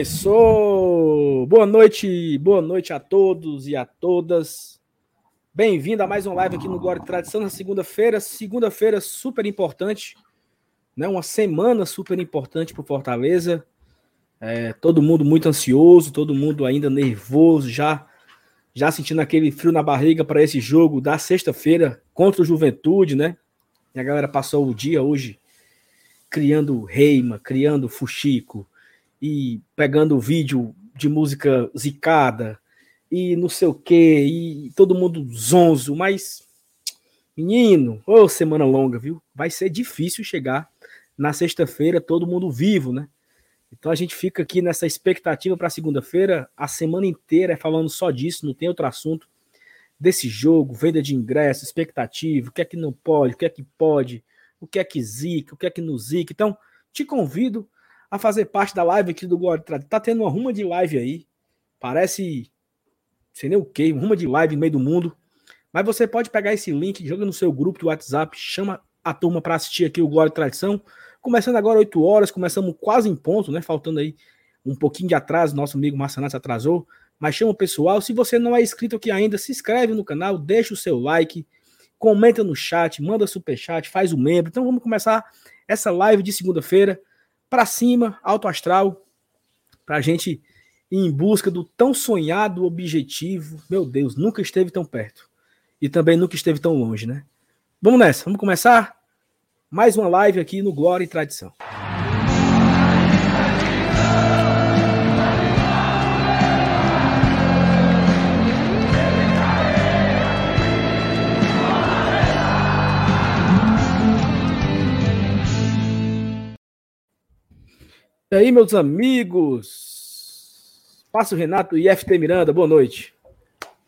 Começou! Boa noite, boa noite a todos e a todas. Bem-vindo a mais um live aqui no Glória e Tradição na segunda-feira. Segunda-feira super importante, né? Uma semana super importante para o Fortaleza. É, todo mundo muito ansioso, todo mundo ainda nervoso, já já sentindo aquele frio na barriga para esse jogo da sexta-feira contra o Juventude, né? E a galera passou o dia hoje criando reima, criando fuxico, e pegando vídeo de música zicada e não sei o que, e todo mundo zonzo, mas menino, ô oh, semana longa, viu? Vai ser difícil chegar na sexta-feira todo mundo vivo, né? Então a gente fica aqui nessa expectativa para segunda-feira, a semana inteira é falando só disso, não tem outro assunto desse jogo, venda de ingresso, expectativa, o que é que não pode, o que é que pode, o que é que zica, o que é que não zica. Então, te convido a fazer parte da live aqui do Glória Tá tendo uma ruma de live aí. Parece. Sei nem o que, uma ruma de live no meio do mundo. Mas você pode pegar esse link, joga no seu grupo do WhatsApp, chama a turma para assistir aqui o Glória Tradição. Começando agora 8 horas, começamos quase em ponto, né? Faltando aí um pouquinho de atraso, nosso amigo Marcenato atrasou. Mas chama o pessoal. Se você não é inscrito aqui ainda, se inscreve no canal, deixa o seu like, comenta no chat, manda super chat, faz o membro. Então vamos começar essa live de segunda-feira para cima, alto astral, para a gente ir em busca do tão sonhado objetivo. Meu Deus, nunca esteve tão perto. E também nunca esteve tão longe, né? Vamos nessa, vamos começar mais uma live aqui no Glória e Tradição. E aí, meus amigos? Passo Renato e FT Miranda, boa noite.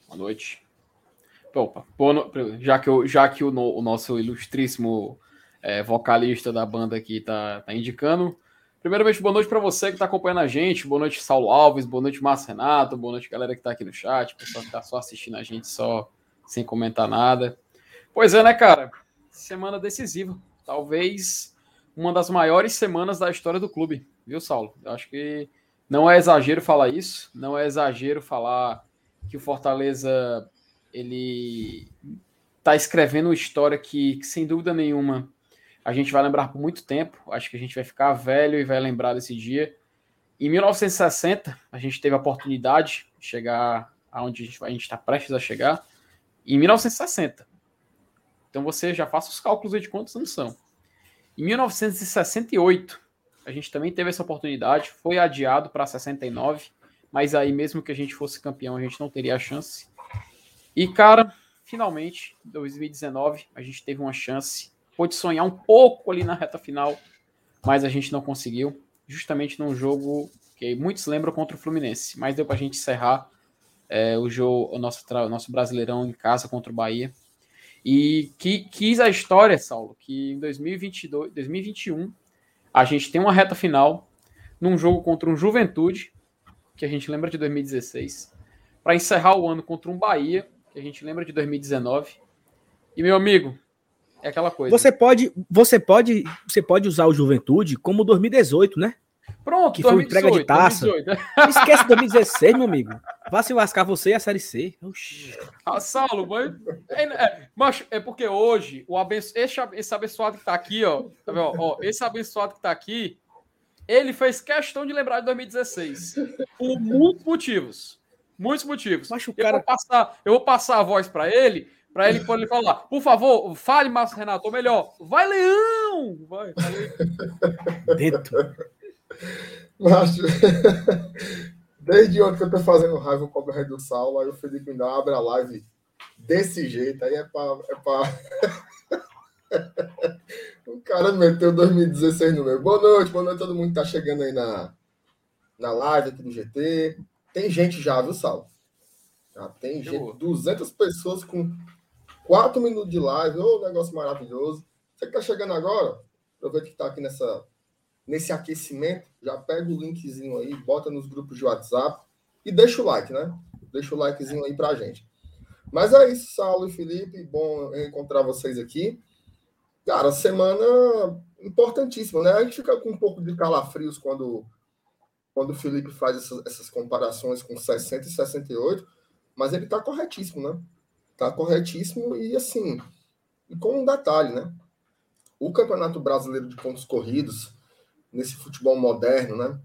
Boa noite. Opa, boa no... já que, eu, já que o, no, o nosso ilustríssimo é, vocalista da banda aqui tá, tá indicando. Primeiramente, boa noite para você que está acompanhando a gente. Boa noite, Saulo Alves. Boa noite, Márcio Renato. Boa noite, galera que está aqui no chat. Pessoal que está só assistindo a gente, só sem comentar nada. Pois é, né, cara? Semana decisiva. Talvez uma das maiores semanas da história do clube viu, Saulo? Eu acho que não é exagero falar isso, não é exagero falar que o Fortaleza ele está escrevendo uma história que, que, sem dúvida nenhuma, a gente vai lembrar por muito tempo. Acho que a gente vai ficar velho e vai lembrar desse dia. Em 1960, a gente teve a oportunidade de chegar aonde a gente está prestes a chegar. Em 1960. Então você já faça os cálculos de quantos anos são. Em 1968, a gente também teve essa oportunidade, foi adiado para 69, mas aí mesmo que a gente fosse campeão, a gente não teria a chance. E cara, finalmente, em 2019, a gente teve uma chance, pôde sonhar um pouco ali na reta final, mas a gente não conseguiu, justamente num jogo que muitos lembram contra o Fluminense, mas deu para a gente encerrar é, o jogo, o nosso, o nosso Brasileirão em casa contra o Bahia. E que quis a história, Saulo, que em 2022, 2021 a gente tem uma reta final num jogo contra um Juventude, que a gente lembra de 2016, para encerrar o ano contra um Bahia, que a gente lembra de 2019. E meu amigo, é aquela coisa. Você pode, você pode, você pode usar o Juventude como 2018, né? Pronto, que 2018, foi entrega de taça. 2018. Esquece 2016, meu amigo. Vá se lascar você e a Série C. Oxi. Ah, Saulo, mas é, é, mas é porque hoje o abenço, esse, esse abençoado que tá aqui, ó, tá ó, esse abençoado que tá aqui, ele fez questão de lembrar de 2016 por muitos motivos. Muitos motivos. Mas o cara... eu, vou passar, eu vou passar a voz para ele, para ele poder falar. Por favor, fale, Márcio Renato, ou melhor, vai, Leão! Vai, vai. Dentro. Mas, desde ontem que eu tô fazendo raiva com o do Saulo, aí o Felipe ainda abre a live desse jeito, aí é pra. É pra... o cara meteu 2016 no meu. Boa noite, boa noite a todo mundo que tá chegando aí na, na live aqui do GT. Tem gente já, viu, Saulo? Já tem gente, 200 pessoas com 4 minutos de live. Ô, oh, negócio maravilhoso. Você que tá chegando agora, aproveita que tá aqui nessa nesse aquecimento, já pega o linkzinho aí, bota nos grupos de WhatsApp e deixa o like, né? Deixa o likezinho aí pra gente. Mas é isso, Saulo e Felipe, bom encontrar vocês aqui. Cara, semana importantíssima, né? A gente fica com um pouco de calafrios quando quando o Felipe faz essas, essas comparações com 60 e 68, mas ele está corretíssimo, né? Está corretíssimo e assim, e com um detalhe, né? O Campeonato Brasileiro de Pontos Corridos, nesse futebol moderno, né?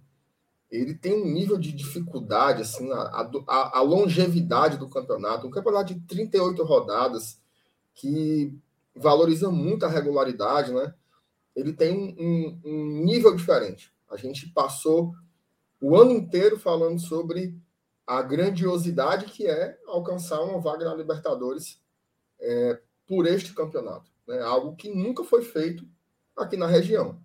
Ele tem um nível de dificuldade, assim, a, a, a longevidade do campeonato. Um campeonato de 38 rodadas, que valoriza muito a regularidade, né? Ele tem um, um, nível diferente. A gente passou o ano inteiro falando sobre a grandiosidade que é alcançar uma vaga na Libertadores é, por este campeonato. Né? Algo que nunca foi feito aqui na região.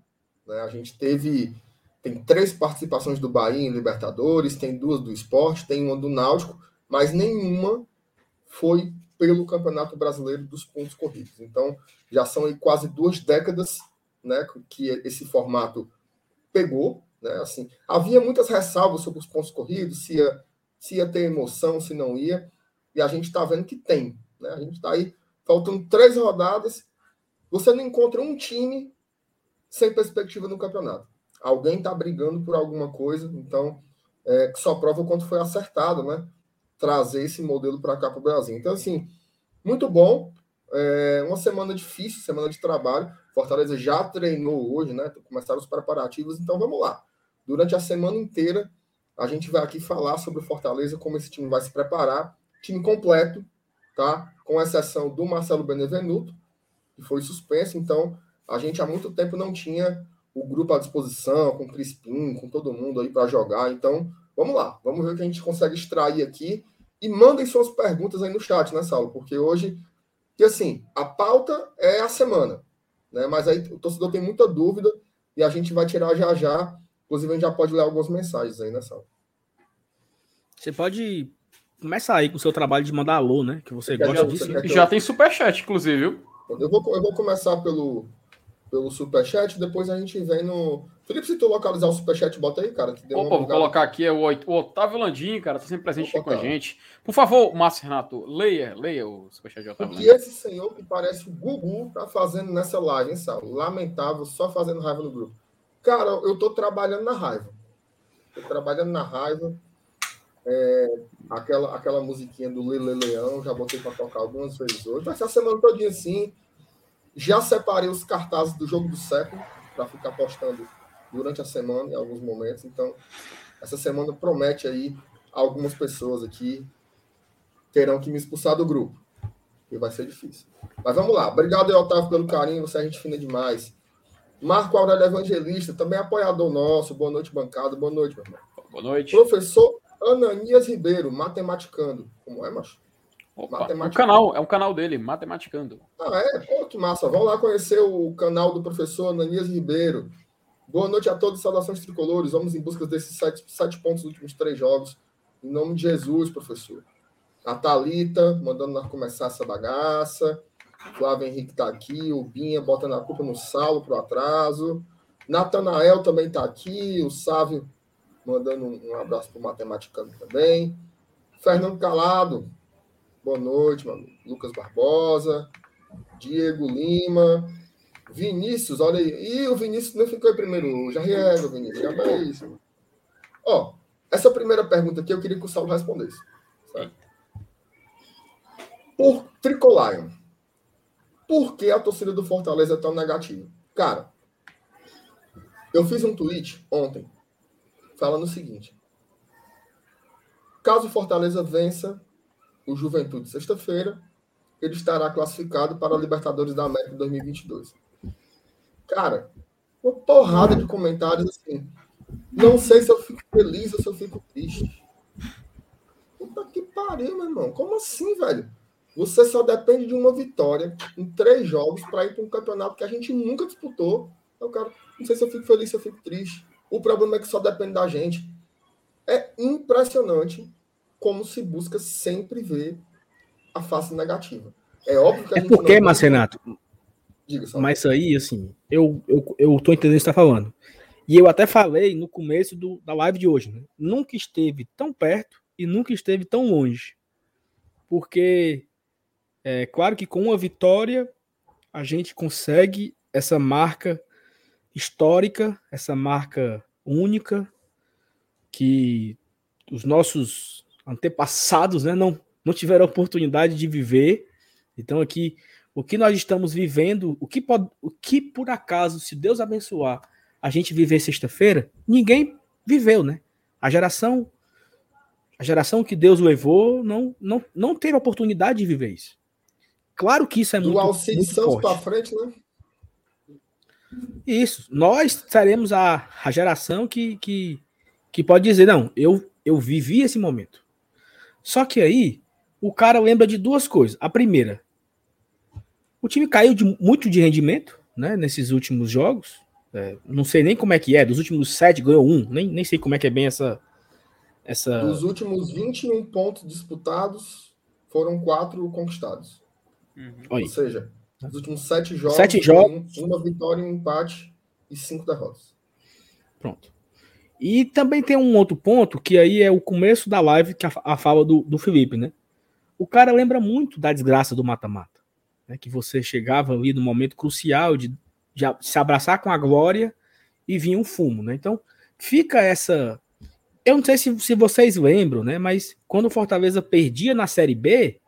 Né? A gente teve tem três participações do Bahia em Libertadores, tem duas do esporte, tem uma do Náutico, mas nenhuma foi pelo Campeonato Brasileiro dos Pontos Corridos. Então, já são quase duas décadas né, que esse formato pegou. Né, assim, havia muitas ressalvas sobre os pontos corridos, se ia, se ia ter emoção, se não ia, e a gente está vendo que tem. Né, a gente está aí, faltando três rodadas, você não encontra um time sem perspectiva no campeonato. Alguém está brigando por alguma coisa, então, é, só prova o quanto foi acertado, né? trazer esse modelo para cá para o Brasil. Então, assim, muito bom. É uma semana difícil, semana de trabalho. Fortaleza já treinou hoje, né? Começaram os preparativos, então vamos lá. Durante a semana inteira, a gente vai aqui falar sobre o Fortaleza, como esse time vai se preparar. Time completo, tá? Com exceção do Marcelo Benevenuto, que foi suspenso. Então, a gente há muito tempo não tinha o grupo à disposição, com o Crispim, com todo mundo aí para jogar. Então, vamos lá. Vamos ver o que a gente consegue extrair aqui e mandem suas perguntas aí no chat, né, Saulo? Porque hoje, que assim, a pauta é a semana, né? Mas aí o torcedor tem muita dúvida e a gente vai tirar já já. Inclusive, a gente já pode ler algumas mensagens aí, né, Saulo? Você pode começar aí com o seu trabalho de mandar alô, né? Que você gosta disso. Você né? Já eu... tem superchat, inclusive, viu? Eu vou, eu vou começar pelo, pelo superchat, depois a gente vem no. Felipe, se tu localizar o superchat, bota aí, cara. Opa, vou colocar aqui é o, o Otávio Landim, cara, tá sempre presente aqui com a gente. Por favor, Márcio Renato, leia, leia o superchat de Otávio Landim. Que esse senhor que parece o Gugu tá fazendo nessa live, hein, Sal? Lamentável, só fazendo raiva no grupo. Cara, eu tô trabalhando na raiva. Tô trabalhando na raiva. É, aquela, aquela musiquinha do Lele Leão, já botei para tocar algumas vezes hoje. Vai ser a semana todinha assim já separei os cartazes do jogo do século para ficar postando durante a semana, em alguns momentos. Então, essa semana promete aí algumas pessoas aqui terão que me expulsar do grupo. E vai ser difícil. Mas vamos lá. Obrigado, Otávio, pelo carinho. Você é gente fina demais. Marco Aurélio Evangelista, também apoiador nosso. Boa noite, bancada. Boa noite, meu irmão. Boa noite. Professor Ananias Ribeiro, matematicando. Como é, macho? Opa, é um canal, é um canal dele, Matematicando. Ah, é? Pô, que massa. Vamos lá conhecer o canal do professor Ananias Ribeiro. Boa noite a todos, saudações tricolores. Vamos em busca desses sete, sete pontos dos últimos três jogos. Em nome de Jesus, professor. A Thalita, mandando nós começar essa bagaça. Flávio Henrique tá aqui. O Binha botando a culpa no Saulo pro atraso. Natanael também tá aqui. O Sávio mandando um abraço pro Matematicando também. Fernando Calado, Boa noite, mano. Lucas Barbosa, Diego Lima, Vinícius, olha aí. E o Vinícius não ficou em primeiro. Já riega, Vinícius. Já é isso. Ó, essa primeira pergunta aqui eu queria que o Saulo respondesse. Certo? Por Tricolion, por que a torcida do Fortaleza é tão negativa? Cara, eu fiz um tweet ontem falando o seguinte: caso o Fortaleza vença o Juventude sexta-feira, ele estará classificado para a Libertadores da América 2022. Cara, uma porrada de comentários assim. Não sei se eu fico feliz ou se eu fico triste. Puta que pariu, meu irmão. Como assim, velho? Você só depende de uma vitória em três jogos para ir para um campeonato que a gente nunca disputou. Eu, cara, não sei se eu fico feliz, se eu fico triste. O problema é que só depende da gente. É impressionante como se busca sempre ver a face negativa. É óbvio que a é gente porque, não... Marcenato, Diga, só. mas aí, assim, eu, eu, eu tô entendendo o que você está falando. E eu até falei no começo do, da live de hoje, né? Nunca esteve tão perto e nunca esteve tão longe. Porque é claro que com uma vitória a gente consegue essa marca histórica, essa marca única, que os nossos antepassados né, não, não tiveram oportunidade de viver. Então, aqui, o que nós estamos vivendo, o que, pode, o que por acaso, se Deus abençoar, a gente viver sexta-feira, ninguém viveu, né? A geração a geração que Deus levou não, não, não teve oportunidade de viver isso. Claro que isso é muito. Do Alcide Santos para frente, né? Isso. Nós seremos a, a geração que, que, que pode dizer: não, eu, eu vivi esse momento. Só que aí, o cara lembra de duas coisas. A primeira, o time caiu de, muito de rendimento né, nesses últimos jogos. É, não sei nem como é que é. Dos últimos sete ganhou um. Nem, nem sei como é que é bem essa. essa... Dos últimos 21 pontos disputados, foram quatro conquistados. Uhum. Ou seja, nos últimos sete jogos, sete jogos. uma vitória, um empate e cinco derrotas. Pronto. E também tem um outro ponto, que aí é o começo da live, que a, a fala do, do Felipe, né? O cara lembra muito da desgraça do mata-mata. Né? Que você chegava ali no momento crucial de, de se abraçar com a glória e vinha um fumo, né? Então, fica essa. Eu não sei se, se vocês lembram, né? Mas quando o Fortaleza perdia na Série B,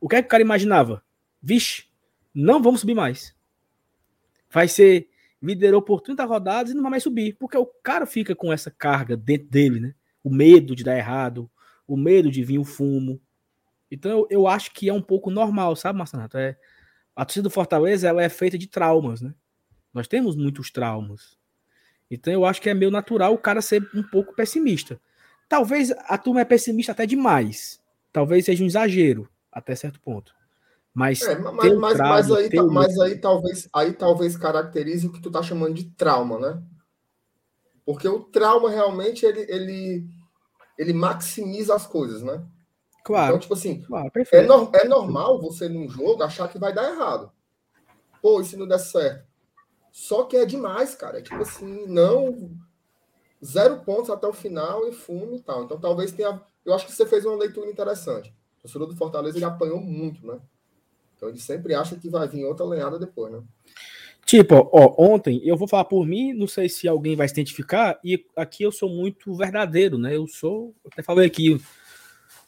o que é que o cara imaginava? Vixe, não vamos subir mais. Vai ser liderou por 30 rodadas e não vai mais subir, porque o cara fica com essa carga dentro dele, né? O medo de dar errado, o medo de vir o fumo. Então eu, eu acho que é um pouco normal, sabe, Marcelo? É, a torcida do Fortaleza ela é feita de traumas, né? Nós temos muitos traumas. Então eu acho que é meio natural o cara ser um pouco pessimista. Talvez a turma é pessimista até demais. Talvez seja um exagero até certo ponto. Mas, é, mas, mas, trago, mas, aí, mas aí talvez aí talvez caracterize o que tu tá chamando de trauma, né? Porque o trauma realmente ele, ele, ele maximiza as coisas, né? Claro. Então, tipo assim, claro, é, no, é normal você num jogo achar que vai dar errado. Pô, e se não der certo? Só que é demais, cara. É tipo assim, não. Zero pontos até o final e fumo e tal. Então talvez tenha. Eu acho que você fez uma leitura interessante. O torcedor do Fortaleza ele apanhou muito, né? Então ele sempre acha que vai vir outra lenhada depois, né? Tipo, ó, ontem eu vou falar por mim, não sei se alguém vai se identificar, e aqui eu sou muito verdadeiro, né? Eu sou, até falei aqui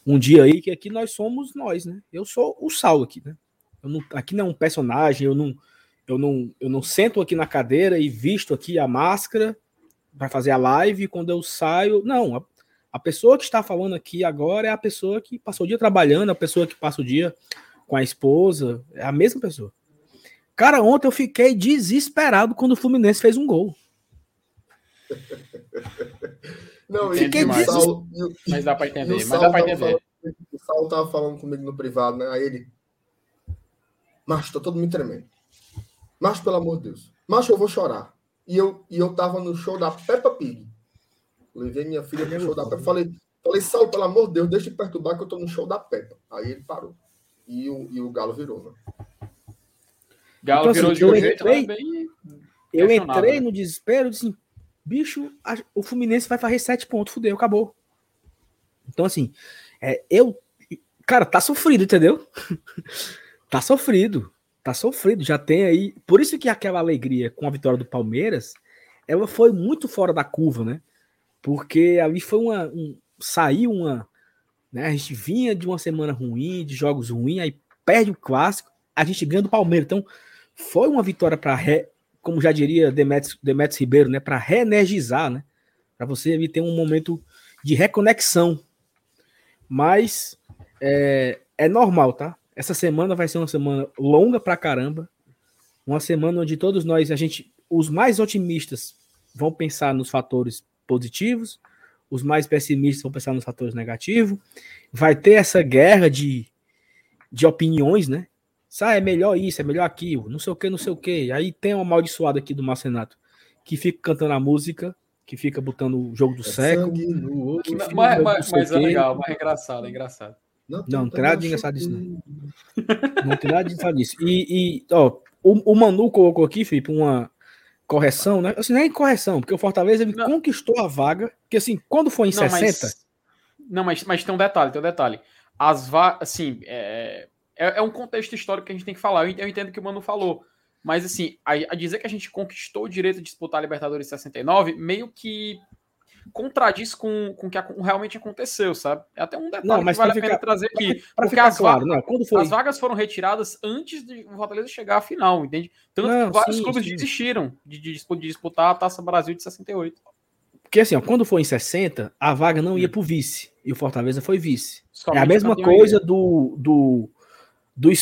um dia aí que aqui nós somos nós, né? Eu sou o Sal aqui, né? Não, aqui não é um personagem, eu não, eu não, eu não sento aqui na cadeira e visto aqui a máscara para fazer a live quando eu saio, não, a, a pessoa que está falando aqui agora é a pessoa que passou o dia trabalhando, a pessoa que passa o dia com a esposa, é a mesma pessoa. Cara, ontem eu fiquei desesperado quando o Fluminense fez um gol. Não, fiquei desesperado. Mas dá para entender, mas dá para entender. Falando, o Saulo tava falando comigo no privado, né? Aí ele. Macho, tô todo mundo tremendo. Macho, pelo amor de Deus. Macho, eu vou chorar. E eu, e eu tava no show da Peppa Pig. Levei minha filha pro show da Peppa. Falei, falei, Saulo, pelo amor de Deus, deixa de perturbar que eu tô no show da Peppa. Aí ele parou e o, e o Galo virou, né? Galo então, virou assim, de um jeito entrei, bem Eu entrei no desespero, disse, bicho, a, o Fluminense vai fazer sete pontos, fudeu, acabou. Então, assim, é, eu. Cara, tá sofrido, entendeu? tá sofrido. Tá sofrido. Já tem aí. Por isso que aquela alegria com a vitória do Palmeiras, ela foi muito fora da curva, né? Porque ali foi uma. Um, saiu uma né? A gente vinha de uma semana ruim, de jogos ruins, aí perde o clássico, a gente ganha do Palmeiras. Então, foi uma vitória para, como já diria Demetrios, Ribeiro, né? Para reenergizar, né? Para você ter um momento de reconexão. Mas é, é normal, tá? Essa semana vai ser uma semana longa pra caramba. Uma semana onde todos nós, a gente, os mais otimistas, vão pensar nos fatores positivos, os mais pessimistas vão pensar nos fatores negativos. Vai ter essa guerra de, de opiniões, né? Ah, é melhor isso, é melhor aquilo, não sei o que, não sei o que. Aí tem uma amaldiçoada aqui do Marcenato que fica cantando a música, que fica botando o jogo do é século. Mas, mas, mas é legal, mas é engraçado, é engraçado. Não, não, não tem nada de engraçado disso, não. Não tem nada de engraçado disso. E, e ó, o, o Manu colocou aqui, Felipe, uma, correção, né? Assim, nem correção, porque o Fortaleza ele conquistou a vaga, que assim, quando foi em não, 60. Mas, não, mas, mas tem um detalhe, tem um detalhe. As va assim, é, é, é, um contexto histórico que a gente tem que falar. Eu, eu entendo que o Mano falou. Mas assim, a, a, dizer que a gente conquistou o direito de disputar a Libertadores em 69, meio que contradiz com, com o que realmente aconteceu, sabe? É até um detalhe não, mas que vale ficar, a pena trazer aqui. Pra porque as, claro, não, quando foi... as vagas foram retiradas antes de o Fortaleza chegar à final, entende? Tanto não, que vários sim, clubes sim. desistiram de, de, disputar a Taça Brasil de 68. Porque assim, ó, quando foi em 60, a vaga não ia pro vice. E o Fortaleza foi vice. Somente é a mesma coisa do, do, do,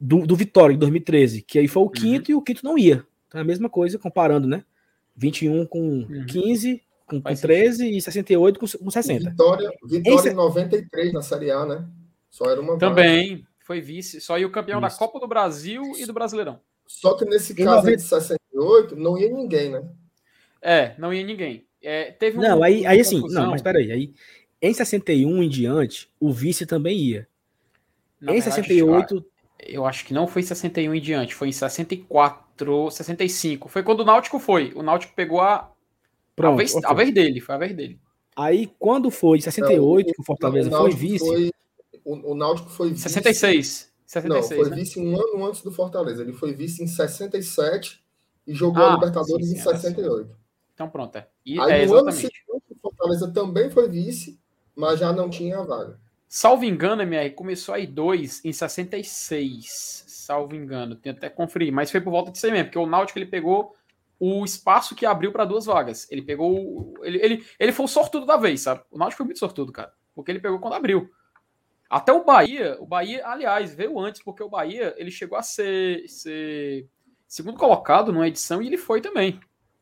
do, do Vitória, em 2013, que aí foi o uhum. quinto uhum. e o quinto não ia. Então é a mesma coisa, comparando, né? 21 com uhum. 15, com, com 13 sentido. e 68 com, com 60. Vitória, Vitória em 93 na Série A, né? Só era uma Também vaga. foi vice, só ia o campeão Isso. da Copa do Brasil e do Brasileirão. Só que nesse em caso 90... de 68 não ia ninguém, né? É, não ia ninguém. É, teve um, não, aí, aí assim, não, mas peraí, aí em 61 em diante, o vice também ia. Na em verdade, 68 eu acho que não foi em 61 em diante, foi em 64, 65. Foi quando o Náutico foi. O Náutico pegou a, Pronto, a, vez, a vez dele, foi a vez dele. Aí, quando foi em 68 não, que o Fortaleza não, o foi vice. Foi, o, o Náutico foi vice. 66. 66 não, foi né? vice um ano antes do Fortaleza. Ele foi vice em 67 e jogou ah, a Libertadores sim, sim, em 68. Então pronto, é. E, Aí, é, no ano seguinte, o Fortaleza também foi vice, mas já não tinha a vaga. Salvo engano, MR, começou aí dois em 66. Salvo engano, tem até conferir, mas foi por volta disso aí mesmo, porque o Náutico ele pegou o espaço que abriu para duas vagas. Ele pegou. Ele, ele, ele foi o sortudo da vez, sabe? O Náutico foi muito sortudo, cara. Porque ele pegou quando abriu. Até o Bahia, o Bahia, aliás, veio antes, porque o Bahia ele chegou a ser, ser segundo colocado numa edição e ele foi também.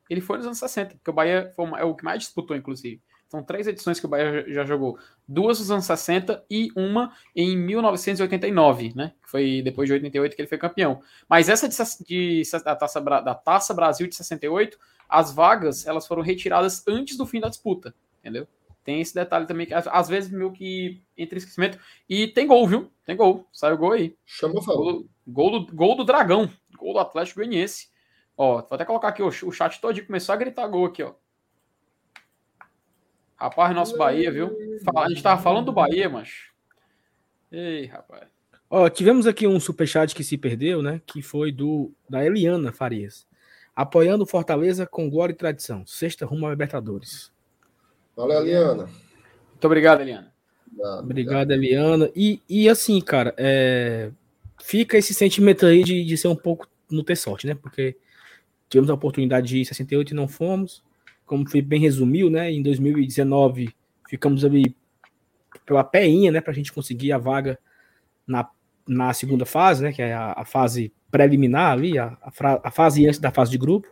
Ele foi nos anos 60, porque o Bahia foi, é o que mais disputou, inclusive. São três edições que o Bahia já jogou. Duas nos anos 60 e uma em 1989, né? Foi depois de 88 que ele foi campeão. Mas essa de, de, da, Taça, da Taça Brasil de 68, as vagas elas foram retiradas antes do fim da disputa, entendeu? Tem esse detalhe também que às vezes meio que entre esquecimento. E tem gol, viu? Tem gol. Saiu gol aí. Chama gol, gol, do, gol do Dragão. Gol do Atlético Goianiense. Ó, vou até colocar aqui ó, o chat todo começou a gritar gol aqui, ó. Rapaz, nosso Bahia, viu? A gente tava falando do Bahia, mas. Ei, rapaz. Ó, tivemos aqui um superchat que se perdeu, né? Que foi do da Eliana Farias. Apoiando Fortaleza com glória e tradição. Sexta rumo a Libertadores. Valeu, Eliana. Muito obrigado, Eliana. Obrigado, obrigado Eliana. E, e assim, cara, é... fica esse sentimento aí de, de ser um pouco no ter sorte, né? Porque tivemos a oportunidade de ir em 68 e não fomos como foi bem resumiu, né? Em 2019 ficamos ali pela peinha, né? Para a gente conseguir a vaga na, na segunda fase, né? Que é a, a fase preliminar ali, a, a, fase antes da fase de grupo.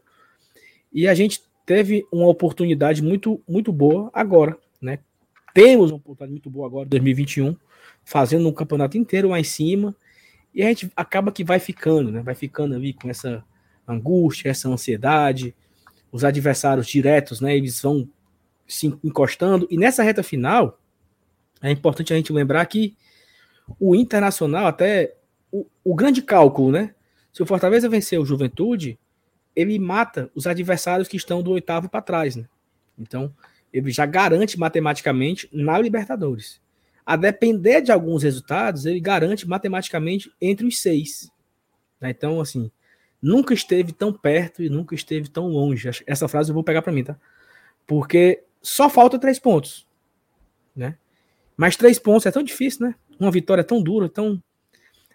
E a gente teve uma oportunidade muito, muito boa agora, né? Temos uma oportunidade muito boa agora, 2021, fazendo um campeonato inteiro lá em cima. E a gente acaba que vai ficando, né? Vai ficando ali com essa angústia, essa ansiedade, os adversários diretos, né, eles vão se encostando. E nessa reta final, é importante a gente lembrar que o Internacional, até o, o grande cálculo, né? Se o Fortaleza vencer o Juventude, ele mata os adversários que estão do oitavo para trás, né? Então, ele já garante matematicamente na Libertadores. A depender de alguns resultados, ele garante matematicamente entre os seis. Né? Então, assim, nunca esteve tão perto e nunca esteve tão longe. Essa frase eu vou pegar para mim, tá? Porque só falta três pontos, né? Mas três pontos é tão difícil, né? Uma vitória é tão dura, tão.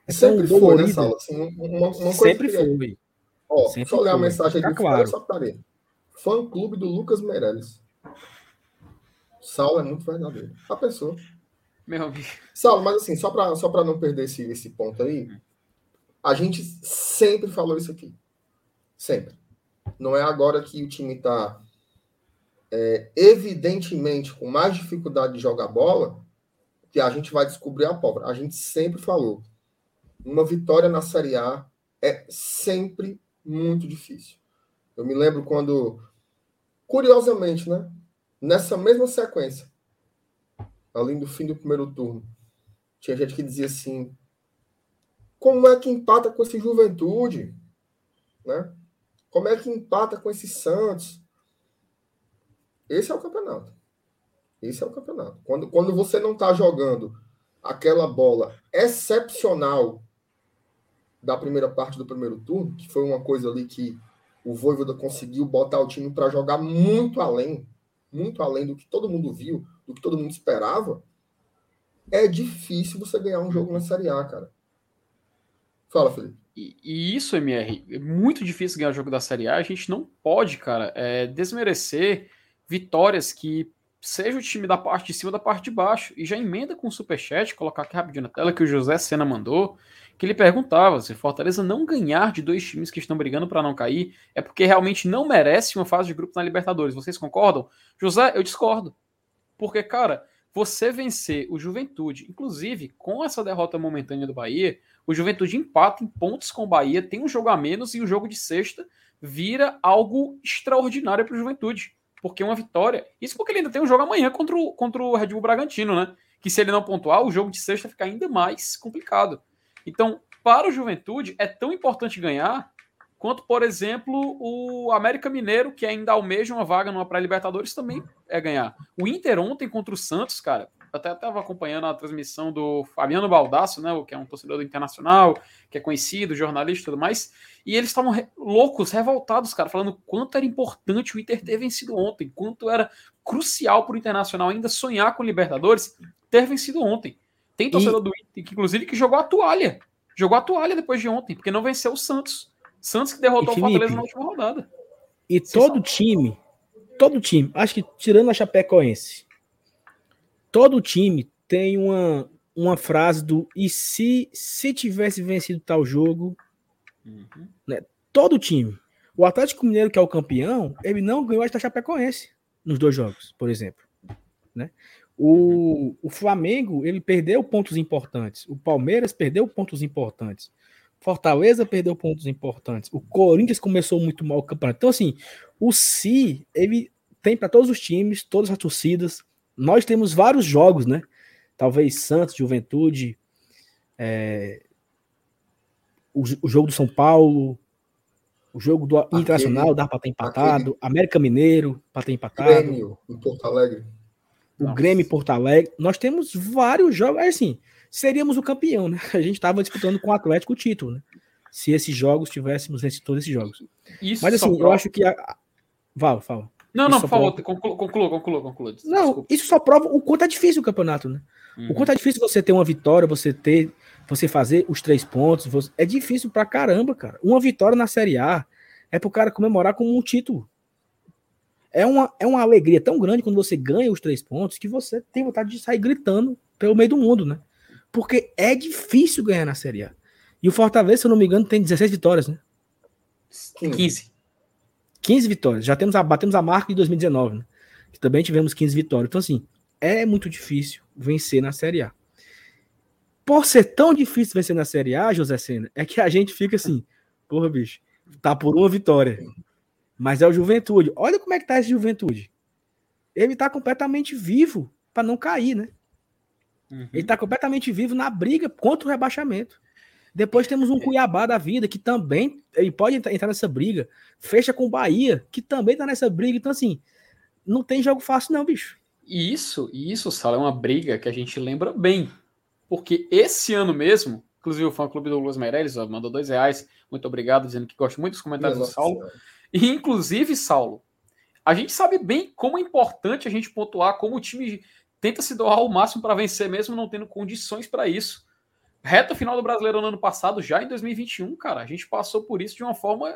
É Sempre tão foi, né, Sala? Assim, uma, uma Sempre que... foi. Ó, Sempre só olhar a mensagem tá claro. só Fã clube do Lucas Meirelles. Saulo é muito verdadeiro. A pessoa. Meu amigo. Saulo, mas assim, só para só não perder esse, esse ponto aí, a gente sempre falou isso aqui. Sempre. Não é agora que o time está é, evidentemente com mais dificuldade de jogar bola que a gente vai descobrir a pólvora. A gente sempre falou. Uma vitória na Série A é sempre muito difícil. Eu me lembro quando, curiosamente, né? Nessa mesma sequência, além do fim do primeiro turno, tinha gente que dizia assim: como é que empata com esse Juventude? Né? Como é que empata com esse Santos? Esse é o campeonato. Esse é o campeonato. Quando, quando você não está jogando aquela bola excepcional da primeira parte do primeiro turno, que foi uma coisa ali que o Voivoda conseguiu botar o time para jogar muito além, muito além do que todo mundo viu, do que todo mundo esperava, é difícil você ganhar um jogo na Série A, cara. Fala, Felipe. E, e, isso, MR, é muito difícil ganhar o jogo da Série A. A gente não pode, cara, é, desmerecer vitórias que seja o time da parte de cima da parte de baixo. E já emenda com o superchat, colocar aqui rapidinho na tela, que o José Sena mandou, que ele perguntava se Fortaleza não ganhar de dois times que estão brigando para não cair, é porque realmente não merece uma fase de grupo na Libertadores. Vocês concordam? José, eu discordo. Porque, cara, você vencer o Juventude, inclusive com essa derrota momentânea do Bahia, o Juventude empata em pontos com o Bahia, tem um jogo a menos e o jogo de sexta vira algo extraordinário para o Juventude. Porque uma vitória. Isso porque ele ainda tem um jogo amanhã contra o, contra o Red Bull Bragantino, né? Que se ele não pontuar, o jogo de sexta fica ainda mais complicado. Então, para o Juventude, é tão importante ganhar quanto, por exemplo, o América Mineiro, que ainda almeja uma vaga numa pré-Libertadores, também é ganhar. O Inter ontem contra o Santos, cara, até estava acompanhando a transmissão do Fabiano Baldasso, né, que é um torcedor do Internacional, que é conhecido, jornalista e tudo mais, e eles estavam re loucos, revoltados, cara, falando quanto era importante o Inter ter vencido ontem, quanto era crucial para o Internacional ainda sonhar com Libertadores ter vencido ontem. Tem torcedor e... do Inter, que, inclusive, que jogou a toalha. Jogou a toalha depois de ontem, porque não venceu o Santos. Santos que derrotou e, Felipe, o Fortaleza na última rodada. E Você todo sabe. time, todo time, acho que tirando a Chapecoense, todo time tem uma, uma frase do e se se tivesse vencido tal jogo, uhum. né? Todo time. O Atlético Mineiro, que é o campeão, ele não ganhou a Chapecoense nos dois jogos, por exemplo. Né? O, o Flamengo, ele perdeu pontos importantes. O Palmeiras perdeu pontos importantes. Fortaleza perdeu pontos importantes. O Corinthians começou muito mal o campeonato. Então, assim, o Si, ele tem para todos os times, todas as torcidas. Nós temos vários jogos, né? Talvez Santos, Juventude, é... o, o, jogo do São Paulo, o jogo do Aquele, Internacional dá para ter empatado, aquele... América Mineiro para ter empatado. Grêmio, em Porto Alegre. O Nossa. Grêmio Porto Alegre. Nós temos vários jogos. É assim, seríamos o campeão, né? A gente estava disputando com o Atlético o título, né? Se esses jogos tivéssemos vencido todos esses jogos. Isso Mas assim, eu acho que. A... Fala, fala. Não, não, por favor, prova... conclua, conclua, conclua, conclua. Não, isso só prova o quanto é difícil o campeonato, né? Uhum. O quanto é difícil você ter uma vitória, você ter, você fazer os três pontos. Você... É difícil pra caramba, cara. Uma vitória na Série A é pro cara comemorar como um título. É uma, é uma alegria tão grande quando você ganha os três pontos que você tem vontade de sair gritando pelo meio do mundo, né? Porque é difícil ganhar na Série A. E o Fortaleza, se eu não me engano, tem 16 vitórias, né? 15. 15 vitórias. Já temos a, batemos a marca de 2019, né? Que também tivemos 15 vitórias. Então, assim, é muito difícil vencer na Série A. Por ser tão difícil vencer na Série A, José Senna, é que a gente fica assim, porra, bicho, tá por uma vitória. Mas é o Juventude. Olha como é que tá esse Juventude. Ele tá completamente vivo para não cair, né? Uhum. Ele está completamente vivo na briga contra o rebaixamento. Depois temos um Cuiabá da vida, que também ele pode entrar nessa briga. Fecha com o Bahia, que também está nessa briga. Então, assim, não tem jogo fácil, não, bicho. E isso, isso, Sala, é uma briga que a gente lembra bem. Porque esse ano mesmo, inclusive o fã-clube do Luiz Meirelles ó, mandou dois reais. Muito obrigado, dizendo que gosta muito dos comentários do Saulo. E, inclusive, Saulo, a gente sabe bem como é importante a gente pontuar como o time tenta se doar ao máximo para vencer, mesmo não tendo condições para isso. Reta final do Brasileiro no ano passado, já em 2021, cara, a gente passou por isso de uma forma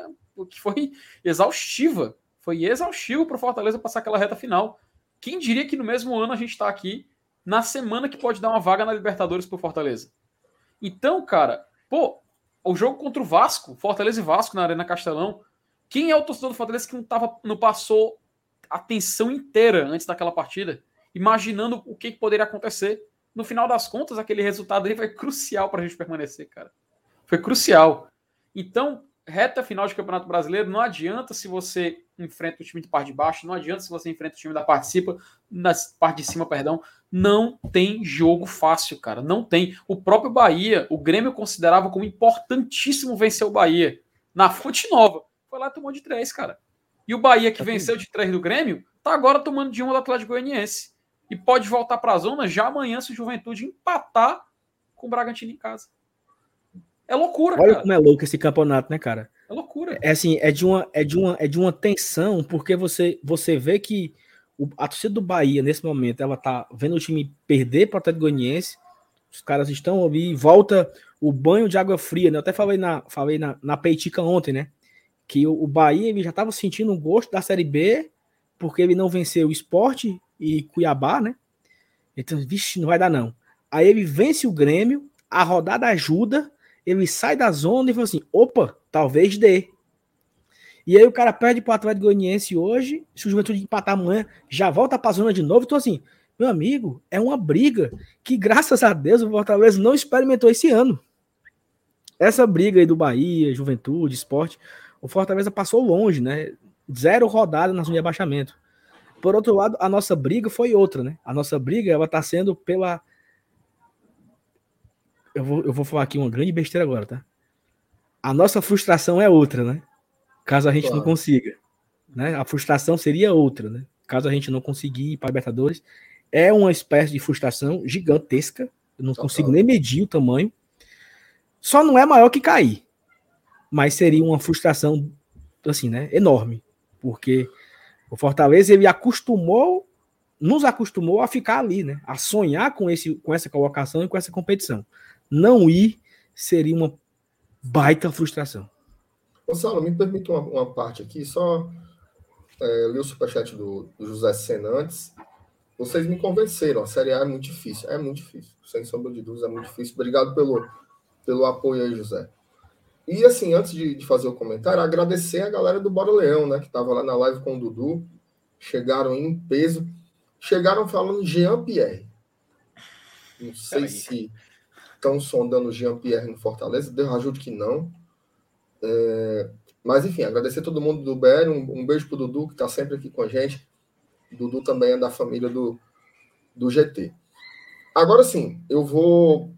que foi exaustiva. Foi exaustivo para o Fortaleza passar aquela reta final. Quem diria que no mesmo ano a gente está aqui na semana que pode dar uma vaga na Libertadores para o Fortaleza? Então, cara, pô, o jogo contra o Vasco, Fortaleza e Vasco na Arena Castelão, quem é o torcedor do Fortaleza que não, tava, não passou a tensão inteira antes daquela partida? Imaginando o que, poderia acontecer. No final das contas, aquele resultado aí foi crucial para a gente permanecer, cara. Foi crucial. Então, reta final de Campeonato Brasileiro, não adianta se você enfrenta o time de parte de baixo, não adianta se você enfrenta o time da participa, na parte de cima, perdão, não tem jogo fácil, cara, não tem. O próprio Bahia, o Grêmio considerava como importantíssimo vencer o Bahia na Fonte Nova. Foi lá e tomou de três, cara. E o Bahia que venceu de três do Grêmio, tá agora tomando de um do Atlético Goianiense e pode voltar para a zona já amanhã se o Juventude empatar com o Bragantino em casa. É loucura, Olha cara. como é louco esse campeonato, né, cara? É loucura. É assim, é de uma, é de uma, é de uma tensão, porque você, você vê que o, a torcida do Bahia, nesse momento, ela tá vendo o time perder para o Atlético Goianiense. Os caras estão ali, volta o banho de água fria, né? Eu até falei na, falei na, na Peitica ontem, né? Que o, o Bahia ele já estava sentindo o gosto da Série B, porque ele não venceu o esporte e Cuiabá, né? Então, vixe, não vai dar não. Aí ele vence o Grêmio, a rodada ajuda, ele sai da zona e fala assim: opa, talvez dê. E aí o cara perde pro Atlético Goianiense hoje, se o Juventude empatar amanhã, já volta pra zona de novo. Então, assim, meu amigo, é uma briga que, graças a Deus, o Fortaleza não experimentou esse ano. Essa briga aí do Bahia, Juventude, Esporte, o Fortaleza passou longe, né? Zero rodada na zona de abaixamento. Por outro lado, a nossa briga foi outra, né? A nossa briga, ela tá sendo pela. Eu vou, eu vou falar aqui uma grande besteira agora, tá? A nossa frustração é outra, né? caso a gente claro. não consiga. Né? A frustração seria outra, né? Caso a gente não conseguir ir para a Libertadores. É uma espécie de frustração gigantesca. Eu não Total. consigo nem medir o tamanho. Só não é maior que cair. Mas seria uma frustração, assim, né? Enorme. Porque o Fortaleza, ele acostumou, nos acostumou a ficar ali, né? A sonhar com, esse, com essa colocação e com essa competição. Não ir seria uma baita frustração. Gonçalo, me permita uma, uma parte aqui, só é, li o superchat do, do José Sena antes. Vocês me convenceram, a Série A é muito difícil, é muito difícil, sem sombra de dúvidas, é muito difícil. Obrigado pelo, pelo apoio aí, José. E assim, antes de, de fazer o comentário, agradecer a galera do Bora Leão, né, que estava lá na live com o Dudu, chegaram em peso, chegaram falando Jean Pierre. Não sei se estão sondando Jean Pierre no Fortaleza, deu ajude que não. É, mas, enfim, agradecer a todo mundo do BR. Um, um beijo pro Dudu, que está sempre aqui com a gente. O Dudu também é da família do, do GT. Agora sim, eu vou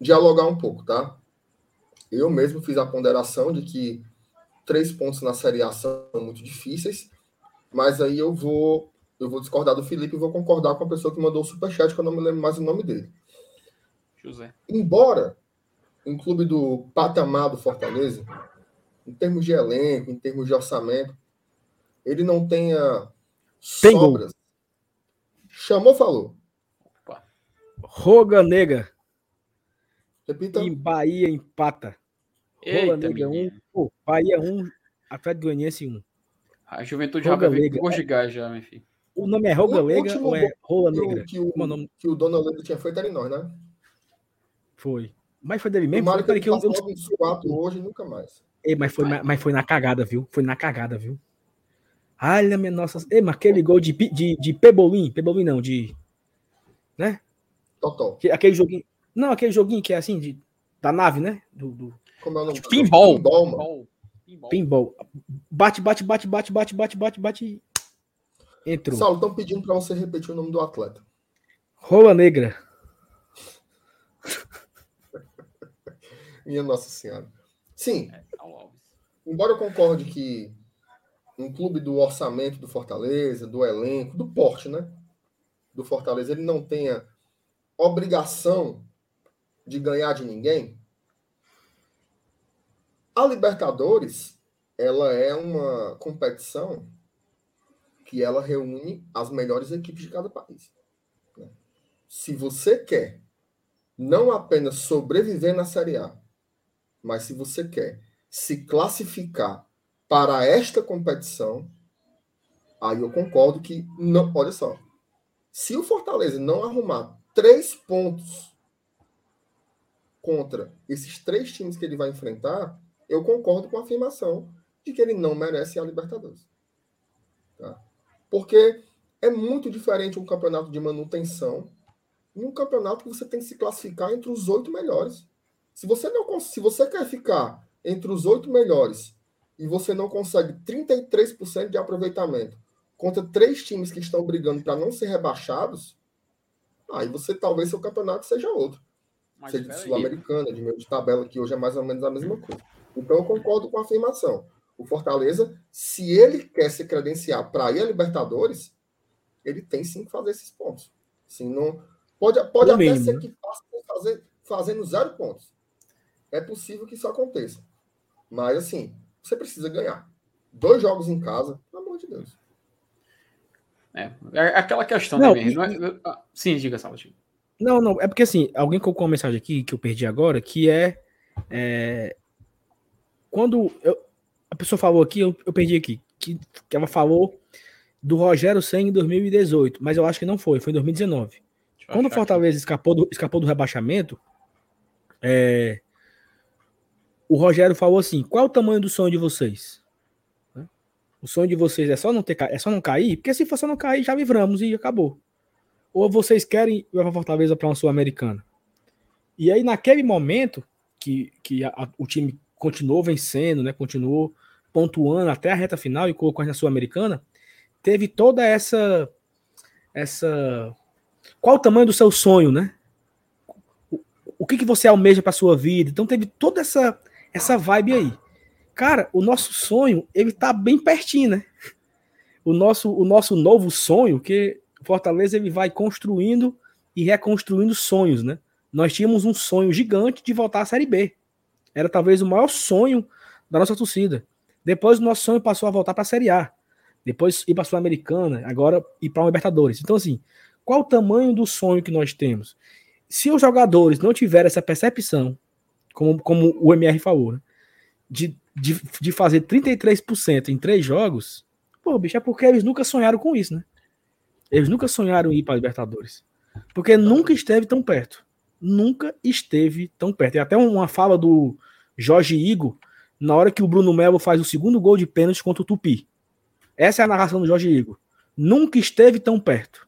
dialogar um pouco, tá? Eu mesmo fiz a ponderação de que três pontos na Série A são muito difíceis, mas aí eu vou eu vou discordar do Felipe e vou concordar com a pessoa que mandou o superchat, que eu não me lembro mais o nome dele. José. Embora um clube do patamar do Fortaleza, em termos de elenco, em termos de orçamento, ele não tenha Tem sobras. Gol. Chamou, falou. Opa. Roga Nega. Repita. E Bahia empata. Roga Nega 1. Um, oh, Bahia 1, um, Atlético Goianiense 1. Um. A Juventude Roga já vai vir com gás já, meu filho. O nome é Roga Lega ou é Rola Negra? Que o, que o, nome... que o Dona Leda tinha feito era em nós, né? Foi. Mas foi dele mesmo? Tomara que, que eu, eu... hoje nunca mais. Ei, mas, foi, mas foi na cagada, viu? Foi na cagada, viu? Olha, minha nossa. Ei, mas aquele gol de, de, de Pebolim, Pebolim não, de. Né? Totó. Aquele joguinho. Não, aquele joguinho que é assim, de, da nave, né? Do, do... Como é o nome? Pinball. Pinball, mano. Pinball. Pinball. Bate, bate, bate, bate, bate, bate, bate, bate. Entrou. Saulo, estão pedindo para você repetir o nome do atleta. Rola Negra. Minha Nossa Senhora. Sim. É, embora eu concorde que um clube do orçamento do Fortaleza, do elenco, do porte, né? Do Fortaleza, ele não tenha obrigação de ganhar de ninguém. A Libertadores, ela é uma competição que ela reúne as melhores equipes de cada país. Né? Se você quer não apenas sobreviver na Série A, mas se você quer se classificar para esta competição, aí eu concordo que não. Olha só, se o Fortaleza não arrumar três pontos contra esses três times que ele vai enfrentar, eu concordo com a afirmação de que ele não merece a Libertadores. Tá? Porque é muito diferente um campeonato de manutenção e um campeonato que você tem que se classificar entre os oito melhores. Se você não se você quer ficar entre os oito melhores e você não consegue 33% de aproveitamento contra três times que estão brigando para não ser rebaixados, aí você talvez seu campeonato seja outro. Mas seja de Sul-Americana, de meio de tabela, que hoje é mais ou menos a mesma coisa. Então eu concordo com a afirmação. O Fortaleza, se ele quer se credenciar para ir a Libertadores, ele tem sim que fazer esses pontos. Sim, não, pode pode até ser né? que faça fazer, fazendo zero pontos é possível que isso aconteça. Mas, assim, você precisa ganhar. Dois jogos em casa, pelo amor de Deus. É, é aquela questão, Não, né, e- não é- ah, Sim, diga, Salvatore. Não, não, é porque assim, alguém colocou uma mensagem aqui que eu perdi agora, que é. é, quando eu- a pessoa falou aqui, eu, eu perdi aqui, que, que ela falou do Rogério Senna em 2018, mas eu acho que não foi, foi em 2019. Deixa Quando o Fortaleza escapou do, escapou do rebaixamento, é, o Rogério falou assim: qual é o tamanho do sonho de vocês? Né? O sonho de vocês é só não ter é só não cair? Porque se for só não cair, já livramos e acabou. Ou vocês querem levar Fortaleza para uma Sul-Americana? E aí, naquele momento que, que a- a- o time continuou vencendo, né, continuou pontuando até a reta final e colocou na Sul-Americana, teve toda essa essa qual o tamanho do seu sonho, né? O, o que, que você almeja para sua vida? Então teve toda essa essa vibe aí. Cara, o nosso sonho, ele tá bem pertinho, né? O nosso o nosso novo sonho, que Fortaleza ele vai construindo e reconstruindo sonhos, né? Nós tínhamos um sonho gigante de voltar à Série B. Era talvez o maior sonho da nossa torcida. Depois o nosso sonho passou a voltar para a Série A. Depois ir para a Sul-Americana, agora ir para a Libertadores. Então, assim, qual o tamanho do sonho que nós temos? Se os jogadores não tiverem essa percepção, como, como o MR falou, né, de, de, de fazer 33% em três jogos, pô, bicho, é porque eles nunca sonharam com isso, né? Eles nunca sonharam em ir para a Libertadores. Porque nunca esteve tão perto. Nunca esteve tão perto. Tem até uma fala do Jorge Igor na hora que o Bruno Melo faz o segundo gol de pênalti contra o Tupi. Essa é a narração do Jorge Igor. Nunca esteve tão perto.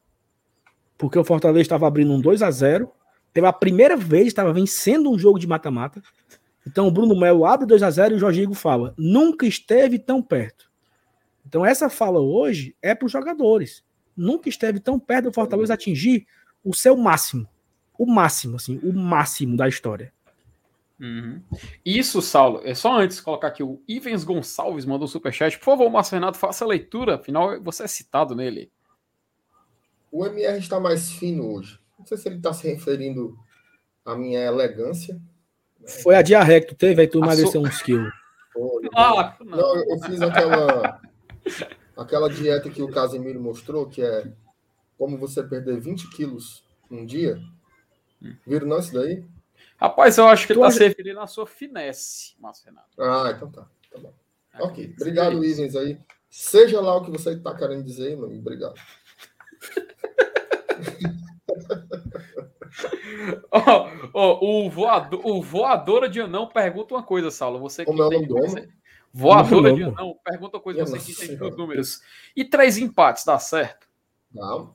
Porque o Fortaleza estava abrindo um 2 a 0 Pela primeira vez estava vencendo um jogo de mata-mata. Então o Bruno Melo abre 2 a 0 e o Jorge Igor fala: nunca esteve tão perto. Então essa fala hoje é para os jogadores. Nunca esteve tão perto do Fortaleza atingir o seu máximo. O máximo, assim, o máximo da história. Uhum. Isso, Saulo, é só antes de colocar aqui o Ivens Gonçalves mandou um superchat. Por favor, Márcio Renato, faça a leitura, afinal você é citado nele. O MR está mais fino hoje. Não sei se ele está se referindo à minha elegância. Foi a diarreia que tu teve, aí tu emagreceu uns quilos. Ou- Ah, não. Não, eu fiz aquela aquela dieta que o Casemiro mostrou, que é como você perder 20 quilos num dia. Viram não isso daí? Rapaz, eu acho que ele Tu está acha- se referindo à sua finesse, Márcio Renato. Ah, então tá. Tá bom. Ok. Acredito que Obrigado, isso. Ivens aí. Seja lá o que você está querendo dizer, meu amigo. Obrigado. Ó, ó, o, voador, o Voadora de Anão pergunta uma coisa, Saulo. Você que Como é o nome do homem? Voadora Não, de não. Anão pergunta coisa, Minha você que tem os números. E três empates, dá certo? Não.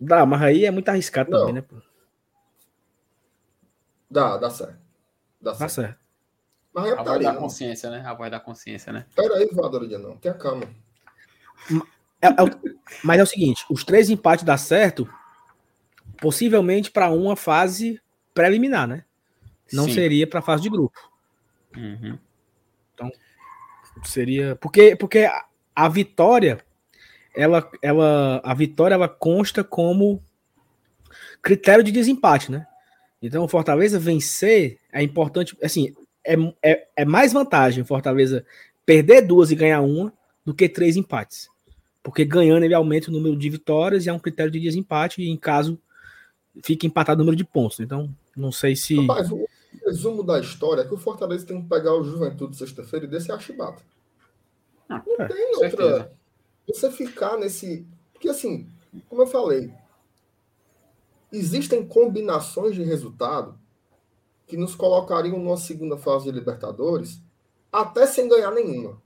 Dá, mas aí é muito arriscado Não. também, né? pô? Dá, dá certo. Dá Tá certo. certo. Mas é A voz da putaria. consciência, né? A voz da consciência, né? Pera aí, voadora de não. Tenha calma. É- é mas é o seguinte: os três empates dá certo, possivelmente para uma fase preliminar, né? Não Sim. seria para fase de grupo. Uhum. Seria porque porque a, vitória ela ela a vitória ela consta como critério de desempate, né? Então o Fortaleza vencer é importante, assim, é, é, é mais vantagem o Fortaleza perder duas e ganhar uma do que três empates. Porque ganhando ele aumenta o número de vitórias e é um critério de desempate e em caso fica empatado o número de pontos. Então, não sei se Rapaz, resumo da história é que o Fortaleza tem que pegar o Juventude sexta-feira e descer a chibata. Ah, Não é, tem outra. certeza. Você ficar nesse. Porque assim, como eu falei, existem combinações de resultado que nos colocariam numa segunda fase de Libertadores até sem ganhar nenhuma.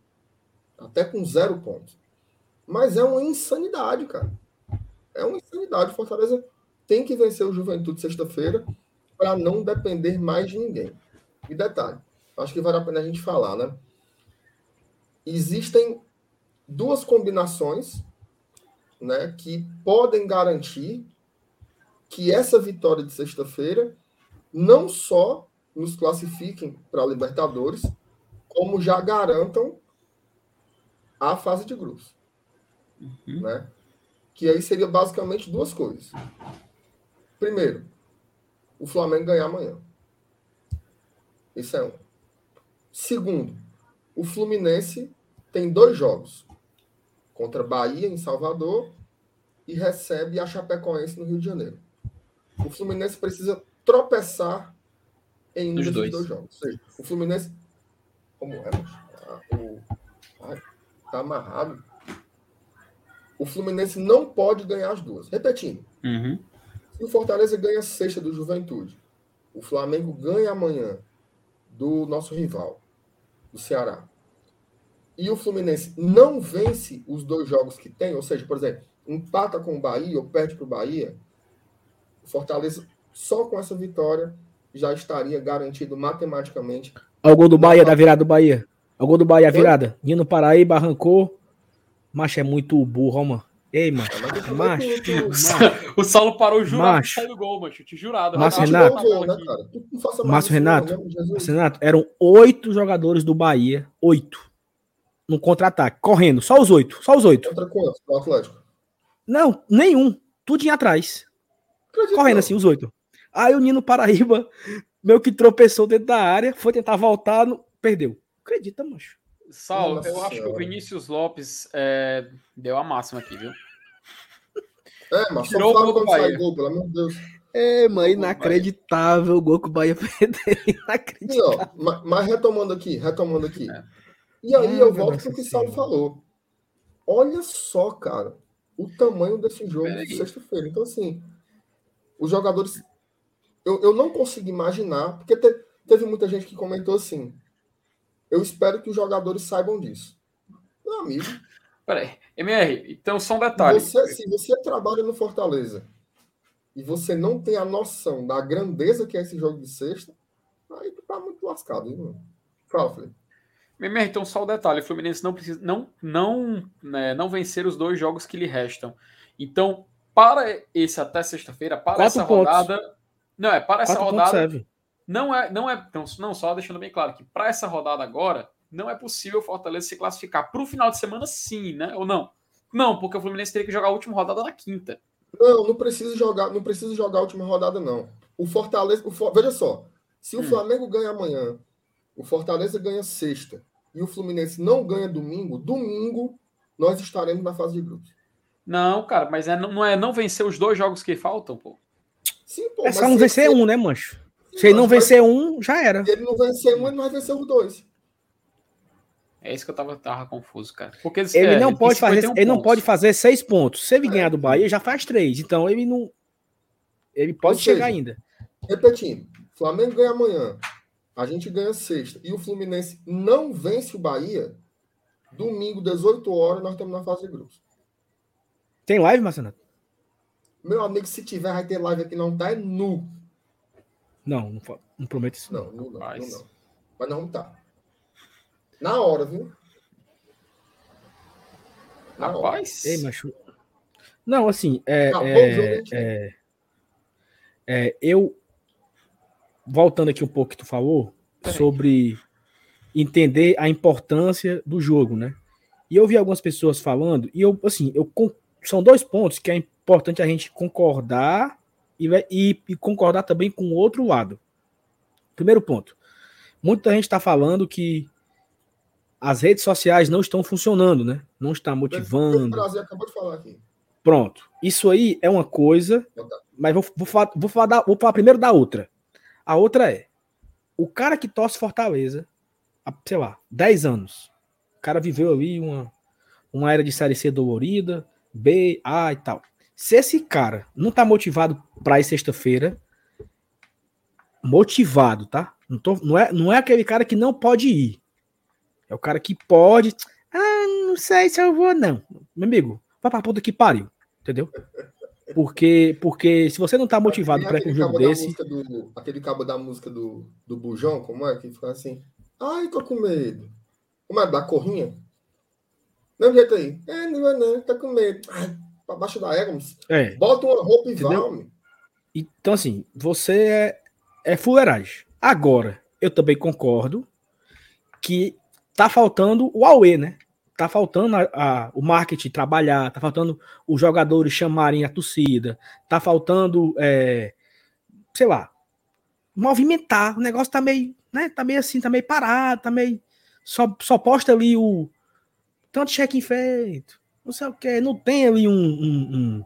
Até com zero pontos. Mas é uma insanidade, cara. É uma insanidade. O Fortaleza tem que vencer o Juventude sexta-feira para não depender mais de ninguém. E detalhe, acho que vale a pena a gente falar, né? Existem duas combinações né, que podem garantir que essa vitória de sexta-feira não só nos classifiquem para a Libertadores, como já garantam a fase de grupos. Uhum. Né? Que aí seria basicamente duas coisas. Primeiro, o Flamengo ganhar amanhã. Isso é um. Segundo, o Fluminense tem dois jogos contra Bahia em Salvador e recebe a Chapecoense no Rio de Janeiro. O Fluminense precisa tropeçar em um Dos dois. dois jogos. Ou seja, o Fluminense. Como é? Ah, o... Ai, tá amarrado. O Fluminense não pode ganhar as duas. Repetindo. Uhum. Se o Fortaleza ganha sexta do Juventude, o Flamengo ganha amanhã do nosso rival, do Ceará, e o Fluminense não vence os dois jogos que tem, ou seja, por exemplo, empata com o Bahia ou perde para o Bahia, o Fortaleza só com essa vitória já estaria garantido matematicamente. Olha o gol do Bahia, da virada do Bahia. Olha o gol do Bahia, a virada. Nino Paraíba, arrancou. Macho é muito burro, ó, mano. Ei, Macho, macho. O Saulo parou jurado Macho. que saiu do gol, macho. Te jurado. Márcio Renato. né, aqui. cara? Tu não faça mais Márcio Renato. Renato, eram oito jogadores do Bahia. Oito. No contra-ataque. Correndo. Só os oito. Só os oito. Contra quantos? Atlético. Não, nenhum. Tudinho atrás. Acredito Correndo não. assim, os oito. Aí o Nino Paraíba, meio que tropeçou dentro da área, foi tentar voltar, perdeu. Acredita, macho. Saulo, Nossa eu acho que o. Vinícius Lopes é, deu a máxima aqui, viu? É, mas só o fala gol do quando sai Bahia. gol, pelo amor de Deus. É, mano, inacreditável o gol que o Bahia perdeu. E, Inacreditável. ó, ma- mas retomando aqui, retomando aqui. É. E aí Ah, eu volto Deus pro que o Saulo falou. Olha só, cara, o tamanho desse jogo Peraí. de sexta-feira. Então, assim, os jogadores. Eu, eu não consigo imaginar, porque te- teve muita gente que comentou assim. Eu espero que os jogadores saibam disso. Meu amigo, Peraí. MR, então só um detalhe. você, se você trabalha no Fortaleza e você não tem a noção da grandeza que é esse jogo de sexta, aí tu tá muito lascado, hein, mano? Fala, Felipe. MR, então só um detalhe. O Fluminense não precisa não não né, não vencer os dois jogos que lhe restam. Então, para esse até sexta-feira, para Quatro essa pontos. rodada, não é para essa Quatro pontos rodada serve. Não é não é então, não só deixando bem claro que para essa rodada agora não é possível o Fortaleza se classificar para o final de semana, sim, né? Ou não? Não, porque o Fluminense teria que jogar a última rodada na quinta. Não, não precisa jogar, não precisa jogar a última rodada, não. O Fortaleza. o For- veja só, se o Hum. Flamengo ganha amanhã, o Fortaleza ganha sexta e o Fluminense não ganha domingo, domingo nós estaremos na fase de grupos. Não, cara, mas é, não não é não vencer os dois jogos que faltam, pô. Sim, pô. É só não vencer um, né, mancho? Se ele não vencer um, já era. Se ele não vencer um, ele não vai vencer os dois. É isso que eu tava, tava confuso, cara. Porque Ele é, não tem pode fazer, 51 ele não pode fazer seis pontos. Se ele É. ganhar do Bahia, já faz três. Então ele não. Ele pode Ou chegar seja, ainda. Repetindo, Flamengo ganha amanhã, a gente ganha sexta e o Fluminense não vence o Bahia, domingo, 18 horas, nós estamos na fase de grupos. Tem live, Marcelo? Meu amigo, se tiver, vai ter live aqui, não tá, é nu. Não, não, não prometo isso. Não. Não, não, nu não. Mas não vamos tá. Na hora, viu? Na hora. Rapaz. Ei, macho. Não, assim, é, Acabou é, é, é, eu voltando aqui um pouco que tu falou Peraí. sobre entender a importância do jogo, né? E eu vi algumas pessoas falando e eu assim, eu são dois pontos que é importante a gente concordar e, e- e concordar também com o outro lado. Primeiro ponto, muita gente está falando que as redes sociais não estão funcionando, né? Não está O motivando. Brasil acabou de falar aqui. Pronto. Isso aí é uma coisa, mas vou, vou, falar, vou, falar da- vou falar primeiro da outra. A outra é: o cara que torce Fortaleza, há, sei lá, 10 anos. O cara viveu ali uma, uma era de série C dolorida, B, A e tal. Se esse cara não tá motivado pra ir sexta-feira, motivado, tá? Não, tô, não, é, não é aquele cara que não pode ir. É o cara que pode. Ah, não sei se eu vou, não. Meu amigo, vai pra puta que pariu. Entendeu? Porque, porque se você não tá motivado Tem pra ir pra um aquele jogo desse. música do- aquele cabo da música do, do Bujão, como é? Que fica assim. Ai, tô com medo. Como é? Da corrinha? Não jeito aí. É, não não, tô com medo. Ai, pra baixo da égua. É. Bota uma roupa e vai. Então, assim, você é, é fuleiragem. Agora, eu também concordo que tá faltando o AUE, né? Tá faltando a- a- o marketing trabalhar, tá faltando os jogadores chamarem a torcida, tá faltando, é, sei lá, movimentar. O negócio tá meio, né? Tá meio assim, tá meio parado, tá meio. Só, só posta ali o tanto cheque feito, não sei o que, não tem ali um, um, um,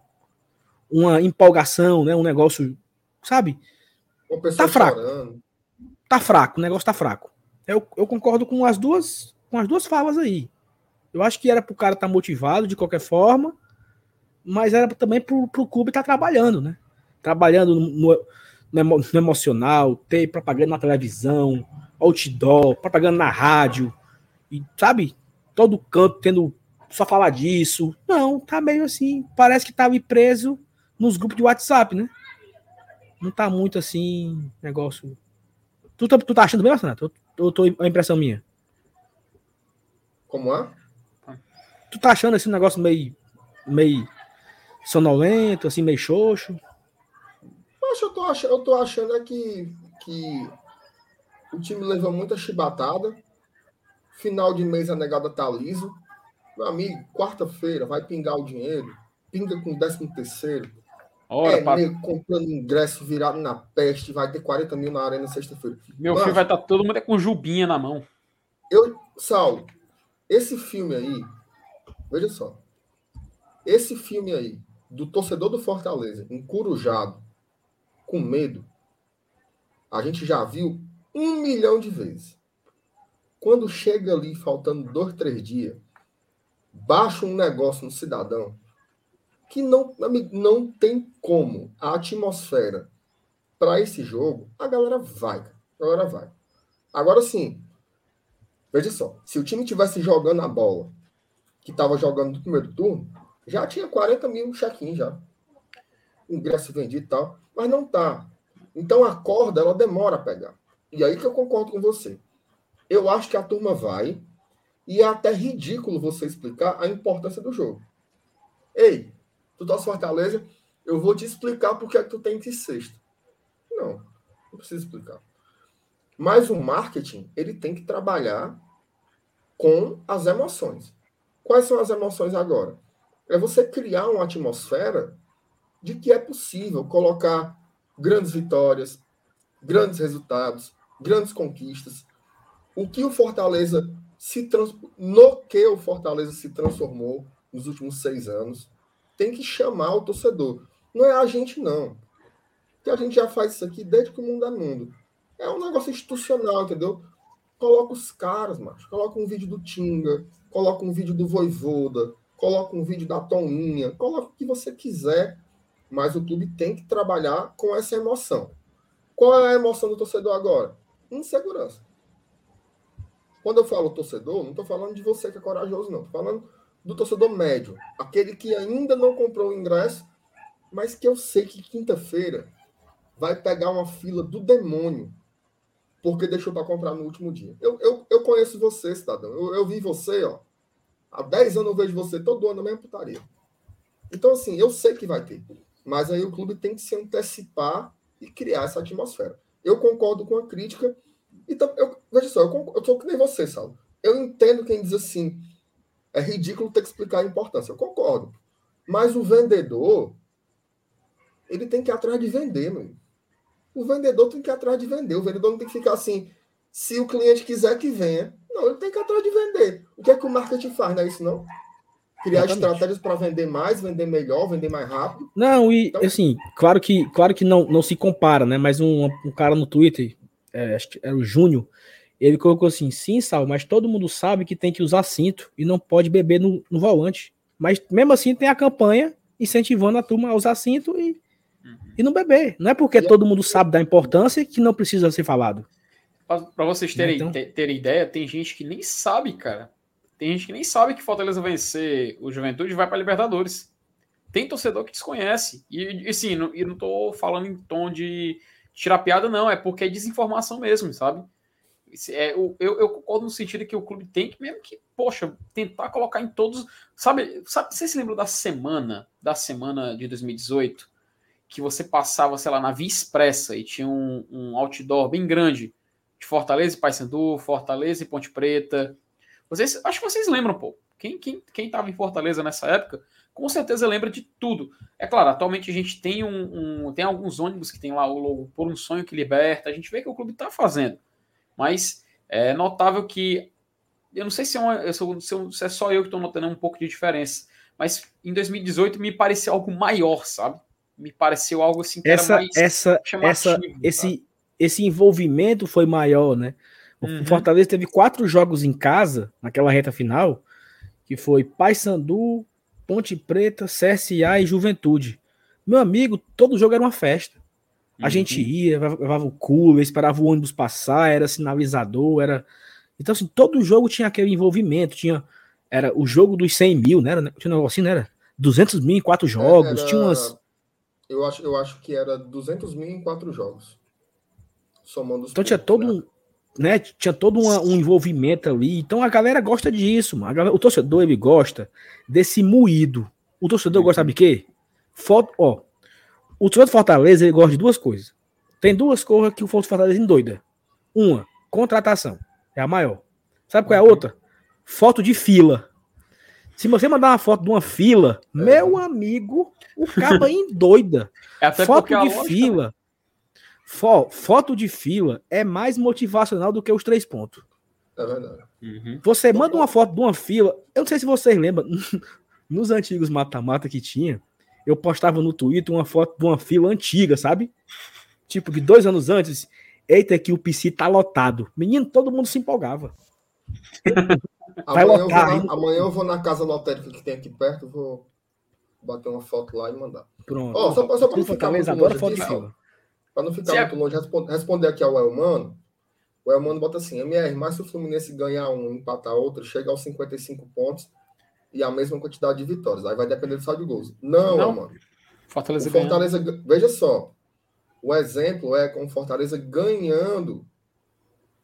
uma empolgação, né? Um negócio, sabe? Tá fraco. Chorando. Tá fraco, o negócio tá fraco. Eu, eu concordo com as duas com as duas falas aí. Eu acho que era pro cara estar tá motivado de qualquer forma, mas era também pro, pro clube estar tá trabalhando, né? Trabalhando no, no, no, emocional, ter propaganda na televisão, outdoor, propaganda na rádio, e sabe? Todo canto tendo só falar disso. Não, tá meio assim. Parece que tava preso nos grupos de WhatsApp, né? Não tá muito assim, negócio. Tu, tu, tu tá achando mesmo, Renato? Ou tô a impressão minha? Como é? Tu tá achando esse negócio meio, meio sonolento, assim, meio xoxo? Eu tô achando, eu tô achando é que, que o time levou muita chibatada. Final de mês a negada tá liso. Meu amigo, quarta-feira vai pingar o dinheiro. Pinga com o décimo terceiro. Ora, é, pra... comprando ingresso virado na peste, vai ter 40 mil na arena sexta-feira. Meu Mas, filho vai estar tá todo mundo é com jubinha na mão. Eu, Saulo, esse filme aí, veja só. Esse filme aí, do torcedor do Fortaleza, encurujado, com medo, a gente já viu um milhão de vezes. Quando chega ali, faltando dois, três dias, baixa um negócio no cidadão que não, não tem como a atmosfera para esse jogo, a galera vai. A galera vai. Agora sim, Veja só, se o time tivesse jogando a bola que estava jogando no primeiro turno, já tinha 40 mil check-in já. Ingresso vendido e tal. Mas não tá. Então a corda, ela demora a pegar. E aí que eu concordo com você. Eu acho que a turma vai e é até ridículo você explicar a importância do jogo. Ei, tu tá Fortaleza, eu vou te explicar porque é que tu tem que ir sexto. Não, não precisa explicar. Mas o marketing, ele tem que trabalhar com as emoções. Quais são as emoções agora? É você criar uma atmosfera de que é possível colocar grandes vitórias, grandes resultados, grandes conquistas. O que o Fortaleza se trans... no que o Fortaleza se transformou nos últimos seis anos, tem que chamar o torcedor. Não é a gente, não. Que a gente já faz isso aqui desde que o mundo é mundo. É um negócio institucional, entendeu? Coloca os caras, macho. Coloca um vídeo do Tinga, coloca um vídeo do Voivoda, coloca um vídeo da Toninha, coloca o que você quiser, mas o clube tem que trabalhar com essa emoção. Qual é a emoção do torcedor agora? Insegurança. Quando eu falo torcedor, não estou falando de você que é corajoso, não. Estou falando do torcedor médio. Aquele que ainda não comprou o ingresso, mas que eu sei que quinta-feira vai pegar uma fila do demônio porque deixou para comprar no último dia. Eu, eu, eu conheço você, cidadão. Eu, eu vi você, ó. Há 10 anos eu vejo você todo ano na mesma putaria. Então, assim, eu sei que vai ter. Mas aí o clube tem que se antecipar e criar essa atmosfera. Eu concordo com a crítica. Então, eu, veja só, eu, eu tô que nem você, Saulo. Eu entendo quem diz assim, é ridículo ter que explicar a importância. Eu concordo. Mas o vendedor, ele tem que ir atrás de vender, meu. O vendedor tem que ir atrás de vender. O vendedor não tem que ficar assim, se o cliente quiser que venha. Não, ele tem que ir atrás de vender. O que é que o marketing faz, não é isso não? Criar Exatamente. estratégias para vender mais, vender melhor, vender mais rápido. Não, e então... assim, claro que, claro que não, não se compara, né? Mas um, um cara no Twitter, é, acho que era o Júnior, ele colocou assim: sim, Sal, mas todo mundo sabe que tem que usar cinto e não pode beber no, no volante. Mas mesmo assim tem a campanha incentivando a turma a usar cinto e e não beber. Não é porque todo mundo sabe da importância que não precisa ser falado. Para vocês terem, então... terem ideia, tem gente que nem sabe, cara. Tem gente que nem sabe que Fortaleza vencer o Juventude vai para Libertadores. Tem torcedor que desconhece. E, e sim, não, e não tô falando em tom de tirar piada, não. É porque é desinformação mesmo, sabe? É, eu, eu, concordo no sentido que o clube tem que, mesmo que, poxa, tentar colocar em todos. Sabe, sabe vocês se lembram da semana, da semana de 2018? que você passava, sei lá, na Via Expressa e tinha um, um outdoor bem grande de Fortaleza e Paysandu, Fortaleza e Ponte Preta. Vocês, acho que vocês lembram, pô. Quem, quem, quem tava em Fortaleza nessa época, com certeza lembra de tudo. É claro, atualmente a gente tem um, um tem alguns ônibus que tem lá o logo Por um Sonho que Liberta, a gente vê que o clube está fazendo. Mas é notável que, eu não sei se é, uma, se é só eu que estou notando um pouco de diferença, Mas em 2018 me pareceu algo maior, sabe? Me pareceu algo assim que essa, era mais essa, essa, esse, esse envolvimento foi maior, né? O uhum. Fortaleza teve quatro jogos em casa, naquela reta final, que foi Paysandu, Ponte Preta, CSA e Juventude. Meu amigo, todo jogo era uma festa. A uhum. gente ia, levava o cooler, esperava o ônibus passar, era sinalizador, era. Então, assim, todo jogo tinha aquele envolvimento, tinha. Era o jogo dos 100 mil, né? Tinha um negócio assim, né? Era 200 mil em quatro jogos, era... tinha umas. Eu acho, eu acho que era 200 mil em quatro jogos. Somando os Então pontos, tinha todo né? um. Né, tinha todo uma, um envolvimento ali. Então a galera gosta disso. Galera, o torcedor ele gosta desse moído. O torcedor gosta de quê? Foto, ó, o torcedor do Fortaleza ele gosta de duas coisas. Tem duas coisas que o Fortaleza endoida. Uma, contratação. É a maior. Sabe qual é a outra? Foto de fila. Se você mandar uma foto de uma fila, é. meu amigo, o caba endoida. É foto de fila. Fo foto de fila é mais motivacional do que os três pontos. É verdade. Uhum. Você manda uma foto de uma fila. Eu não sei se vocês lembram, nos antigos mata-mata que tinha, eu postava no Twitter uma foto de uma fila antiga, sabe? Tipo, de dois anos antes. Eita, que o PC tá lotado. Menino, todo mundo se empolgava. Vai amanhã, lotar, eu na, amanhã eu vou na casa lotérica que tem aqui perto, vou bater uma foto lá e mandar. Pronto. Oh, só, só para não ficar muito longe foto aqui, Para não ficar muito longe, responder aqui ao Elmano. O Elmano bota assim, MR, mas se o Fluminense ganhar um e empatar outro, chega aos 55 pontos e a mesma quantidade de vitórias. Aí vai depender do saldo de gols. Não, não. mano. Fortaleza, Fortaleza Veja só. O exemplo é com o Fortaleza ganhando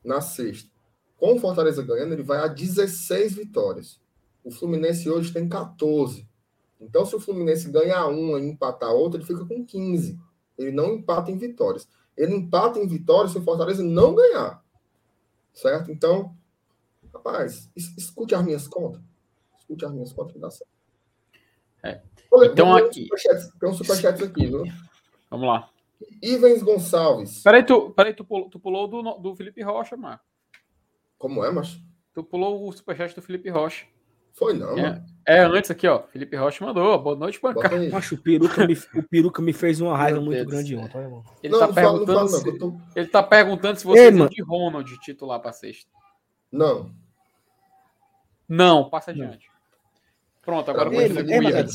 na sexta. Com o Fortaleza ganhando, ele vai a 16 vitórias. O Fluminense hoje tem 14. Então, se o Fluminense ganhar uma e empatar outra, ele fica com 15. Ele não empata em vitórias. Ele empata em vitórias se o Fortaleza não ganhar. Certo? Então, rapaz, escute as minhas contas escute as minhas contas É. Então aqui. Tem um superchat aqui, viu? Vamos lá. Ivens Gonçalves. Peraí, tu, peraí, tu, pulou, tu pulou do, do Felipe Rocha, Marco. Como é, macho? Tu pulou o superchat do Felipe Rocha. Foi não, é, mano. É, antes aqui, ó. Felipe Rocha mandou. Boa noite, bancada. Macho, o peruca, me, o peruca me fez uma raiva muito grande ontem. Ele, não, tá não perguntando falo, se, tô... ele tá perguntando se você é de Ronald titular pra sexta. Não. Não, passa adiante. Pronto, agora é, é,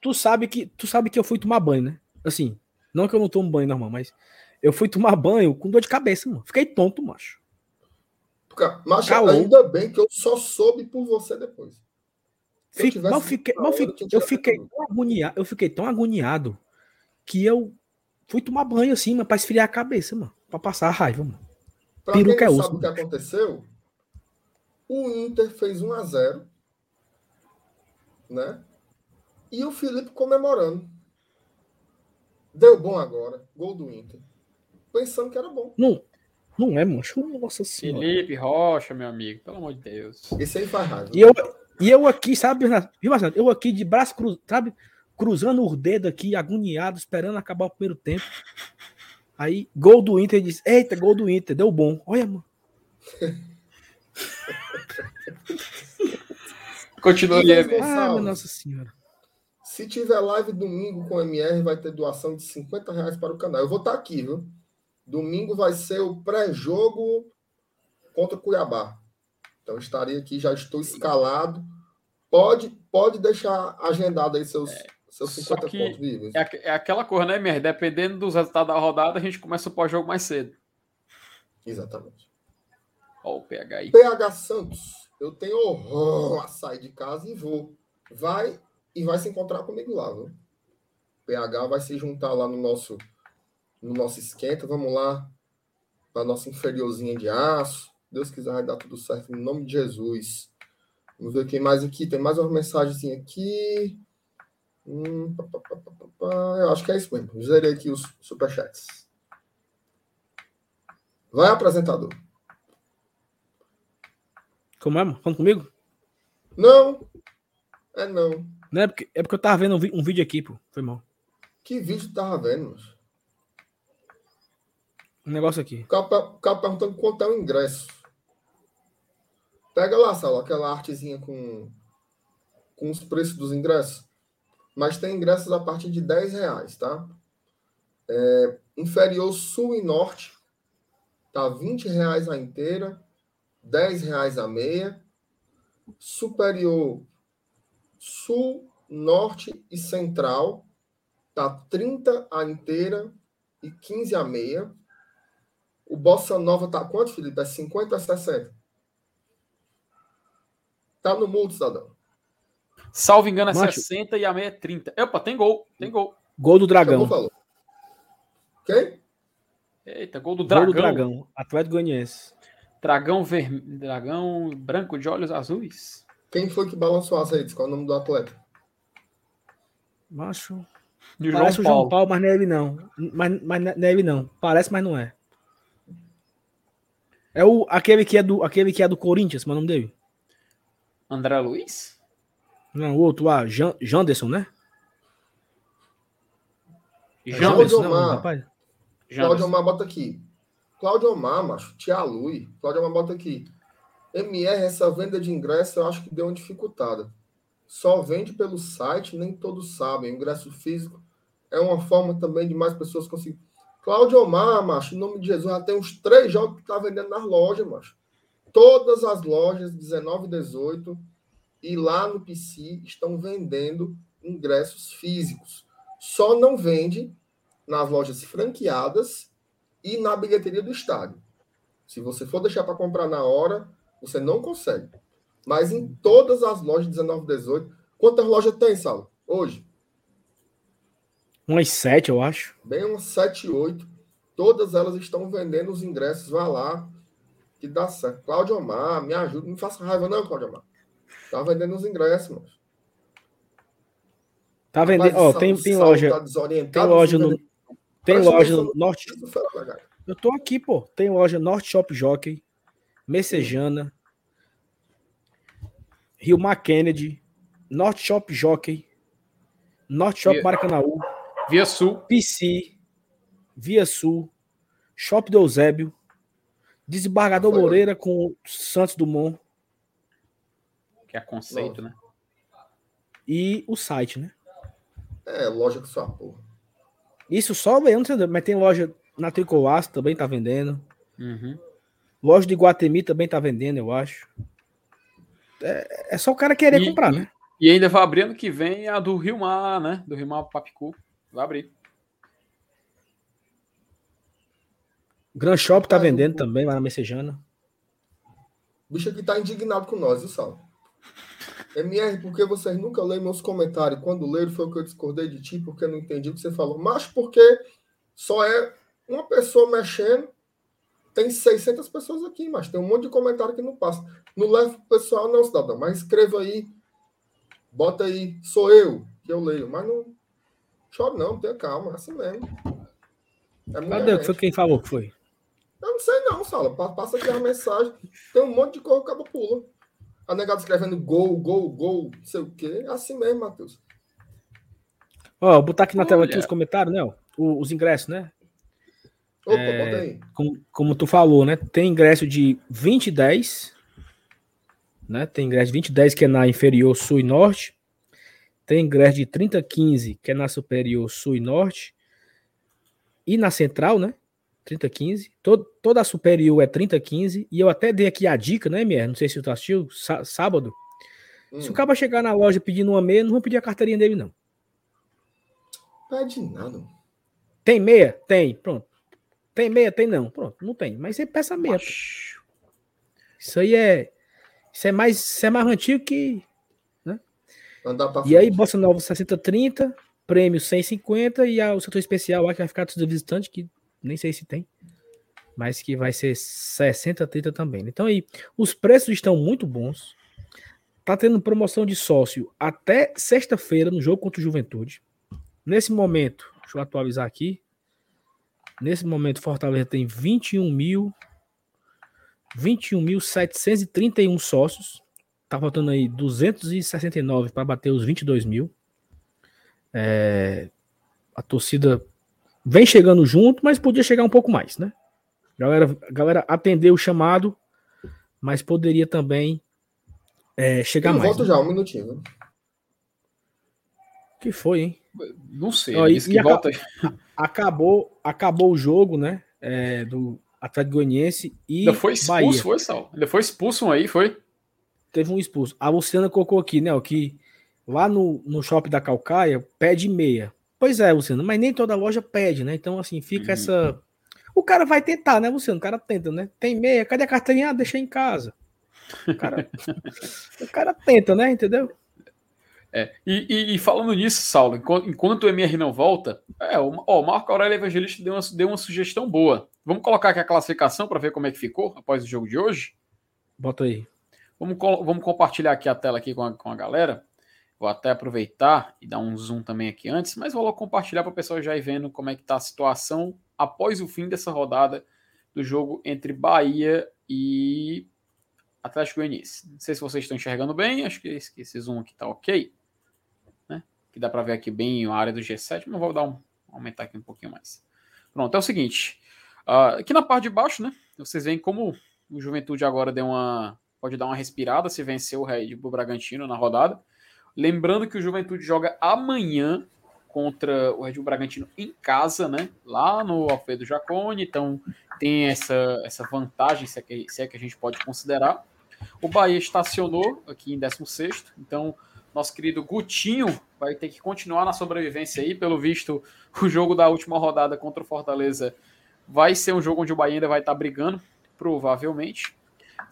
tu sabe que tu sabe que eu fui tomar banho, né? Assim, não que eu não tomo banho normal, mas eu fui tomar banho com dor de cabeça, mano. Fiquei tonto, macho. Macho, Calou. ainda bem que eu só soube por você depois. Fique, eu, fiquei, hora, fiquei, eu, fiquei tão agoniado, eu fiquei tão agoniado que eu fui tomar banho assim, mas pra esfriar a cabeça, mano. Pra passar a raiva, mano. Pra Peruca quem não é sabe o que aconteceu, o Inter fez 1 a 0 né? E o Felipe comemorando. Deu bom agora. Gol do Inter. Pensando que era bom. Não, não é, mancho. Nossa senhora. Felipe Rocha, meu amigo. Pelo amor de Deus. Esse aí faz raiva. E eu, e eu aqui, sabe, viu, Marcelo? Eu aqui de braço cruzado, sabe? Cruzando o dedo aqui, agoniado, esperando acabar o primeiro tempo. Aí, gol do Inter, diz: Eita, gol do Inter, deu bom. Olha, mano. Continua aí. Ah, nossa senhora. Se tiver live domingo com o MR, vai ter doação de 50 reais para o canal. Eu vou estar aqui, viu? Domingo vai ser o pré-jogo contra o Cuiabá. Então estarei aqui, já estou escalado. Pode, pode deixar agendado aí seus, é, seus 50 pontos vivos. É, é, aquela coisa, né, MR? Dependendo dos resultados da rodada, a gente começa o pós-jogo mais cedo. Exatamente. Olha o PH aí. PH Santos eu tenho horror a sair de casa e vou. Vai e vai se encontrar comigo lá, viu? PH vai se juntar lá no nosso no nosso esquenta. Vamos lá para nossa inferiorzinha de aço. Deus quiser vai dar tudo certo em nome de Jesus. Vamos ver quem mais aqui. Tem mais uma mensagem aqui. Hum, pá, pá, pá, Eu acho que é isso mesmo. Zerei aqui os superchats. Vai, apresentador. Como é, mano? Falando comigo? Não. É não. Não é porque, é porque eu tava vendo um, um vídeo aqui, pô. Foi mal. Que vídeo tu tava vendo, mano? Um negócio aqui. O cara, o cara perguntando quanto é o ingresso. Pega lá, Saulo, aquela artezinha com, com os preços dos ingressos. Mas tem ingressos a partir de 10 reais, tá? É, inferior sul e norte, tá 20 reais a inteira, 10 reais a meia. Superior sul, norte e central, tá 30 a inteira e 15 a meia. O Bossa Nova tá quanto, Felipe? É 50 a 60? Tá no mudo, cidadão. Salvo engano, é Macho. 60 e a meia é 30. Opa, tem gol, tem gol. Gol do Dragão. Falou. Quem? Eita, gol do Dragão. Gol do Dragão, Atlético Goianiense. Dragão, ver... Dragão branco de olhos azuis. Quem foi que balançou as redes? Qual é o nome do atleta? Macho. De Parece João o João Paulo, mas não é ele não. Mas, mas não é ele não. Parece, mas não é. É o, aquele, que é do, aquele que é do Corinthians, mas o nome dele? André Luiz? Não, o outro lá, Jean, Janderson, né? Janderson, Omar. Cláudio Omar bota aqui. Cláudio Omar, macho, Tia Lui. Cláudio Omar bota aqui. MR, essa venda de ingresso eu acho que deu uma dificultada. Só vende pelo site, nem todos sabem. O ingresso físico é uma forma também de mais pessoas conseguirem. Cláudio Omar, macho, em nome de Jesus, já tem uns três jogos que tá vendendo nas lojas, macho. Todas as lojas, 19 e 18, e lá no PC estão vendendo ingressos físicos. Só não vende nas lojas franqueadas e na bilheteria do estádio. Se você for deixar para comprar na hora, você não consegue. Mas em todas as lojas 19, 18. Quantas lojas tem, Salo? Hoje? Umas sete, eu acho. Bem, umas sete, oito. Todas elas estão vendendo os ingressos. Vá lá, que dá certo. Cláudio Omar, me ajuda. Não faça raiva, não, Cláudio Omar. Tá vendendo os ingressos, mano. Tá vendendo. Ó, oh, tem, tem loja. Tá tem loja no. Tem loja no Norte. Eu tô aqui, pô. Tem loja Norte Shop Jockey, Messejana, Rio Mar Kennedy, North Shop Jockey, North Shop Via, Maracanãú, Via Sul, PC, Via Sul, Shop do Eusébio, Desembargador Moreira com Santos Dumont. Que é conceito, né? E o site, né? É, loja que só porra. Isso só, eu não sei, mas tem loja na Tricoaço também tá vendendo. Uhum. Loja de Guatemi também tá vendendo, eu acho é, é só o cara querer e, comprar, né? E ainda vai abrir ano que vem a do Rio Mar, né? Do Rio Mar Papicu. Vai abrir. Grand Shop tá vendendo também lá na Messejana. O bicho aqui tá indignado com nós, viu, Sal? MR, por que vocês nunca leem meus comentários? Quando leram foi o que eu discordei de ti, porque eu não entendi o que você falou. Mas porque só é uma pessoa mexendo tem 600 pessoas aqui, mas tem um monte de comentário que não passa. Não leva o pessoal, não, cidadão. Mas escreva aí. Bota aí. Sou eu que eu leio. Mas não chore, não. Tenha calma. É assim mesmo. É Cadê? Que foi quem falou que foi? Eu não sei, não, Sala. Passa aqui a mensagem. Tem um monte de coisa que acaba pula. A negada escrevendo gol, gol, gol, não sei o quê. É assim mesmo, Matheus. Ó, vou botar aqui na Olha. tela aqui os comentários, né? Os ingressos, né? Opa, é, bota aí. Como, como, tu falou, né? Tem ingresso de 20 e 10. Né? Tem ingresso de 20 e 10 que é na inferior sul e norte. Tem ingresso de 30 e 15 que é na superior sul e norte. E na central, né? 30 15. Todo, toda a superior é 30 15. E eu até dei aqui a dica, né, Mier? Não sei se tu assistiu, sábado. Hum. Se o cara chegar na loja pedindo uma meia, não vão pedir a carteirinha dele, não. Pede nada. Tem meia? Tem. Pronto. Tem meia? Tem não. Pronto, não tem. Mas você peça meia. Isso aí é. Isso é mais, isso é mais antigo que. Né? E aí, Bossa Nova 60-30, prêmio 150 e a, o setor especial lá que vai ficar dos visitantes, que nem sei se tem. Mas que vai ser 60-30 também. Então aí, os preços estão muito bons. Tá tendo promoção de sócio até sexta-feira no jogo contra o Juventude. Nesse momento, deixa eu atualizar aqui. Nesse momento, Fortaleza tem 21 mil 21.731 sócios. Tá faltando aí 269 para bater os 22 mil. É, a torcida vem chegando junto, mas podia chegar um pouco mais, né? A galera, a galera atendeu o chamado, mas poderia também é, chegar Eu mais. Volto né? já, um minutinho. Que foi, hein? Não sei. Ó, e, e volta... acabou, acabou o jogo, né? É, do Atlético Goianiense e Ainda foi expulso, Bahia. foi, Sal? Ainda foi expulso um aí, foi? Teve um expulso. A Luciana colocou aqui, né? O que lá no, no shopping da Calcaia pede meia. Pois é, Luciano, mas nem toda loja pede, né? Então, assim, fica uhum. essa. O cara vai tentar, né, Luciano? O cara tenta, né? Tem meia, cadê a carteirinha? Ah, deixa em casa. O cara, o cara tenta, né? Entendeu? É, e, e, e, falando nisso, Saulo, enquanto, enquanto o MR não volta, é, o, ó, o Marco Aurélio Evangelista deu uma, deu uma sugestão boa. Vamos colocar aqui a classificação para ver como é que ficou após o jogo de hoje? Bota aí. Vamos, vamos compartilhar aqui a tela aqui com a, com a galera. Vou até aproveitar e dar um zoom também aqui antes, mas vou compartilhar para o pessoal já ir vendo como é que está a situação após o fim dessa rodada do jogo entre Bahia e Atlético Goianiense. Não sei se vocês estão enxergando bem, acho que esse, esse zoom aqui está ok que dá para ver aqui bem a área do G7, mas vou dar um, aumentar aqui um pouquinho mais. Pronto, é o seguinte, uh, aqui na parte de baixo, né, vocês veem como o Juventude agora deu uma, pode dar uma respirada se vencer o Red Bull Bragantino na rodada. Lembrando que o Juventude joga amanhã contra o Red Bull Bragantino em casa, né? Lá no Alfredo Jacone, então tem essa, essa vantagem, se é, que, se é que a gente pode considerar. O Bahia estacionou aqui em 16, então nosso querido Gutinho vai ter que continuar na sobrevivência aí. Pelo visto, o jogo da última rodada contra o Fortaleza vai ser um jogo onde o Bahia ainda vai estar brigando, provavelmente.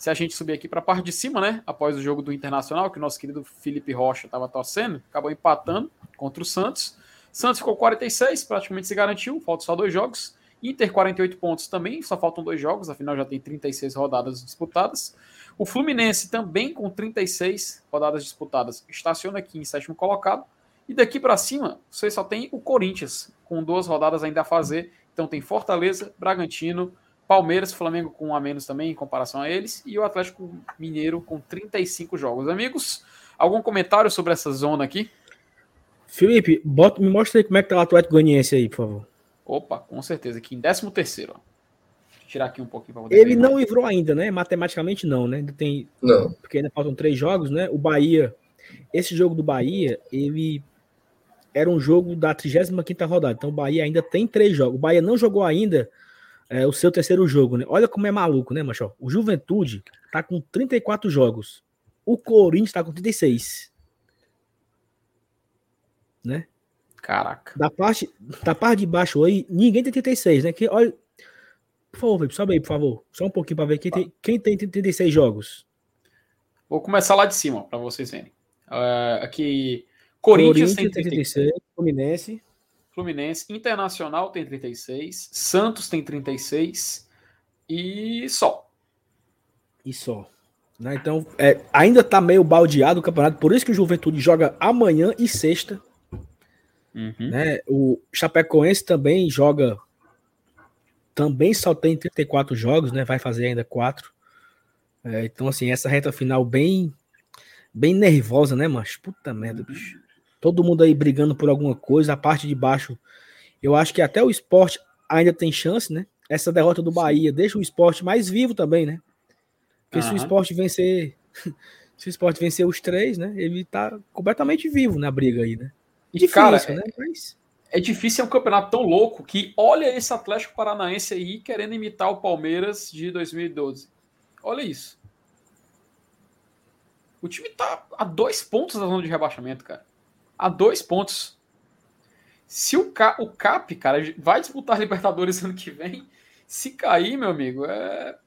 Se a gente subir aqui para a parte de cima, né? Após o jogo do Internacional, que o nosso querido Felipe Rocha estava torcendo, acabou empatando contra o Santos. Santos ficou 46, praticamente se garantiu, faltam só dois jogos. Inter 48 pontos também, só faltam dois jogos, afinal já tem 36 rodadas disputadas. O Fluminense também com 36 rodadas disputadas estaciona aqui em sétimo colocado. E daqui para cima, você só tem o Corinthians com duas rodadas ainda a fazer. Então tem Fortaleza, Bragantino, Palmeiras, Flamengo com um a menos também em comparação a eles e o Atlético Mineiro com 35 jogos. Amigos, algum comentário sobre essa zona aqui? Felipe, bota, me mostra aí como é que tá o Atlético Goianiense aí, por favor. Opa, com certeza, aqui em 13 terceiro, ó tirar aqui um pouquinho para poder. Ele não livrou ainda, né? Matematicamente não, né? Ainda tem. Não. Porque ainda faltam três jogos, né? O Bahia. Esse jogo do Bahia, ele era um jogo da 35 rodada. Então o Bahia ainda tem três jogos. O Bahia não jogou ainda é, o seu terceiro jogo, né? Olha como é maluco, né, Macho? O Juventude tá com 34 jogos. O Corinthians tá com 36. Né? Caraca. Da parte, da parte de baixo aí, ninguém tem 36, né? Que, olha, por favor, sobe aí, por favor. Só um pouquinho para ver quem tem, quem tem 36 jogos. Vou começar lá de cima, para vocês verem. Uh, aqui, Corinthians, Corinthians tem 36, Fluminense. Fluminense, Internacional tem 36, Santos tem 36 e só. E só. Né? Então, é, ainda tá meio baldeado o campeonato, por isso que o Juventude joga amanhã e sexta. Uhum. Né? O Chapecoense também joga também só tem 34 jogos, né? Vai fazer ainda quatro. É, então, assim, essa reta final bem bem nervosa, né, mas Puta merda, bicho. Todo mundo aí brigando por alguma coisa. A parte de baixo, eu acho que até o esporte ainda tem chance, né? Essa derrota do Bahia deixa o esporte mais vivo também, né? Porque uhum. se o esporte vencer. se o esporte vencer os três, né? Ele tá completamente vivo na briga aí, né? E, Difícil, cara, né? Mas é difícil, é um campeonato tão louco que olha esse Atlético Paranaense aí querendo imitar o Palmeiras de 2012. Olha isso. O time tá a dois pontos da zona de rebaixamento, cara. A dois pontos. Se o, Cap, o Cap, cara, vai disputar Libertadores ano que vem, se cair, meu amigo, é.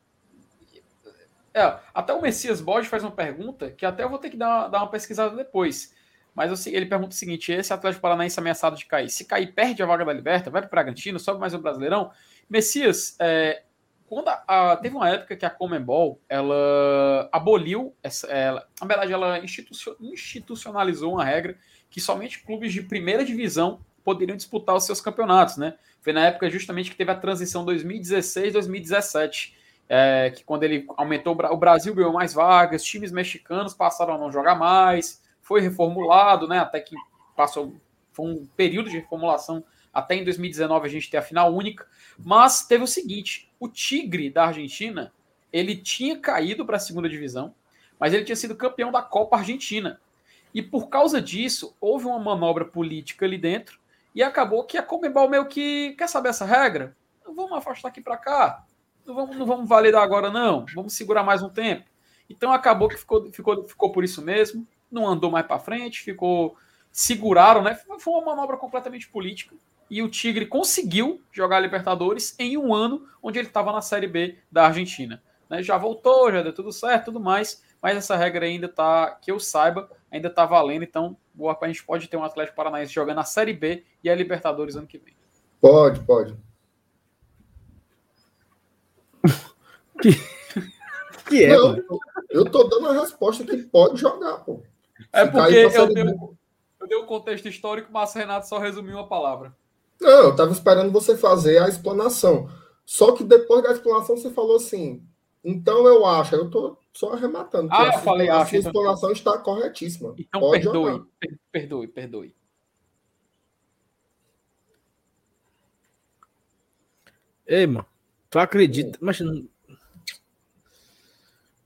É, até o Messias Borges faz uma pergunta que até eu vou ter que dar, dar uma pesquisada depois. Mas ele pergunta o seguinte: esse Atlético Paranaense ameaçado de cair, se cair, perde a vaga da Liberta, vai para o Bragantino, sobe mais o Brasileirão. Messias, é, quando a, a, teve uma época que a Comembol ela aboliu, essa, ela, na verdade, ela institucionalizou uma regra que somente clubes de primeira divisão poderiam disputar os seus campeonatos, né? Foi na época justamente que teve a transição 2016-2017. É, que quando ele aumentou, o Brasil ganhou mais vagas, times mexicanos passaram a não jogar mais, foi reformulado, né? Até que passou, foi um período de reformulação até em 2019 a gente ter a final única. Mas teve o seguinte: o Tigre da Argentina ele tinha caído para a segunda divisão, mas ele tinha sido campeão da Copa Argentina. E por causa disso, houve uma manobra política ali dentro e acabou que a Comebol meio que quer saber essa regra? Não vamos afastar aqui para cá. Não vamos, não vamos validar agora, não. Vamos segurar mais um tempo. Então acabou que ficou, ficou, ficou por isso mesmo. Não andou mais para frente, ficou. Seguraram, né? Foi uma manobra completamente política. E o Tigre conseguiu jogar a Libertadores em um ano onde ele estava na Série B da Argentina. Né? Já voltou, já deu tudo certo, tudo mais. Mas essa regra ainda tá, que eu saiba, ainda tá valendo. Então, boa, a gente pode ter um Atlético Paranaense jogando a Série B e a Libertadores ano que vem. Pode, pode. que, que é, Não, eu tô dando a resposta que pode jogar, pô. É porque eu dei, eu dei o contexto histórico, mas Renato só resumiu uma palavra. Não, eu tava esperando você fazer a explanação. Só que depois da explanação você falou assim, então eu acho, eu tô só arrematando. Ah, eu falei, a acho. sua explanação está corretíssima. Então Pode perdoe, jogar. per- perdoe, perdoe. Ei, mano, tu acredita? Mas não-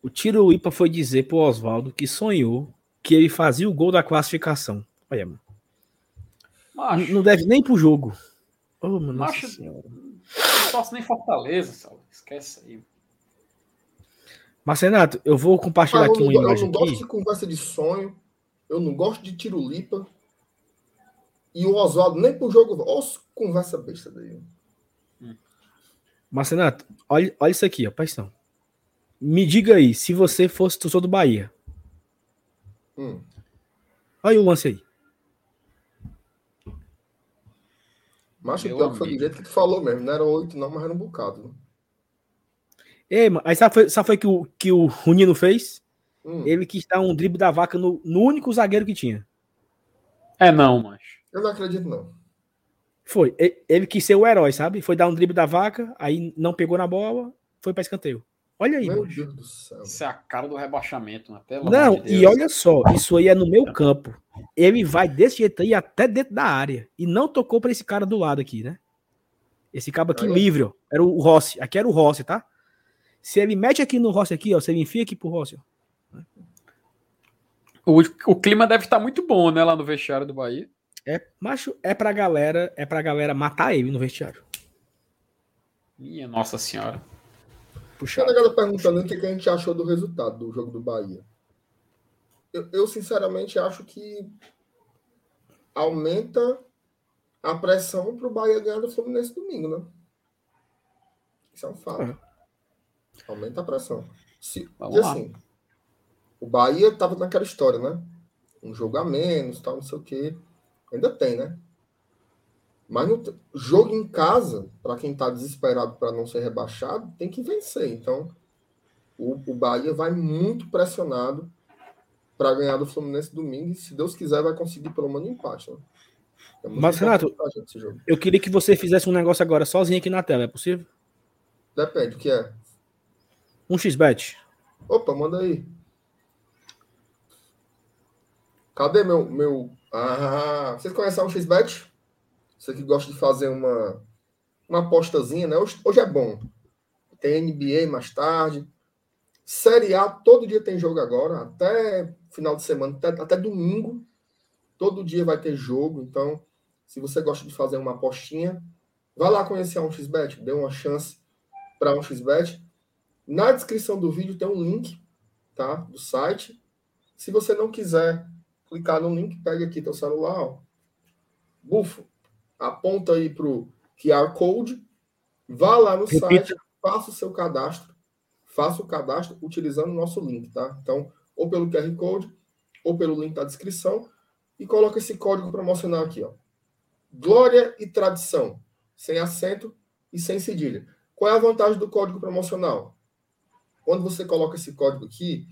o Tiro Ipa foi dizer pro Oswaldo que sonhou que ele fazia o gol da classificação. Olha, mano. Macho, Não deve nem pro jogo. Ô, mano, nossa Macho- senhora. não posso nem Fortaleza, Saulo. Esquece aí. Mas, Renato, eu vou compartilhar Ah, eu aqui uma go- eu imagem não gosto aqui. de conversa de sonho. Eu não gosto de tirulipa. E o Oswaldo nem pro jogo. Olha conversa besta daí. Mas, Renato, olha, olha isso aqui, ó. Atenção. Me diga aí, se você fosse torcedor do Bahia. Hum. Olha o lance aí. Mas o Meu pior que foi do jeito que tu falou mesmo. Não era oito, não, mas era um bocado. Ei, mano, aí sabe, foi- sabe foi que o que o, Nino fez? Hum. Ele quis dar um drible da vaca no, no único zagueiro que tinha. É não, macho. Eu não acredito, não. Foi. E- Ele quis ser o herói, sabe? Foi dar um drible da vaca, aí não pegou na bola, foi pra escanteio. Olha aí, Meu mano. Deus do céu. Isso é a cara do rebaixamento, né? Pelo Não, de e olha só, isso aí é no meu campo. Ele vai desse jeito aí até dentro da área. E não tocou pra esse cara do lado aqui, né? Esse cabo aqui Aí. livre, ó. Era o Rossi. Aqui era o Rossi, tá? Se ele mete aqui no Rossi aqui, ó. Se ele enfia aqui pro Rossi, ó. O, o clima deve estar muito bom, né? Lá no vestiário do Bahia. É, macho, é pra galera, é pra galera matar ele no vestiário. Minha Nossa Senhora. Tinha Puxado. negado perguntando o que que a gente achou do resultado do jogo do Bahia. Eu, eu, sinceramente acho que aumenta a pressão para o Bahia ganhar do Fluminense domingo, né? Isso é um fato. Aumenta a pressão. Se, Vamos e lá. assim, o Bahia estava naquela história, né? Um jogo a menos, tal, não sei o quê. Ainda tem, né? Mas no jogo em casa, para quem está desesperado para não ser rebaixado, tem que vencer. Então, o, o Bahia vai muito pressionado para ganhar do Fluminense domingo. E, se Deus quiser, vai conseguir pelo menos um empate. Né? É Mas, Renato. Eu queria que você fizesse um negócio agora sozinho aqui na tela, é possível? Depende, o que é? Um xbet. Opa, manda aí. Cadê meu. meu... Ah, vocês conhecem o XBet? Você que gosta de fazer uma, uma apostazinha, né? Hoje, hoje é bom. Tem NBA mais tarde. Série A, todo dia tem jogo agora, até final de semana, até, até domingo. Todo dia vai ter jogo. Então, se você gosta de fazer uma apostinha, vai lá conhecer a 1xBet, dê uma chance para a 1xBet. Na descrição do vídeo tem um link, tá? Do site. Se você não quiser clicar no link, pega aqui teu celular, ó. Bufo. Aponta aí pro QR Code. Vá lá no Repita. site, faça o seu cadastro. Faça o cadastro utilizando o nosso link, tá? Então, ou pelo QR Code, ou pelo link da descrição. E coloca esse código promocional aqui, ó. Glória e tradição. Sem acento e sem cedilha. Qual é a vantagem do código promocional? Quando você coloca esse código aqui,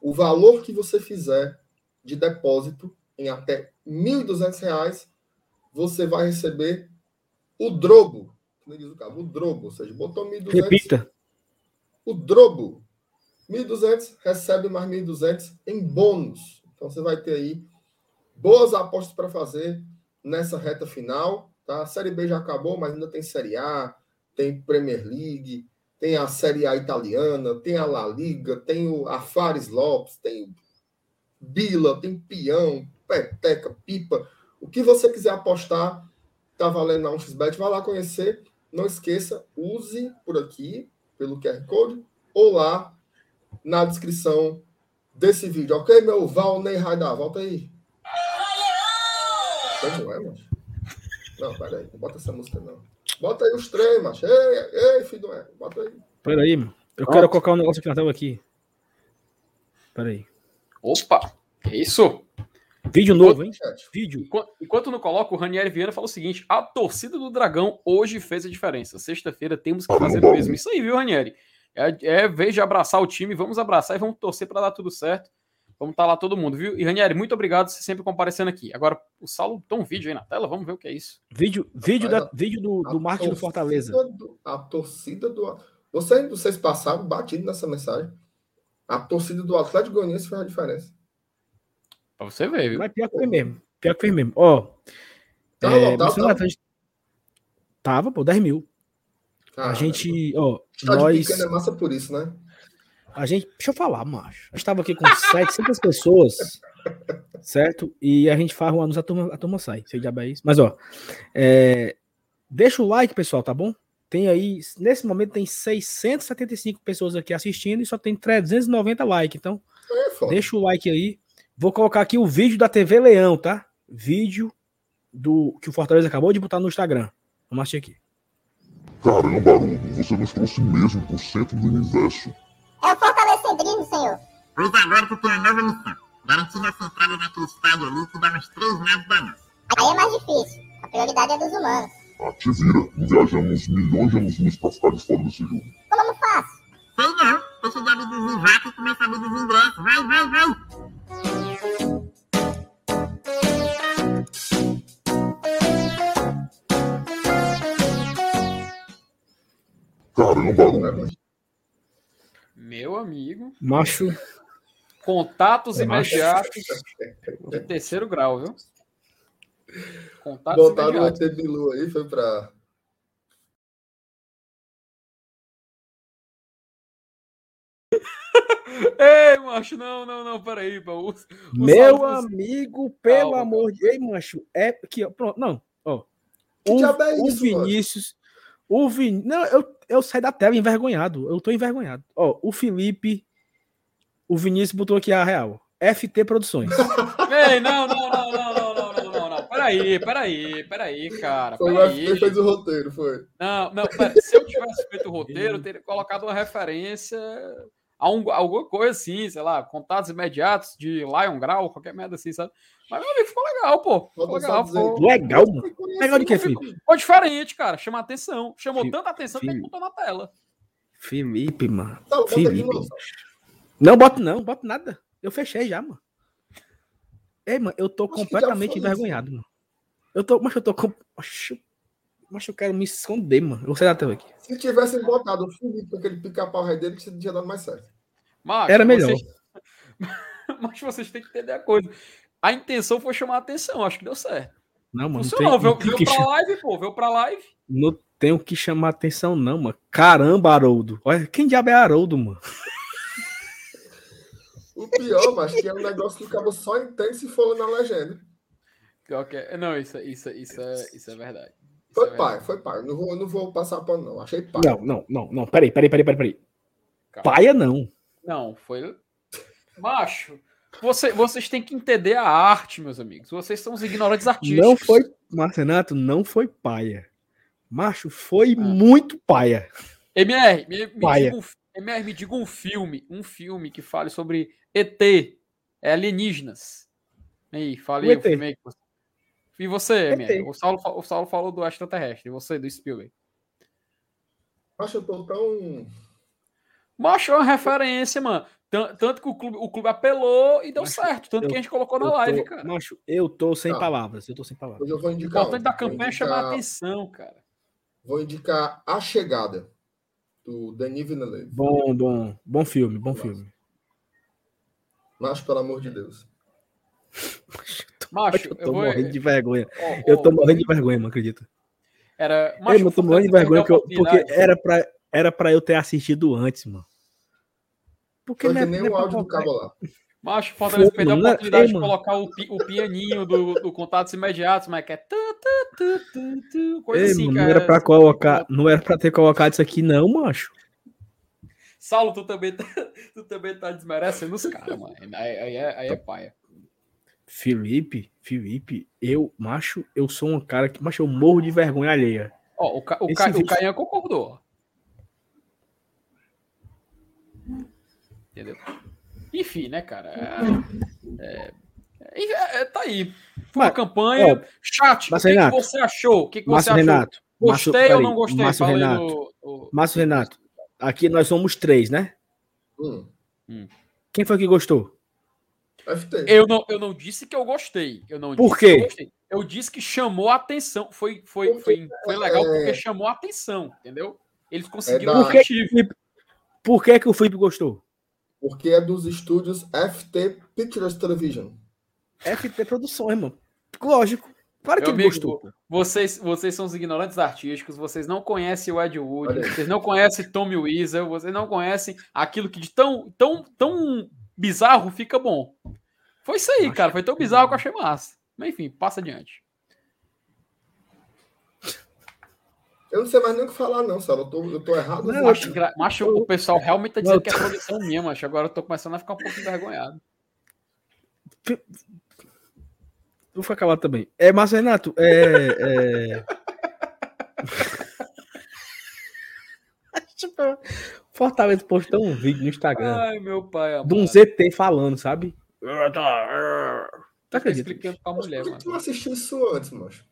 o valor que você fizer de depósito em até R$ 1.200, você vai receber o drobo. Como diz o cabo, o drobo. Ou seja, botou 1.200, Repita. o drobo. 1.200, recebe mais 1.200 em bônus. Então você vai ter aí boas apostas para fazer nessa reta final. Tá? A Série B já acabou, mas ainda tem Série A, tem Premier League, tem a Série A italiana, tem a La Liga, tem o, a Fares Lopes, tem bila, tem peão, peteca, pipa. O que você quiser apostar, tá valendo na 1xBet. Vai lá conhecer. Não esqueça, use por aqui, pelo QR Code, ou lá na descrição desse vídeo. Ok, meu Valnei Raidar? Volta aí. Como é? Não, peraí, não bota essa música, não. Bota aí os três, macho. Ei, ei, filho, é. bota aí. Peraí, mano. Eu quero colocar um negócio aqui na tela aqui. Peraí. Opa, que isso? Vídeo novo, hein? Vídeo. Enquanto, enquanto não coloca, o Ranieri Viana fala o seguinte: a torcida do Dragão hoje fez a diferença. Sexta-feira temos que fazer o mesmo. Isso aí, viu, Ranieri? É, é vez de abraçar o time, vamos abraçar e vamos torcer para dar tudo certo. Vamos estar tá lá todo mundo, viu? E Ranieri, muito obrigado por você sempre comparecendo aqui. Agora, o Saulo tem um vídeo aí na tela, vamos ver o que é isso. Vídeo, vídeo, da, vídeo do, do marketing do Fortaleza. Do, a torcida do. Você, vocês passaram batido nessa mensagem. A torcida do Atlético Goianiense fez a diferença. Pra você ver, viu? Mas pior que foi mesmo. Pior que foi mesmo. Ó. Tava é, lotado, tava. tava, pô, 10 mil. a gente, ó, nós... pequeno é massa por isso, né? A gente, deixa eu falar, macho. Eu estava aqui com 700 pessoas, certo? E a gente faz o anúncio, a turma, a turma sai. Sei diabo é isso. Mas, ó, é, deixa o like, pessoal, tá bom? Tem aí, nesse momento tem 675 pessoas aqui assistindo e só tem 390 likes. Então, é deixa o like aí. Vou colocar aqui o vídeo da TV Leão, tá? Vídeo do que o Fortaleza acabou de botar no Instagram. Vamos assistir aqui. Caramba, Haroldo, você nos trouxe mesmo pro centro do universo. É o fortalecedrismo, senhor. Pois agora tu tem uma nova missão. Garantir nossa entrada naquele estádio ali que dá uns três naves da nossa. Aí é mais difícil. A prioridade é dos humanos. Ah, te vira. Viajamos milhões de anos-luz pra ficar de fora desse jogo. Como faço? Sei não. Deixa de abduzir vaca e começa a abduzir ingresso. Vai, vai, vai. Caramba, Haroldo. Meu amigo. Macho. Contatos é imediatos de terceiro grau, viu? Contatos Botaram o ET Bilu aí, foi pra. Ei, macho, não, não, não, peraí, pô. O, Meu salve... amigo, pelo Calma, amor de Ei, macho, é que, pronto, não, ó. O, é isso, o Vinícius, mano? O Vin... Não, eu, eu saí da tela envergonhado. Eu tô envergonhado. Ó, o Felipe. O Vinícius botou aqui a real. FT Produções. Ei, não, não, não, não, não, não, não, não, não. Peraí, peraí, peraí, cara. Foi o FT fez o roteiro, foi. Não, não, pera, se eu tivesse feito o roteiro, eu teria colocado uma referência um, alguma coisa assim, sei lá, contatos imediatos de Lion Grau, qualquer merda assim, sabe? Mas, meu amigo, ficou legal, pô. Ficou legal, ficou... legal, mano. Legal de que, Felipe? Ficou diferente, cara. Chamou atenção. Chamou tanta atenção que ele botou na tela. Felipe, mano. Tá, Felipe. Não, boto não, boto nada. Eu fechei já, mano. Ei, mano, eu tô Acho completamente envergonhado, mano. Eu tô, mas eu tô com. Mas eu quero me esconder, mano. Eu vou sair da tela aqui. Se tivessem botado o Felipe com aquele pica-pau rei dele, tinha dado mais certo. Mas, Era melhor. Vocês... mas vocês têm que entender a coisa. A intenção foi chamar a atenção, acho que deu certo. Não, mano. Funcionou, veio, veio pra live, pô, veio pra live. Não tenho que chamar atenção, não, mano. Caramba, Haroldo. Olha, quem diabo é Haroldo, mano? O pior, mas que é um negócio que o cabo só entende se for na legenda. Okay. Não, isso, isso, isso, é, isso é verdade. Foi pai, foi pai. Não vou, não vou passar pano, não. Achei pai. Não, não, não, não. Peraí, peraí, peraí, peraí. peraí. Paia, não. Não, foi. Macho. Você, vocês têm que entender a arte, meus amigos. Vocês são os ignorantes artísticos. Não foi, Marcenato, não foi paia. Macho, foi ah. muito paia. MR, me, me, paia. Diga um, MR, me diga um filme, um filme que fale sobre ET, é alienígenas. Aí, fale aí o filme aí. E você, MR? O Saulo, o Saulo falou do extraterrestre. E você, do Spielberg? Macho, eu tô tão... Macho é uma referência, mano. Tanto que o clube, o clube apelou e deu macho, certo. Tanto eu, que a gente colocou na live, tô, cara. Macho, eu tô sem tá. palavras. Eu tô sem palavras. Eu vou indicar. O importante da campanha é chamar a atenção, cara. Vou indicar A Chegada, do Denis Villeneuve. Bom, bom. Bom filme, bom filme. Macho, pelo amor de Deus. Macho, eu tô eu vou... morrendo de vergonha. Oh, oh, eu tô morrendo de vergonha, não acredito. Era. Macho, eu tô morrendo de vergonha porque, porque era, pra, era pra eu ter assistido antes, mano. Porque não é, nem o áudio do cabo lá. Macho, Fortaleza Foi, perdeu a mano, oportunidade ei, de colocar o, pi- o pianinho do, do contatos imediatos, mas que é. tu, tu, tu, tu, tu, coisa Ei, assim, mano, cara. não era pra colocar, não era pra ter colocado isso aqui, não, macho. Saulo, tu também tá, tu também tá desmerecendo os caras, mano. Aí, aí é, aí é paia. Felipe, Felipe, eu, macho, eu sou um cara que, macho, eu morro de vergonha alheia. Ó, o, Ca, o, Ca, o vídeo- Caian concordou. Entendeu? Enfim, né, cara? É, é, é- é- tá aí. Foi uma Mas, campanha. ó, Chat, o que, que Renato. você achou? O que, que você achou? Renato. Gostei Márcio- ou não gostei? Márcio Renato. no- no- Márcio Renato, aqui nós somos três, né? Hum, Quem foi que gostou? FT. Eu não, eu não disse que eu gostei. Eu não Por disse que eu quê? gostei. Eu disse que chamou a atenção. Foi, foi, foi, foi legal porque chamou a atenção, entendeu? Eles conseguiram da- Por que, por que, que o Felipe gostou? Porque é dos estúdios FT Pictures Television. FT Produções, mano. Lógico. Claro que Meu ele amigo, gostou. Vocês, vocês são os ignorantes artísticos, vocês não conhecem o Ed Wood, vocês não conhecem Tommy Weasel, vocês não conhecem aquilo que de tão, tão, tão bizarro fica bom. Foi isso aí, Acho cara. Foi tão bizarro que eu achei massa. Mas enfim, passa adiante. Eu não sei mais nem o que falar, não, Sala. Eu tô, eu tô errado. Não. Macho, engra- macho, o pessoal realmente tá dizendo Não, que é produção minha, macho. Agora eu tô começando a ficar um pouco envergonhado. Vou ficar calado também. É, Márcio Renato, é. é... Fortaleza postou um vídeo no Instagram Ai, meu pai. de um amado. ZT falando, sabe? Tu Tá explicando pra mulher, por que mano. tu não assistiu isso antes, macho?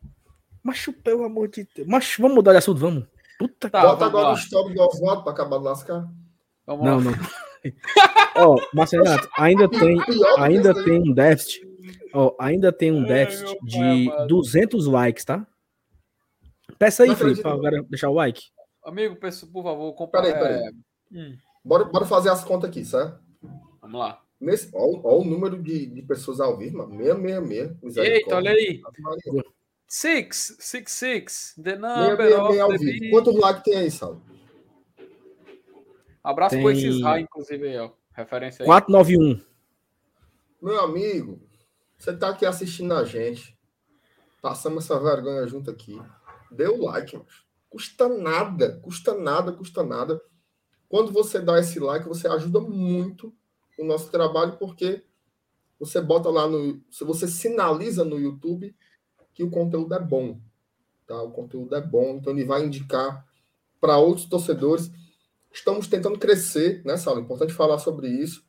Mas, pelo amor de Deus. Mas vamos mudar de assunto, vamos. Puta que. Tá, Bota agora lá. o stop do Oswaldo pra acabar de lascar. Vamos Não, lá. não. Ó, Márcio Renato, ainda tem, ainda tem um déficit. Ó, ainda tem um déficit pai de amado. 200 likes, tá? Peça aí, Felipe, pra agora deixar o like. Amigo, peço, por favor, compra. Peraí, peraí. é, hum, Bora, bora fazer as contas aqui, certo? vamos lá. Nesse, ó, ó o número de, de pessoas ao vivo, mano. 666. misericórdia. Eita, olha aí. Six, six, six. The number 666 of ao the vivo. Quantos likes tem aí, Sal? Abraço Tem- pro esses Rai, inclusive, aí, ó. Referência aí. 491. Meu amigo, você tá aqui assistindo a gente. Passamos essa vergonha junto aqui. Dê o like, mano. Custa nada, custa nada, custa nada. Quando você dá esse like, você ajuda muito o nosso trabalho, porque você bota lá no. Se você sinaliza no YouTube que o conteúdo é bom. Tá? O conteúdo é bom, então ele vai indicar para outros torcedores. Estamos tentando crescer, né, Saulo? Importante falar sobre isso.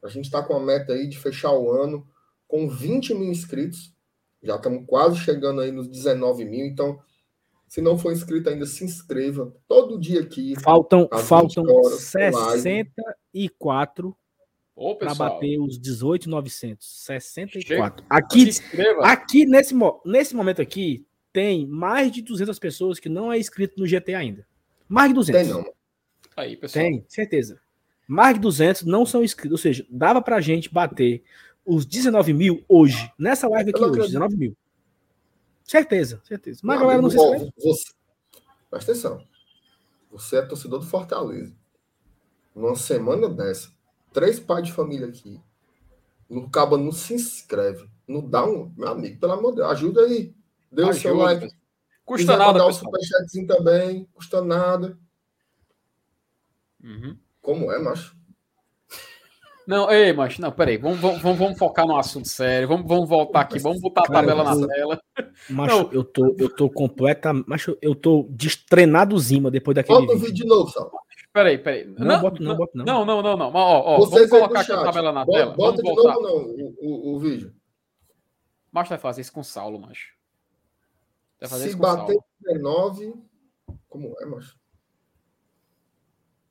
A gente está com a meta aí de fechar o ano com 20 mil inscritos. Já estamos quase chegando aí nos 19 mil. Então, se não for inscrito ainda, se inscreva. Todo dia aqui. Faltam, Às 20 faltam horas, live. 64 Ô, para bater os 18,900. Chega. 64. Se Aqui, aqui nesse, nesse momento aqui, tem mais de 200 pessoas que não é inscrito no GT ainda. Mais de 200. Tem não. Aí, pessoal. Tem, certeza. Mais de 200 não são inscritos. Ou seja, dava pra gente bater os 19 mil hoje. Nessa live aqui hoje, acredito. 19 mil. Certeza, certeza. Mas a galera não se inscreve. você... Presta atenção. Você é torcedor do Fortaleza. Numa semana dessa, três pais de família aqui. No cabo não se inscreve. Não dá um. Meu amigo, pelo amor de Deus, ajuda aí. Dê o seu like. Custa Quiser nada, mandar o superchatzinho também, custa nada. Uhum. Como é, macho? Não, ei, mas não, peraí, vamos, vamos, vamos, vamos focar no assunto sério, vamos, vamos voltar aqui, vamos botar a Cara, tabela na eu- tela. Macho, Não. eu tô, eu tô completa. Macho, eu tô destrenado Zima depois daquele Bota o vídeo. vídeo de novo, Sal. Peraí, peraí. Não, bota não, bota não. Não, não, não, não. Mas, Ó, ó, Vocês vamos colocar aqui a tabela na Bota- tela. Bota Vamos de voltar. novo, não, o, o, o vídeo. Mas vai fazer isso com o Saulo, macho. Vai fazer Se isso com bater Saulo. 19. Como é, macho?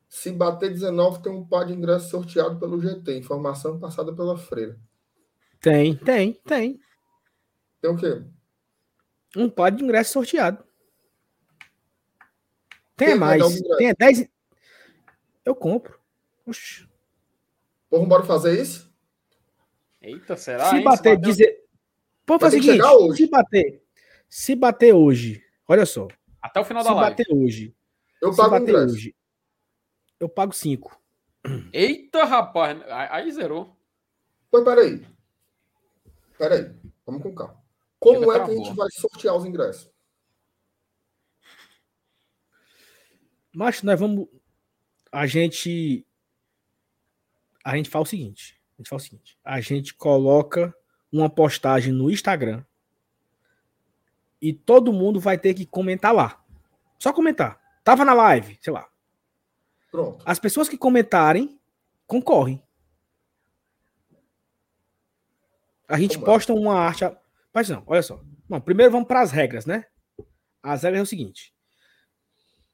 Se bater 19, tem um par de ingressos sorteado pelo GT. Informação passada pela freira. Tem, tem, tem. Tem o quê? Um par de ingresso sorteado. Tem mais. Tem 10. Eu compro. Oxi. Pô, bora fazer isso? Eita, será? se hein? bater, bateu- dizer. Pô, faz o seguinte: se bater. Se bater hoje. Olha só. Até o final Se da live. bater hoje. Eu Se pago o bater ingresso. hoje. Eu pago 5. Eita, rapaz. Aí, zerou. Pois peraí. Peraí. Vamos com calma. Como Chega é que a gente vai sortear os ingressos? Mas nós vamos. A gente. A gente faz o seguinte. A gente faz o seguinte. A gente coloca uma postagem no Instagram. E todo mundo vai ter que comentar lá. Só comentar. Tava na live, sei lá. Pronto. As pessoas que comentarem concorrem. A gente Como é? posta uma arte. Mas não, olha só. Não, primeiro vamos para as regras, né? As regras é o seguinte.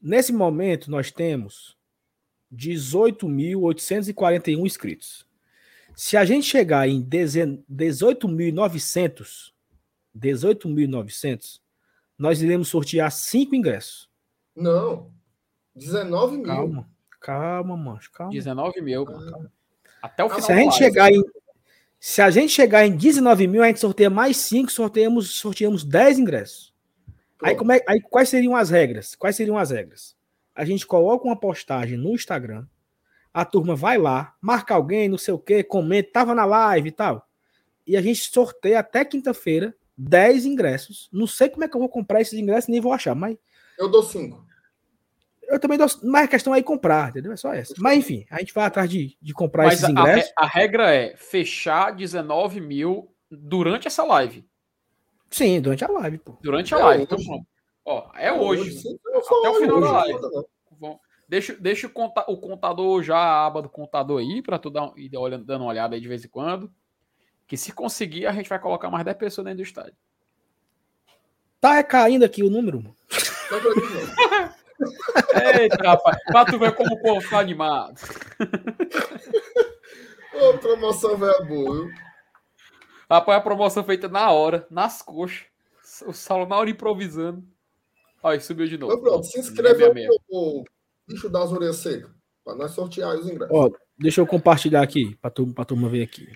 Nesse momento, nós temos 18.841 inscritos. Se a gente chegar em 18.900, 18.900, nós iremos sortear cinco ingressos. Não. 19 mil. Calma, calma, mancho, calma. 19 mil. Ah. Até o final. Se a da gente live. chegar em se a gente chegar em 19 mil, a gente sorteia mais 5, sorteamos, sorteamos 10 ingressos. Aí, como é, aí quais seriam as regras? Quais seriam as regras? A gente coloca uma postagem no Instagram, a turma vai lá, marca alguém, não sei o que, comenta, tava na live e tal. E a gente sorteia até quinta-feira 10 ingressos. Não sei como é que eu vou comprar esses ingressos, nem vou achar, mas Eu dou 5. Eu também dou. Mas a questão é ir comprar, entendeu? É só essa. Mas enfim, a gente vai atrás de, de comprar Mas esses a, a ingressos. re- a regra é fechar 19 mil durante essa live. Sim, durante a live, pô. Durante a É live. Então, hoje. pronto. Ó, é hoje. Eu só Até o final da hoje, live. não, não. Vamos- Deixa, deixa o, conta- o contador já, a aba do contador aí, pra tu dar, ir olhando, dando uma olhada aí de vez em quando. Que se conseguir, a gente vai colocar mais 10 pessoas dentro do estádio. Tá caindo aqui o número, mano. Eita, rapaz, pra tu ver como o povo tá animado. Ô, promoção velha boa, viu? Rapaz, a promoção feita na hora, nas coxas. O Saulo na hora improvisando. Olha, subiu de novo. Então pronto, se inscreve aí no bicho das orelhas secas. Pra nós sortear os ingressos. Ó, deixa eu compartilhar aqui pra turma, pra turma ver aqui.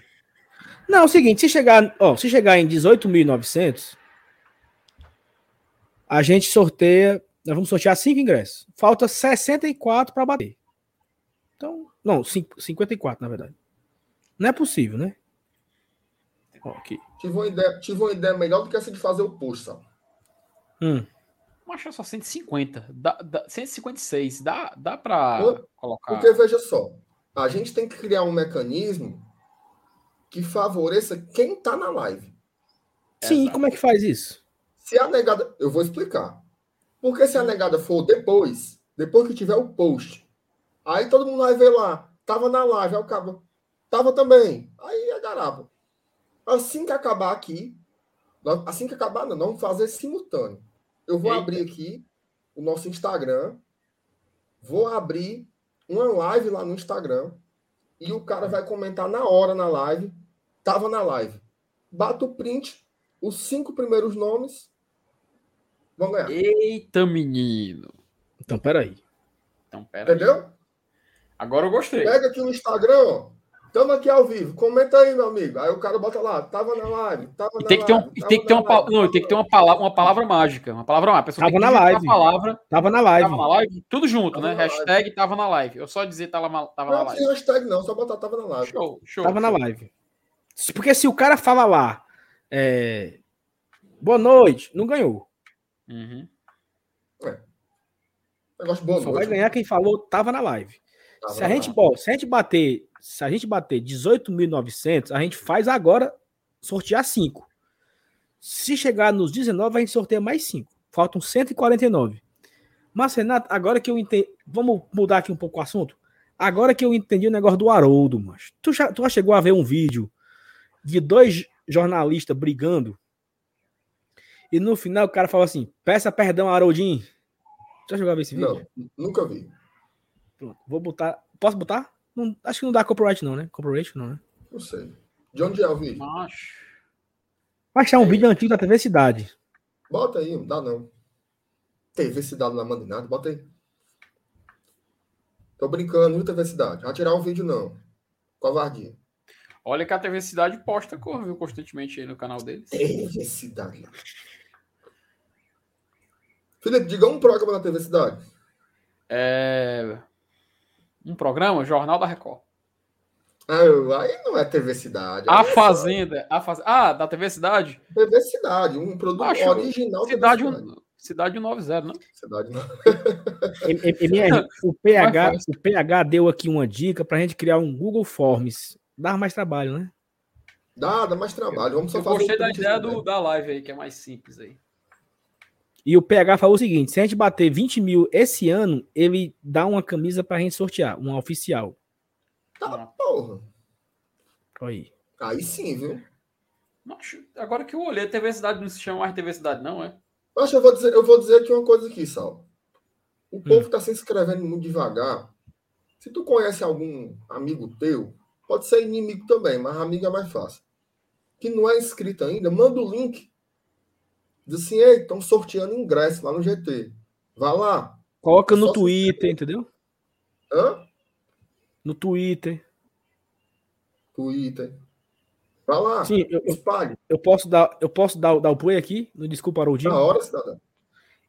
Não, é o seguinte, se chegar, ó, se chegar em 18.900, a gente sorteia, nós vamos sortear cinco ingressos. Falta 64 para bater. Então, não, cinco- 54 na verdade. Não é possível, né? Ó, aqui. Tive, uma ideia, tive uma ideia melhor do que essa de fazer o post, sabe? Hum. Mas é só 150. Dá, dá, 156. Dá, dá pra Pô, colocar. Porque veja só, a gente tem que criar um mecanismo que favoreça quem tá na live. Sim, Exato. como é que faz isso? Se a negada. Eu vou explicar. Porque se a negada for depois, depois que tiver o post, aí todo mundo vai ver lá. Tava na live, aí o cabo. Tava também. Aí é garapa. Assim que acabar aqui, assim que acabar, não, vamos fazer simultâneo. Eu vou Eita. abrir aqui o nosso Instagram. Vou abrir uma live lá no Instagram. E o cara vai comentar na hora na live. Tava na live. Bata o print, os cinco primeiros nomes vão ganhar. Eita, menino. Então, peraí. Então, pera aí. Entendeu? Agora eu gostei. Pega aqui no Instagram, ó. Tamo aqui ao vivo. Comenta aí, meu amigo. Aí o cara bota lá. Tava na live. Tava E na tem que ter, um, live, tava tem que ter na uma, live, não, tem que ter uma palavra, uma palavra mágica. Uma palavra mágica. A pessoa Tava tem que na live. palavra. Tava na live. Tava na live. Tudo junto, Tava né? na live. Hashtag tava na live. Eu só dizer tava, na- tava na Não live. tem hashtag, não. Só botar tava na live. Show, show. Tava na show. live. Se- Porque se o cara fala lá, é, boa noite, não ganhou. Uhum. Negócio boa Só vai ganhar quem falou tava na live. Tava Se a gente, bom, se a gente bater, se a gente bater 18.900, a gente faz agora sortear 5. Se chegar nos 19, a gente sorteia mais 5. Faltam 149. Mas Renato, agora que eu entendi, vamos mudar aqui um pouco o assunto. Agora que eu entendi o negócio do Haroldo, mas tu já, tu já chegou a ver um vídeo de dois jornalistas brigando e no final o cara fala assim: "Peça perdão, Haroldinho". Já chegou a ver esse vídeo? Não, nunca vi. Pronto, vou botar. Posso botar? Não- acho que não dá copyright, não, né? Copyright não, né? Não sei. De onde é o vídeo? Mas é um vídeo antigo da TV Cidade. Bota aí, não dá não. TV Cidade não manda em nada, bota aí. Tô brincando, viu, TV Cidade? Vai tirar um vídeo, não. Covardia. Olha que a TV Cidade posta, cor, viu, constantemente aí no canal deles. TV Cidade. Felipe, diga um programa na TV Cidade. É... Um programa, Jornal da Record. Ah, Aí não é TV Cidade. A é Fazenda. A faz... Ah, da TV Cidade? TV Cidade, um produto Acho- original. TV Cidade, Cidade. um- Cidade 190, não? Cidade não. M- M- MR, o PH, Mas faz. o PH deu aqui uma dica pra gente criar um Google Forms. Dá mais trabalho, né? Dá, dá mais trabalho. Vamos só Eu fazer gostei da ideia do, da live aí, que é mais simples aí. E o PH falou o seguinte: se a gente bater 20 mil esse ano, ele dá uma camisa pra gente sortear, uma oficial. Tá, porra. Aí. Aí sim, viu? Macho, Agora que eu olhei, TV Cidade não se chama mais TV Cidade, não, é? Mas eu vou dizer, eu vou dizer aqui uma coisa aqui, Sal. O Hum. povo tá se inscrevendo muito devagar. Se tu conhece algum amigo teu, pode ser inimigo também, mas amigo é mais fácil. Que não é inscrito ainda, manda o link. Diz assim, ei, estão sorteando ingresso lá no GT. Vá lá. Coloca no se- Twitter, entendeu? Hã? No Twitter. Twitter. Vá lá. Sim, eu, eu, Espalhe. eu posso, dar, eu posso dar, dar o play aqui no Desculpa Haroldinho? Na hora, cidadão.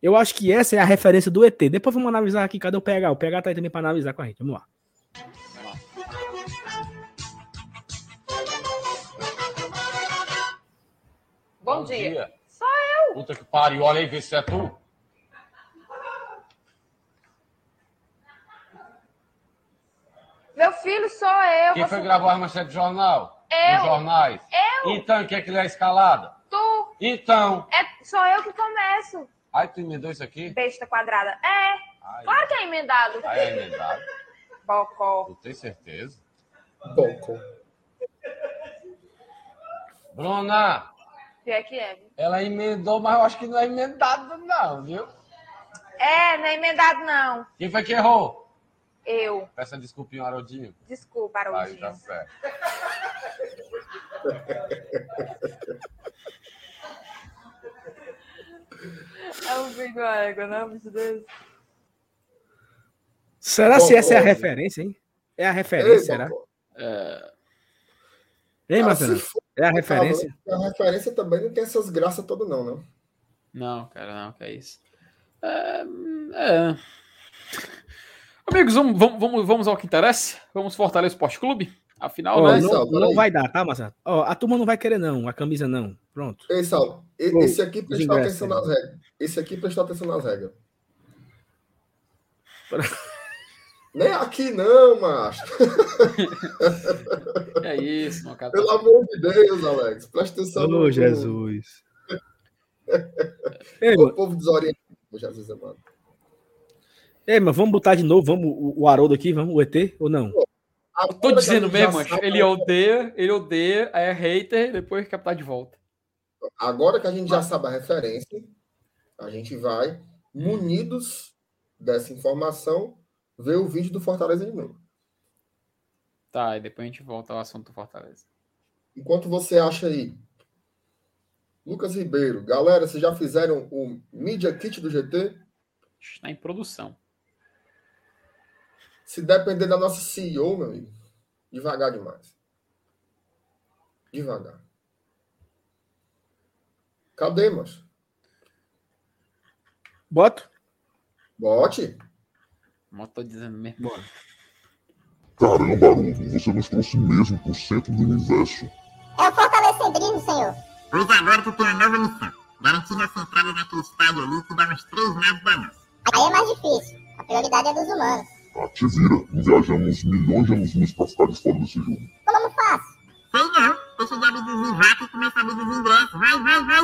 Eu acho que essa é a referência do ET. Depois vamos analisar aqui. Cadê o PH? O PH tá aí também pra analisar com a gente. Vamos lá. Bom, dia. Só eu. Puta que pariu, olha aí, vê se é tu. Meu filho, sou eu. Quem você- foi gravou a manchete do jornal? Eu. Dos jornais? Eu. Então, quem é que lê a escalada? Tu. Então. É, sou eu que começo. Aí tu emendou isso aqui? Besta quadrada. É. Aí, Claro que é emendado. aí é emendado. Bocó. Tu tem certeza? Boco. Bruna, Pior que é. viu? ela emendou, mas eu acho que não é emendado não, viu? É, não é emendado, não. Quem foi que errou? Eu. Peça desculpinha, Haroldinho. Desculpa, Aí, Haroldinho. tá certo. É um bico égua, não, bicho desse. Será se essa é a referência, hein? É a Ei, referência, será? Boco. É, Ah, Marcelo? for, É a referência? A referência também não tem essas graças todas, não, né? Não, cara, não, que é isso. É, é. Amigos, vamos, vamos, vamos, ao que interessa. Vamos Fortaleza Esporte Clube. Afinal, Ó, né? não, Sal, não vai dar, tá, Marcelo? Ó, a turma não vai querer, não. A camisa não. Pronto. Ei, Saulo, esse aqui prestou atenção nas regras. Esse aqui prestou atenção nas regras. Nem aqui não, macho. É isso, meu cara. Pelo amor de Deus, Alex. Presta atenção Ô, no Jesus. Ei, O povo desorientado. Jesus amado. ei, mas vamos botar de novo, vamos o, Haroldo aqui, vamos, o ET, ou não? Eu tô dizendo mesmo, macho, ele odeia, ele odeia, aí é hater, depois quer botar de volta. Agora que a gente já sabe a referência, a gente vai, munidos dessa informação, ver o vídeo do Fortaleza de novo. Tá, e depois a gente volta ao assunto do Fortaleza. Enquanto você acha aí, Lucas Ribeiro, galera, vocês já fizeram o Media Kit do GT? Está em produção. Se depender da nossa CEO, meu amigo, devagar demais. Devagar. Cadê, macho? Boto? Bote. Eu tô dizendo mesmo. Caramba, Haroldo, você nos trouxe mesmo pro centro do universo. É o fortalecedrismo, senhor. Pois agora tu tem uma nova missão. Garantir nossa entrada naquele estádio ali que dá umas três naves da nossa. Aí é mais difícil. A prioridade é dos humanos. Ah, te vira, viajamos milhões de anos-luz pra ficar de fora desse jogo. Como faço? Sei não. Deixa de abduzir vaca e começa a ingresso. Vai, vai, vai.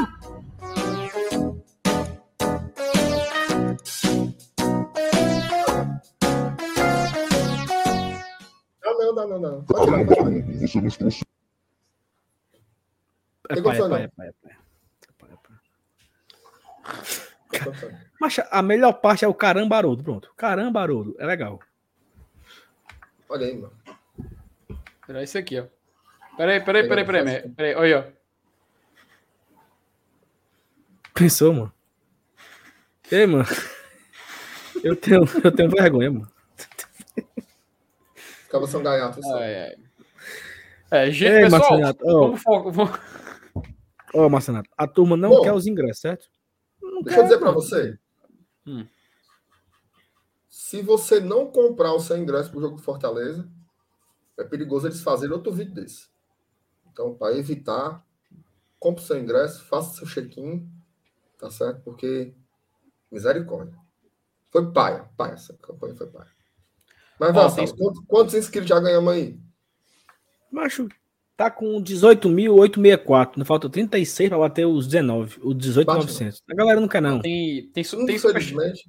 Não, não, não, não. Pode tirar, pode tirar. Você nos trouxe É pai, é pai, não? é pai, é pai. É. Mas a melhor parte é o caramba Haroldo, pronto. Caramba Haroldo, é legal. Olha aí, mano. Era isso aqui, ó. Peraí, peraí, peraí, peraí, peraí. peraí. Olha, ó. Pensou, mano? Ei, mano. Eu tenho, eu tenho vergonha, mano. Acaba são gaiatos. Ai, ai. É, gente, Ei, pessoal, Marcelo, ó. vamos foco. Vamos... Ó, Marcenato, a turma não Bom. quer os ingressos, certo? Não Deixa eu quer, dizer pra pô. você. Hum. Se você não comprar o seu ingresso pro jogo do Fortaleza, é perigoso eles fazerem outro vídeo desse. Então, para evitar, compre seu ingresso, faça seu check-in, tá certo? Porque, misericórdia. Foi paia, paia, essa campanha foi paia. Mas, Vassal, tem- quantos, quantos inscritos já ganhamos aí? Macho, tá com 18.864. Ainda falta 36 pra bater os 19. Os 18.900. A galera não quer, não. Tem, tem, su- tem, superchat,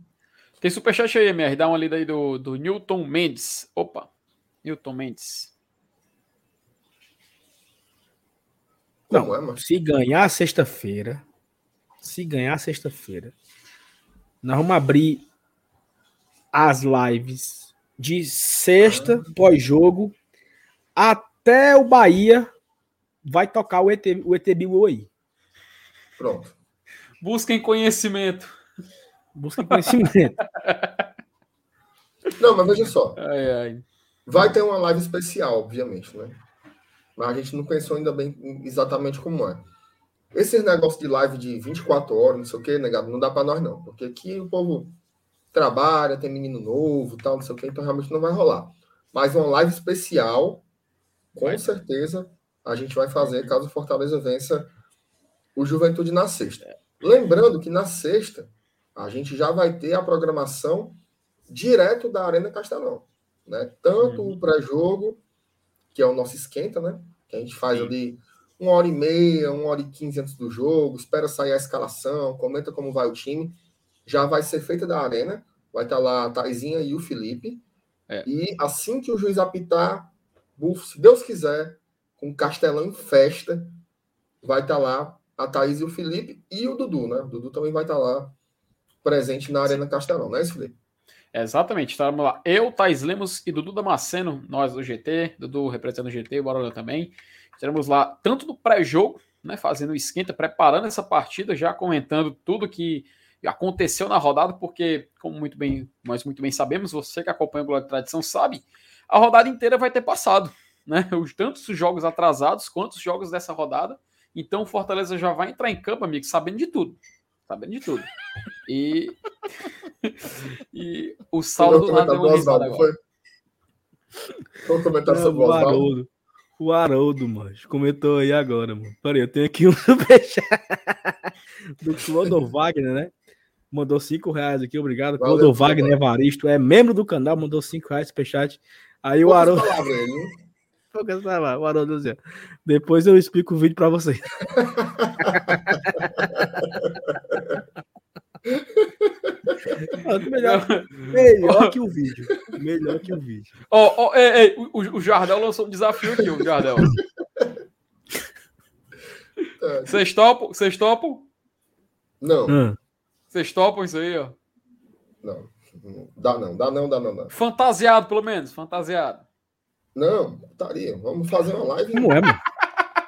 tem superchat aí, MR. Dá uma lida aí do, do Newton Mendes. Opa, Newton Mendes. como Não, é, mano? se ganhar sexta-feira, se ganhar sexta-feira, nós vamos abrir as lives de sexta, pós-jogo, até o Bahia vai tocar o ET, o ET Bilu aí. Pronto. Busquem conhecimento. Busca conhecimento. Não, mas veja só. Ai, ai. Vai ter uma live especial, obviamente, né? Mas a gente não pensou ainda bem exatamente como é. Esses negócios de live de 24 horas, não sei o que, negado, não dá para nós não. Porque aqui o povo trabalha, tem menino novo, tal, não sei o que, então realmente não vai rolar. Mas uma live especial, com certeza, a gente vai fazer caso o Fortaleza vença o Juventude na sexta. Lembrando que na sexta, a gente já vai ter a programação direto da Arena Castelão. Né? Tanto o pré-jogo, que é o nosso esquenta, né? Que a gente faz Sim. ali uma hora e meia, uma hora e quinze antes do jogo, espera sair a escalação, comenta como vai o time. Já vai ser feita da Arena, vai estar lá a Taizinha e o Felipe. É. E assim que o juiz apitar, se Deus quiser, com o Castelão em festa, vai estar lá a Thaís e o Felipe e o Dudu, né? O Dudu também vai estar lá presente na Arena Castelão, não é isso, Felipe? Exatamente, estamos lá. Eu, Thais Lemos e Dudu Damasceno, nós do GT, Dudu representando o GT, o Barolho também. Estaremos lá tanto no pré-jogo, né, fazendo o esquenta, preparando essa partida, já comentando tudo que aconteceu na rodada, porque, como muito bem, nós muito bem sabemos, você que acompanha o Glória de Tradição sabe, a rodada inteira vai ter passado, né? Os tantos os jogos atrasados quanto os jogos dessa rodada. Então o Fortaleza já vai entrar em campo, amigo, sabendo de tudo. Sabendo de tudo. E, e o saldo do nada deu risada agora. foi? Comentário É, sobre o Oswaldo? Haroldo. O Haroldo, mano, comentou aí agora, mano. Peraí, eu tenho aqui um superchat do Clodo Wagner, né? Mandou 5 reais aqui, obrigado. Valeu, Clodo Wagner. Evaristo, é membro do canal, mandou 5 reais superchat. Aí o Poucas Haroldo. palavras aí, hein? Poucas palavras, O Haroldo ó, Depois eu explico o vídeo pra vocês. Melhor, melhor que o vídeo. Melhor que o vídeo. Ó, ó, ei, ei, o, o Jardel lançou um desafio aqui, o Jardel. É, Vocês topam? Vocês topam? Não, Ah, Vocês topam isso aí, ó. não. Dá não, dá não, dá não, não. Fantasiado, pelo menos, fantasiado. Não, estaria. Vamos fazer uma live. como é, mano?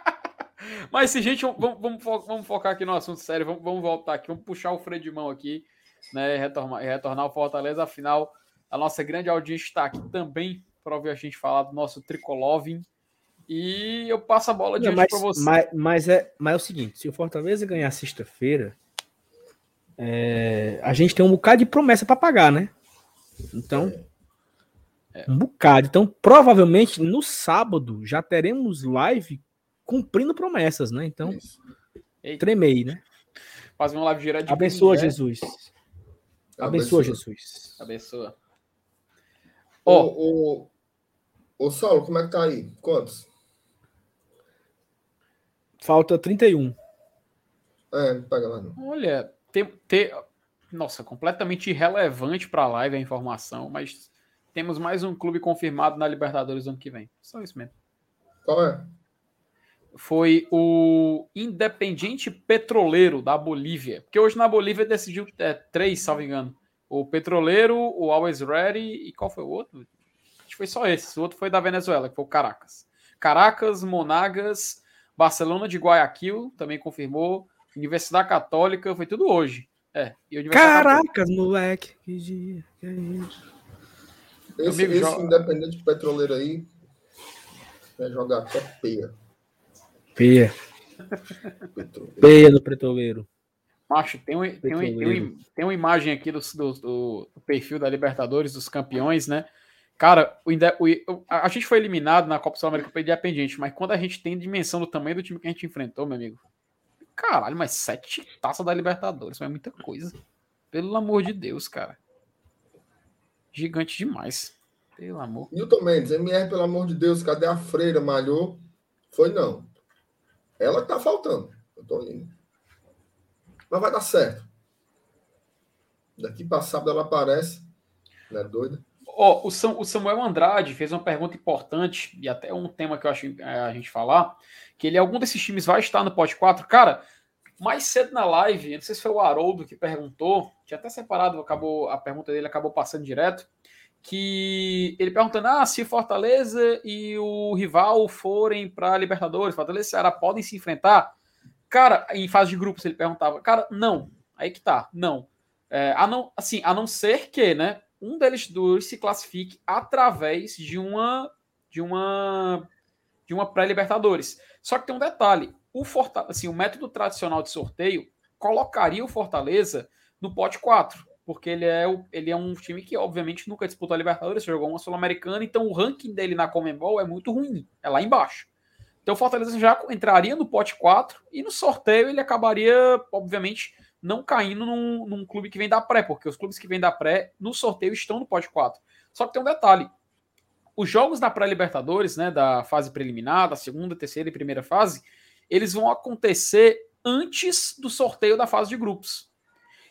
Mas se gente, vamos, vamos, fo- vamos focar aqui no assunto sério, vamos, vamos voltar aqui, vamos puxar o freio de mão aqui, né? e Retornar, retornar ao Fortaleza. Afinal, a nossa grande audiência está aqui também para ouvir a gente falar do nosso Tricoloving. E eu passo a bola mas, para você. mas, mas é, mas é o seguinte: se o Fortaleza ganhar sexta-feira, é, a gente tem um bocado de promessa para pagar, né? Então, um bocado. Então, provavelmente no sábado já teremos live cumprindo promessas, né? Então, tremei, né? fazer uma live direto de Abençoa, Canindé. Jesus. Abençoa, Jesus. Abençoa. Ô, Ó, ô, ô, Saulo, como é que tá aí? Quantos? Falta 31. É, não pega lá não. Olha, tem, tem- nossa, completamente irrelevante para a live a informação, mas temos mais um clube confirmado na Libertadores ano que vem. Só isso mesmo. Qual é? Foi o Independiente Petroleiro da Bolívia. Porque hoje na Bolívia decidiu é, três, salvo engano. O Petroleiro, o Always Ready e qual foi o outro? Acho que foi só esse. O outro foi da Venezuela, que foi o Caracas. Caracas, Monagas, Barcelona de Guayaquil também confirmou. Universidade Católica, foi tudo hoje. É, e Católica- Caracas, moleque. Que dia. Que é isso? Esse, amigo esse joga- independente petroleiro aí vai jogar até peia. Peia. Petroleiro. Peia do Pretoleiro. Macho, tem, um, tem, um, tem, um, tem uma imagem aqui do, do, do- do perfil da Libertadores, dos campeões, né? Cara, o, o- a gente foi eliminado na Copa Sul-América pelo Independiente, mas quando a gente tem dimensão do tamanho do time que a gente enfrentou, meu amigo. Caralho, mas sete taças da Libertadores, isso é muita coisa. Pelo amor de Deus, cara. Gigante demais. Pelo amor. Newton Mendes, MR, pelo amor de Deus, cadê a freira? Malhou? Foi não. Ela tá faltando. Eu tô indo. Mas vai dar certo. Daqui pra sábado ela aparece. Não é doida? Ó, o, Sam- o Samuel Andrade fez uma pergunta importante, e até um tema que eu acho é, a gente falar, que ele, algum desses times vai estar no pote 4. Cara, mais cedo na live, não sei se foi o Haroldo que perguntou, tinha até separado, acabou, a pergunta dele acabou passando direto, que ele perguntando, ah, se Fortaleza e o rival forem para Libertadores, Fortaleza e Ceará podem se enfrentar? Cara, em fase de grupos ele perguntava, cara, não, aí que tá, não. É, a não, assim, a não ser que, né, um deles dois se classifique através de uma de uma de uma pré-libertadores. Só que tem um detalhe, o Forta, assim, o método tradicional de sorteio colocaria o Fortaleza no pote 4, porque ele é, o, ele é um time que obviamente nunca disputou a Libertadores, jogou uma Sul-Americana, então o ranking dele na Comembol é muito ruim, é lá embaixo. Então o Fortaleza já entraria no pote 4 e no sorteio ele acabaria, obviamente, não caindo num, num clube que vem da pré, porque os clubes que vêm da pré no sorteio estão no pote 4. Só que tem um detalhe: os jogos da pré-Libertadores, né, da fase preliminar, da segunda, terceira e primeira fase, eles vão acontecer antes do sorteio da fase de grupos.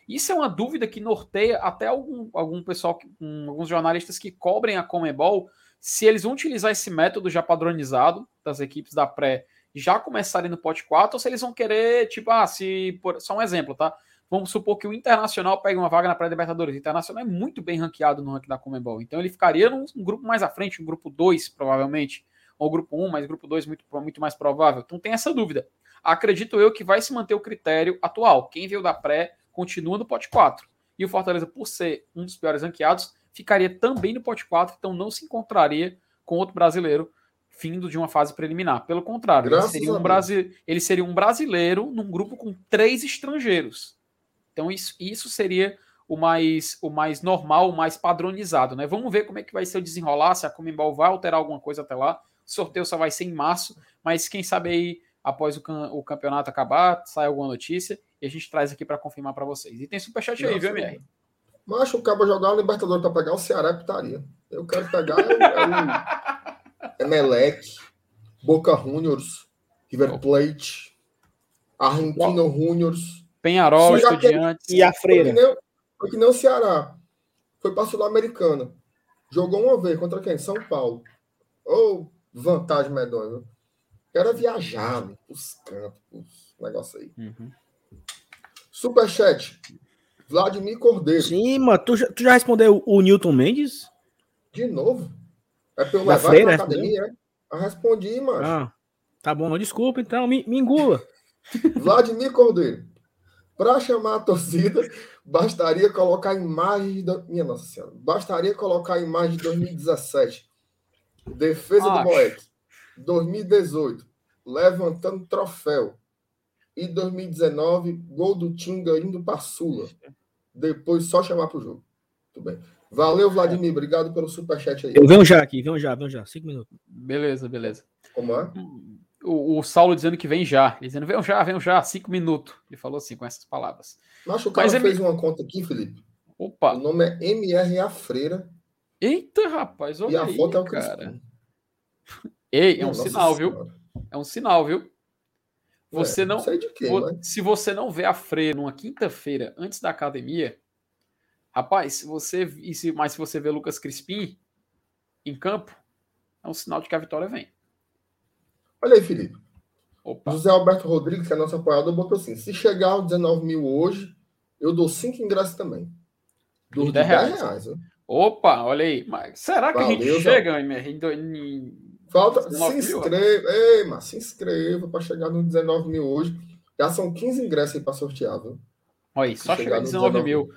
Isso é uma dúvida que norteia até algum, algum pessoal, um, alguns jornalistas que cobrem a Comebol, se eles vão utilizar esse método já padronizado das equipes da pré já começarem no pote 4, ou se eles vão querer, tipo, ah, se. Por, só um exemplo, tá? Vamos supor que o Internacional pegue uma vaga na pré-Libertadores. O Internacional é muito bem ranqueado no ranking da Comebol. Então ele ficaria num, num grupo mais à frente, um grupo 2, provavelmente. Ou grupo 1, mas grupo 2 muito, muito mais provável. Então tem essa dúvida. Acredito eu que vai se manter o critério atual. Quem veio da pré continua no pote 4. E o Fortaleza, por ser um dos piores ranqueados, ficaria também no pote 4, então não se encontraria com outro brasileiro vindo de uma fase preliminar. Pelo contrário, ele seria, um brasi... ele seria um brasileiro num grupo com três estrangeiros. Então isso, isso seria o mais, o mais normal, o mais padronizado. Né? Vamos ver como é que vai ser o desenrolar, se a Comembol vai alterar alguma coisa até lá. O sorteio só vai ser em março, mas quem sabe aí, após o, cam- o campeonato acabar, sai alguma notícia e a gente traz aqui para confirmar para vocês. E tem superchat aí, viu, MR? Mas o cara jogar o Libertadores para pegar o Ceará é putaria. Eu quero pegar é, é o Emelec, Boca Juniors, River Plate, Argentino Juniors. Penharol, Estudiantes. E a Foi que, freira? nem, foi que nem o Ceará. Foi para a Sul-Americana. Jogou uma vez contra quem? São Paulo. Ou vantagem medonha. Quero é viajar, né? os cantos, os negócios aí. Uhum. Superchat. Vladimir Cordeiro. Sim, mano. Tu, já- tu já respondeu o Newton Mendes? De novo? É pra eu Da levar freira, pra academia, é? Eu respondi, mano. Ah, tá bom. Desculpa, então. Me, me engula. Vladimir Cordeiro. Para chamar a torcida, bastaria colocar imagens da. Minha Nossa Senhora. Bastaria colocar imagem de 2017. Defesa Acho. do Boeck. 2018. Levantando troféu. E 2019, gol do Tinga indo para Sula. Depois só chamar pro jogo. Tudo bem. Valeu, Vladimir. Obrigado pelo superchat aí. Eu venho já aqui, venho já, venho já. Cinco minutos. Beleza, beleza. Como é? O, o Saulo dizendo que vem já. Ele dizendo, venham já, venham já, cinco minutos. Ele falou assim, com essas palavras. Mas o cara Mas é fez uma conta aqui, Felipe. O Opa! nome é MR A Freira. Eita, rapaz, E olha a aí, foto é o cara. Ei, é um Nossa sinal, viu? Senhora. É um sinal, viu? Você É, não. sei de quê, vo- mas... Se você não vê a freira numa quinta-feira antes da academia, rapaz, se você. E se, mas se você vê Lucas Crispim em campo, é um sinal de que a vitória vem. Olha aí, Felipe. Opa. José Alberto Rodrigues, que é nosso apoiador, botou assim: se chegar aos 19 mil hoje, eu dou cinco ingressos também. Dos De de 10 10 reais. reais. né? Opa, olha aí. Mas será que a gente Valeu, chega MR, em, Falta. 19 Se mil? inscreva. Ei, mas se inscreva para chegar nos 19 mil hoje. Já são 15 ingressos aí para sortear, viu? Olha aí, só chegar chegar em nos 19 mil.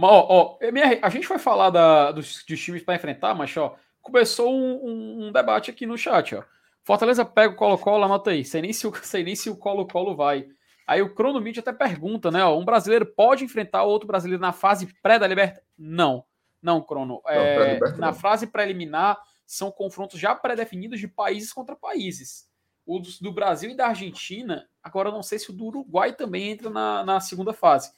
Mas, ó, ó, MR, a gente vai falar da- dos, dos times para enfrentar, mas ó, começou um, um- um debate aqui no chat. Ó. Fortaleza pega o Colo-Colo, anota aí. Sei nem se o, sei nem se o Colo-Colo vai. Aí o Cronomídia até pergunta, né? Ó, um brasileiro pode enfrentar outro brasileiro na fase pré da Libertadores? Não. Não, Crono. Não, é, pré-liberta na não. fase preliminar, são confrontos já pré-definidos de países contra países. O dos- do, Brasil e da Argentina, agora eu não sei se o do Uruguai também entra na, na segunda fase.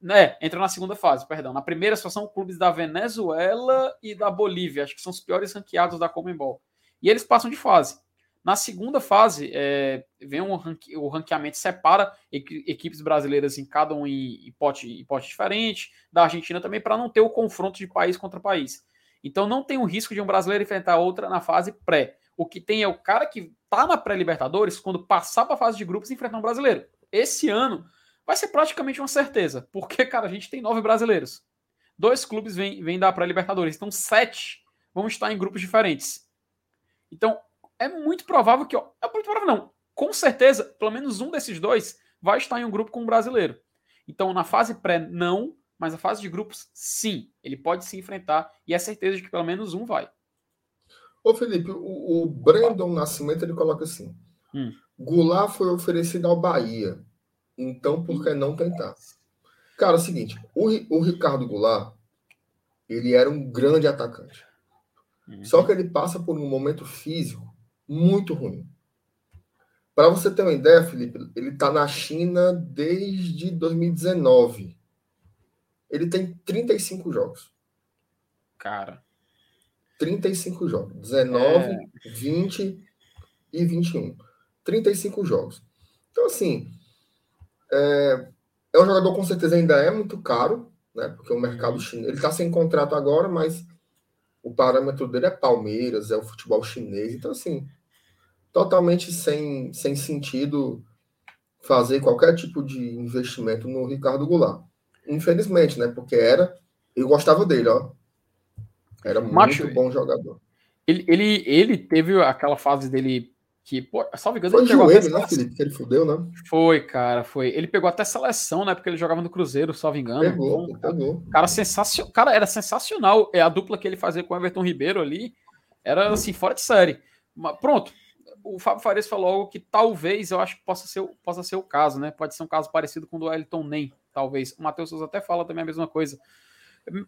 Né, entra na segunda fase, perdão. Na primeira só são clubes da Venezuela e da Bolívia, acho que são os piores ranqueados da Comembol. E eles passam de fase. Na segunda fase, é, vem um ranque- o ranqueamento separa equi- equipes brasileiras em cada um em, em pote, em pote diferente, da Argentina também, para não ter o confronto de país contra país. Então não tem o risco de um brasileiro enfrentar outra na fase pré. O que tem é o cara que tá na pré-Libertadores, quando passar para a fase de grupos, enfrentar um brasileiro. Esse ano vai ser praticamente uma certeza, porque, cara, a gente tem nove brasileiros. Dois clubes vêm, vêm da pré-Libertadores, então sete vão estar em grupos diferentes. Então, é muito provável que. ó, É muito provável, não. Com certeza, pelo menos um desses dois vai estar em um grupo com um brasileiro. Então, na fase pré, não, mas na fase de grupos, sim. Ele pode se enfrentar e é certeza de que pelo menos um vai. Ô, Felipe, o, o Brandon Nascimento ele coloca assim: Hum. Goulart foi oferecido ao Bahia, então por que não tentar? Cara, é o seguinte: o, o Ricardo Goulart ele era um grande atacante. Só que ele passa por um momento físico muito ruim. Para você ter uma ideia, Felipe, ele está na China desde 2019. Ele tem 35 jogos. Cara. 35 jogos. 19, 20 e 21. 35 jogos. Então, assim, é, é um jogador com certeza ainda é muito caro, né? Porque o mercado chinês. Ele está sem contrato agora, mas o parâmetro dele é Palmeiras, é o futebol chinês. Então, assim, totalmente sem, sem sentido fazer qualquer tipo de investimento no Ricardo Goulart. Infelizmente, né? Porque era. Eu gostava dele, ó. Era muito Macho, bom jogador. Ele, ele, ele teve aquela fase dele que, pô, salve Foi ele pegou até joelho, né, seleção. Felipe? Que ele fudeu, né? Foi, cara, foi. Ele pegou até seleção, né? Porque ele jogava no Cruzeiro, salvo engano. Pegou, um pegou. cara sensacional. Cara, era sensacional. É a dupla que ele fazia com o Everton Ribeiro ali. Era assim, fora de série. Mas, pronto. O Fábio Fares falou algo que talvez eu acho que possa ser, o- possa ser o caso, né? Pode ser um caso parecido com o do Elton Nem, talvez. O Matheus Souza até fala também a mesma coisa.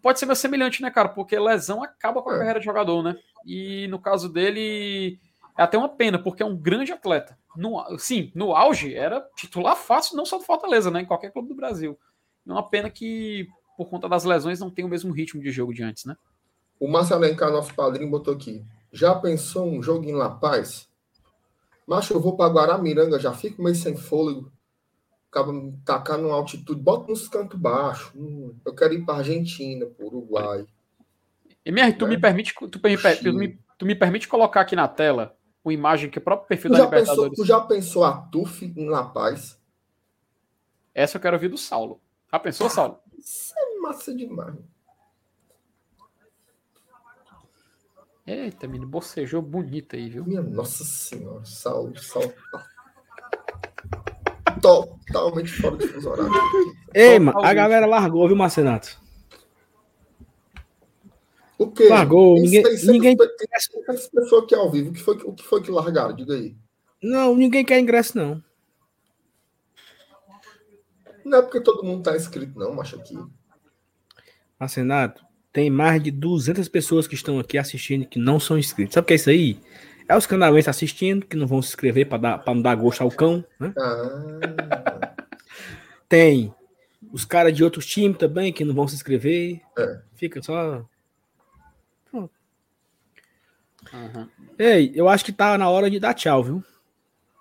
Pode ser meio semelhante, né, cara? Porque lesão acaba com a É. carreira de jogador, né? E no caso dele, é até uma pena, porque é um grande atleta. No, sim, no auge, era titular fácil, não só do Fortaleza, né? Em qualquer clube do Brasil. É uma pena que, por conta das lesões, não tem o mesmo ritmo de jogo de antes, né? O Marcelo Alencar, nosso padrinho, botou aqui. Já pensou um jogo em La Paz? Macho, eu vou para Guaramiranga, já fico meio sem fôlego. Acaba me tacar numa altitude, bota nos cantos baixos. Hum, eu quero ir para Argentina, para Uruguai. MR, tu É. me permite, tu, tu me, tu me permite colocar aqui na tela uma imagem que o próprio perfil Tu da já, pensou, Libertadores. tu já pensou a TUF em La Paz? Essa eu quero ouvir do Saulo. Já pensou, Saulo? Isso é massa demais. Eita, menino, bocejou bonito aí, viu? Minha Nossa Senhora, Saulo, Saulo. Totalmente fora de fuso horário. Ei, mano, a galera largou, viu, Marcenato? O quê? Largou, ninguém- 600 ninguém- pe- Tem 600 pessoas aqui ao vivo. O que foi, o que, foi que largaram? Diga aí. Não, ninguém quer ingresso, não. Não é porque todo mundo tá inscrito, não, macho, aqui. Marcenato, tem mais de 200 pessoas que estão aqui assistindo que não são inscritos. Sabe o que é isso aí? É os canalenses assistindo, que não vão se inscrever para não dar gosto ao cão, né? Ah, Tem os caras de outros times também que não vão se inscrever. É. Fica só. Aham. Ei, eu acho que tá na hora de dar tchau, viu?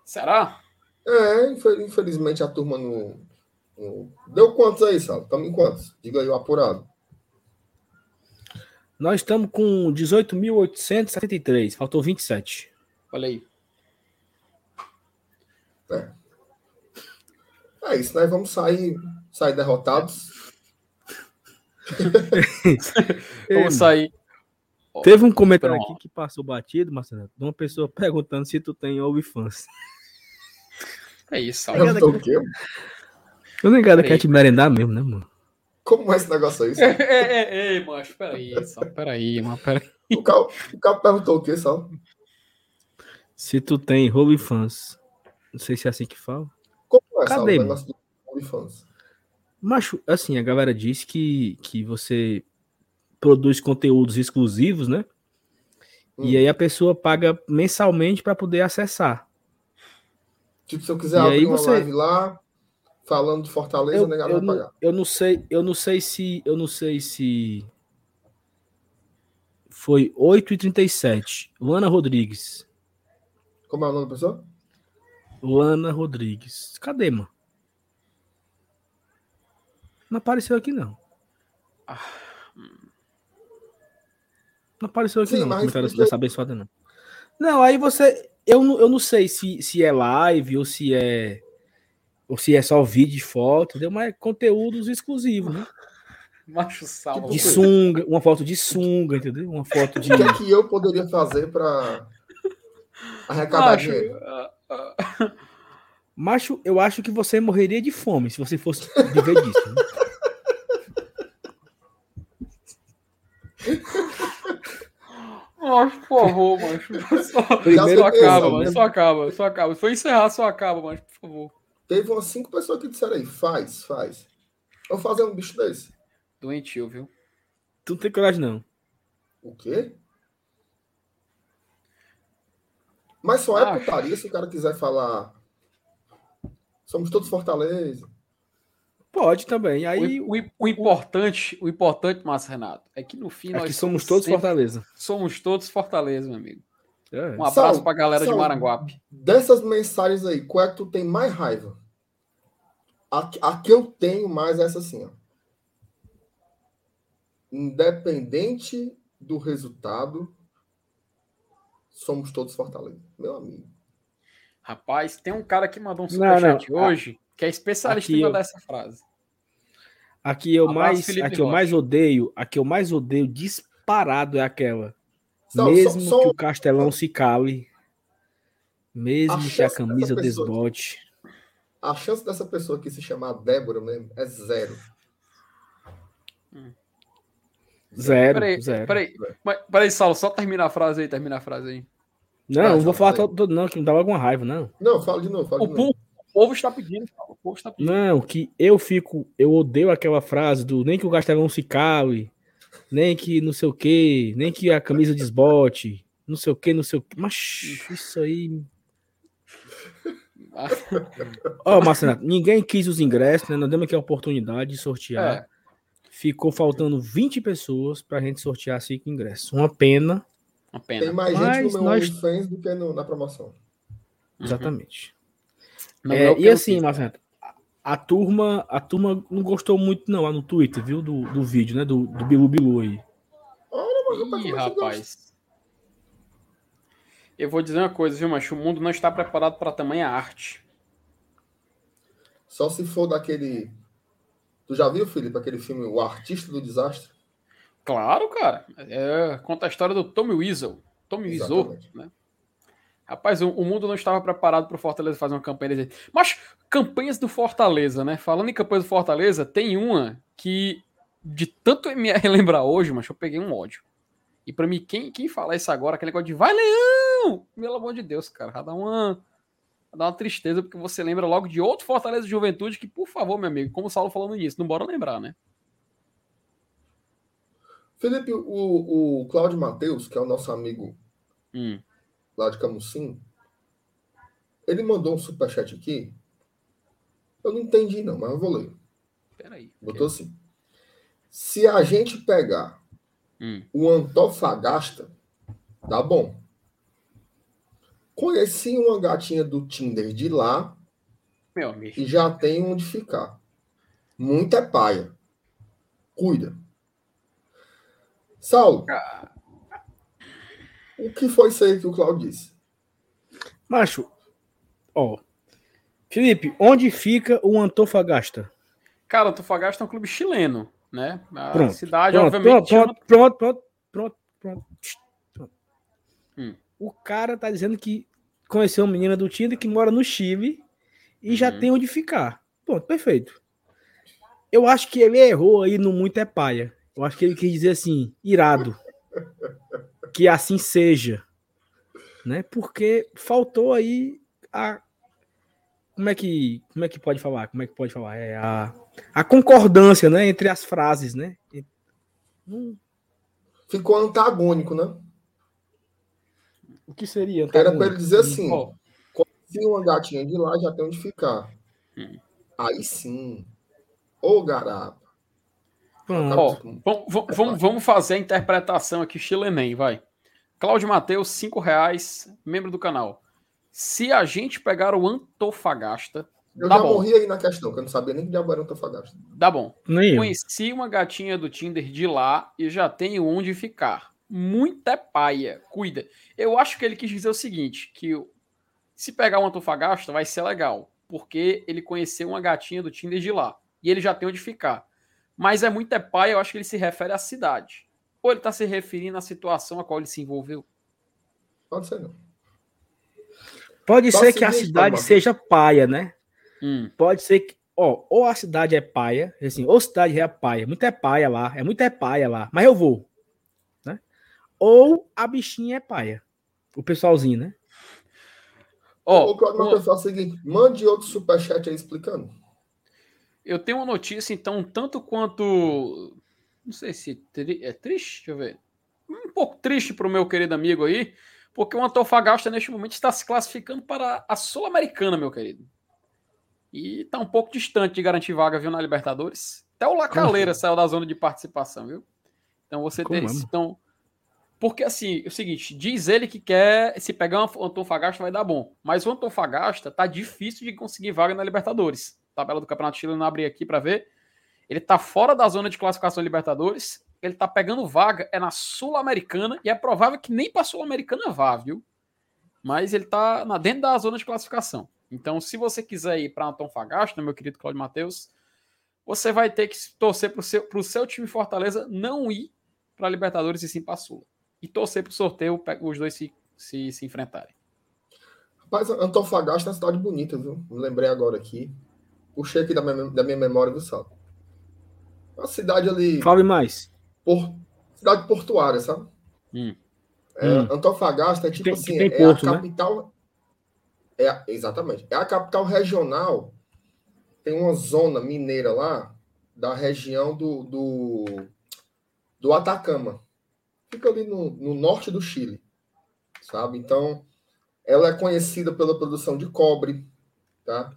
Será? é, infel- infelizmente a turma no- Deu quantos aí, Sal? Estamos em quantos? Diga aí o apurado. Nós estamos com 18.873, faltou 27. Olha aí. É isso, nós vamos sair, sair derrotados. Vamos sair. Teve um comentário Pronto. aqui que passou batido, Marcelo, de uma pessoa perguntando se tu tem OnlyFans. É isso, Tá Saulo. ligado? Perguntou o quê? Eu nem Peraí. quer te merendar mesmo, né, mano? Como é esse negócio aí? Ei, ei, ei, ei, macho, peraí, Saulo, peraí, mano, peraí. O cara, o cara perguntou o quê, Sal? Se tu tem OnlyFans. Não sei se é assim que fala. Como é, Sal, o Cadê, negócio do OnlyFans? Macho, assim, a galera diz que, que você produz conteúdos exclusivos, né? E Hum. aí a pessoa paga mensalmente para poder acessar. Tipo, se eu quiser E abrir uma você- live lá, falando de Fortaleza, Eu, negado eu, vai não, pagar. eu não sei, eu não sei se, eu não sei se foi 8h37. Luana Rodrigues. Como é o nome da pessoa? Luana Rodrigues. Cadê, mano? Não apareceu aqui, não. Não apareceu aqui, Sim, não. Comentário explica- dessa abençoada, não. Não, aí você. Eu não, eu não sei se, se é live ou se é. Ou se é só vídeo e foto, entendeu? Mas é conteúdos exclusivos, né? Macho salvo. De sunga, uma foto de sunga, entendeu? Uma foto de. O que é que eu poderia fazer para arrecadar Macho, dinheiro? ah, ah, Macho, eu acho que você morreria de fome se você fosse viver disso. né? macho, por favor, macho. Só, Primeiro só acaba, eu- mano. Só acaba, só acaba. Se for encerrar, só acaba, macho, por favor. Teve umas cinco pessoas que disseram aí, faz, faz. Vou fazer um bicho desse. Doentio, viu? Tu não tem coragem, não. O quê? Mas só é Ah. putaria se o cara quiser falar. Somos todos Fortaleza. Pode também. O, Aí o- o importante, o importante, Márcio Renato, é que no fim é nós que somos todos sempre- Fortaleza. Somos todos Fortaleza, meu amigo. É. Um abraço Sal, pra galera de. Maranguape. Dessas mensagens aí, qual é que tu tem mais raiva? A, que- a que eu tenho mais é essa assim, ó. Independente do resultado, somos todos Fortaleza. Meu amigo. Rapaz, tem um cara que mandou um Não, não. superchat hoje que é especialista Aqui em eu- mandar essa frase. A que eu Abraço, mais, Felipe a que eu Rocha. mais odeio, a que eu mais odeio disparado é aquela. Sal, mesmo só- só- que o Castelão se cale, mesmo A que a camisa pessoa- desbote. A chance dessa pessoa aqui se chamar Débora mesmo é zero. Zero, Peraí, zero. peraí, mas- peraí, Saulo, só termina a frase aí, termina a frase aí. Não, não vou falar todo, todo não, que me dá alguma raiva, não. Não, fala de novo, fala O de novo. Povo, o povo está pedindo, Saulo, o povo está pedindo. Não, que eu fico, eu odeio aquela frase do nem que o Castelão se cale, nem que não sei o que, nem que a camisa desbote, não sei o que, não sei o que. Mas isso aí. Ó, Marcelo, ninguém quis os ingressos, né? Nós demos aqui a oportunidade de sortear. É, Ficou faltando 20 pessoas pra gente sortear cinco ingressos. Uma pena, uma Tem pena. mais Mas gente no meu nós- OnlyFans do que no- na promoção. exatamente. Não É, é e assim. Marcelo, a- turma, a turma não gostou muito, não, lá no Twitter, viu? Do, do vídeo, né? Do, do Bilu Bilu aí. Olha, mas Ih, rapaz. Eu vou dizer uma coisa, viu, macho? O mundo não está preparado para tamanha arte. Só se for daquele. Tu já viu, Felipe, aquele filme O Artista do Desastre? Claro, cara. É, conta a história do Tommy Weasel. Tommy Exatamente. né? Rapaz, o, o mundo não estava preparado para o Fortaleza fazer uma campanha desse. Mas campanhas do Fortaleza, né? Falando em campanhas do Fortaleza, tem uma que, de tanto me relembrar hoje, mas eu peguei um ódio. E pra mim, quem, quem falar isso agora, aquele negócio de vai, Leão! Pelo amor de Deus, cara. Vai dar uma, dar uma tristeza, porque você lembra logo de outro Fortaleza de Juventude que, por favor, meu amigo, como o Saulo falou no início, não bora lembrar, né? Felipe, o, o Cláudio Matheus, que é o nosso amigo Hum. Lá de Camusim, ele mandou um superchat aqui. Eu não entendi, não, mas eu vou ler. Peraí. Botou assim. Se a gente pegar Hum. o Antofagasta, tá bom. Conheci uma gatinha do Tinder de lá Meu amigo. e já tem onde ficar. Muita paia. Cuida. Saulo, o que foi isso aí que o Claudio disse? Macho, ó. Felipe, onde fica o Antofagasta? Cara, Antofagasta é um clube chileno, né? A Pronto, cidade, Pronto, obviamente, pronto, chama- pronto, pronto, pronto, pronto, pronto. Hum. O cara tá dizendo que conheceu uma menina do Tinder que mora no Chile e já Uhum. tem onde ficar. Pronto, perfeito. Eu acho que ele errou aí no muito é paia. Eu acho que ele quis dizer assim, irado. Que assim seja. Né? Porque faltou aí a como é que como é que pode falar? Como é que pode falar? É a, a concordância, né, entre as frases, né? E- Não, ficou antagônico, né? O que seria? Era para ele dizer assim: Ó, se uma gatinha de lá já tem onde ficar. Hum. Aí sim. Ô garapa. Pronto. ó, vamos- vamos, vamos, fazer a interpretação aqui, estilo Enem, vai. Cláudio Matheus, 5 reais, membro do canal. Se a gente pegar o Antofagasta, Eu Tá já bom. morri aí na questão, que eu não sabia nem que diabo era Antofagasta. dá bom. Nem eu. Conheci uma gatinha do Tinder de lá e já tenho onde ficar. Muita paia. Cuida. Eu acho que ele quis dizer o seguinte: que o- se pegar um Antofagasta vai ser legal. Porque ele conheceu uma gatinha do Tinder de lá. E ele já tem onde ficar. Mas é muita paia, eu acho que ele se refere à cidade. Ou ele está se referindo à situação a qual ele se envolveu. Pode ser, não. Pode Só ser o que a cidade seja paia, né? Hum. Pode ser que, ó, ou a cidade é paia, assim, ou a cidade é paia, muita é paia lá, é muita é paia lá, mas eu vou, né? Ou a bichinha é paia, o pessoalzinho, né? Ó, Ô, Claudio uma- Matheus, faz o seguinte: mande outro superchat aí explicando. Eu tenho uma notícia, então, tanto quanto. Não sei se tri- é triste, deixa eu ver. Um pouco triste para o meu querido amigo aí, porque o Antofagasta neste momento está se classificando para a Sul-Americana, meu querido. E está um pouco distante de garantir vaga, viu, na Libertadores. Até o Lacaleira saiu da zona de participação, viu? Então você Como tem. mano? Então, porque assim, é o seguinte, diz ele que quer, se pegar um Antofagasta vai dar bom. Mas o Antofagasta tá difícil de conseguir vaga na Libertadores. Tabela do Campeonato Chileno não abri aqui para ver. Ele tá fora da zona de classificação Libertadores. Ele tá pegando vaga, é na Sul-Americana, e é provável que nem para Sul-Americana vá, viu? Mas ele tá na, dentro da zona de classificação. Então, se você quiser ir para Antofagasta, meu querido Claudio Matheus, você vai ter que torcer pro seu, pro seu time Fortaleza não ir para Libertadores e sim para Sula. E torcer pro sorteio pe- os dois se, se, se enfrentarem. Rapaz, Antofagasta é uma cidade bonita, viu? Lembrei agora aqui. Puxei aqui da minha, da minha memória, viu, Sal? Uma cidade ali. Fale mais. por- cidade portuária, sabe? Hum. É, Hum. Antofagasta é tipo Tem- assim, tem é porto, a né? capital. É, a- exatamente. É a capital regional. Tem uma zona mineira lá da região do, do, do Atacama. Fica ali no, no norte do Chile. Sabe? Então, ela é conhecida pela produção de cobre, tá?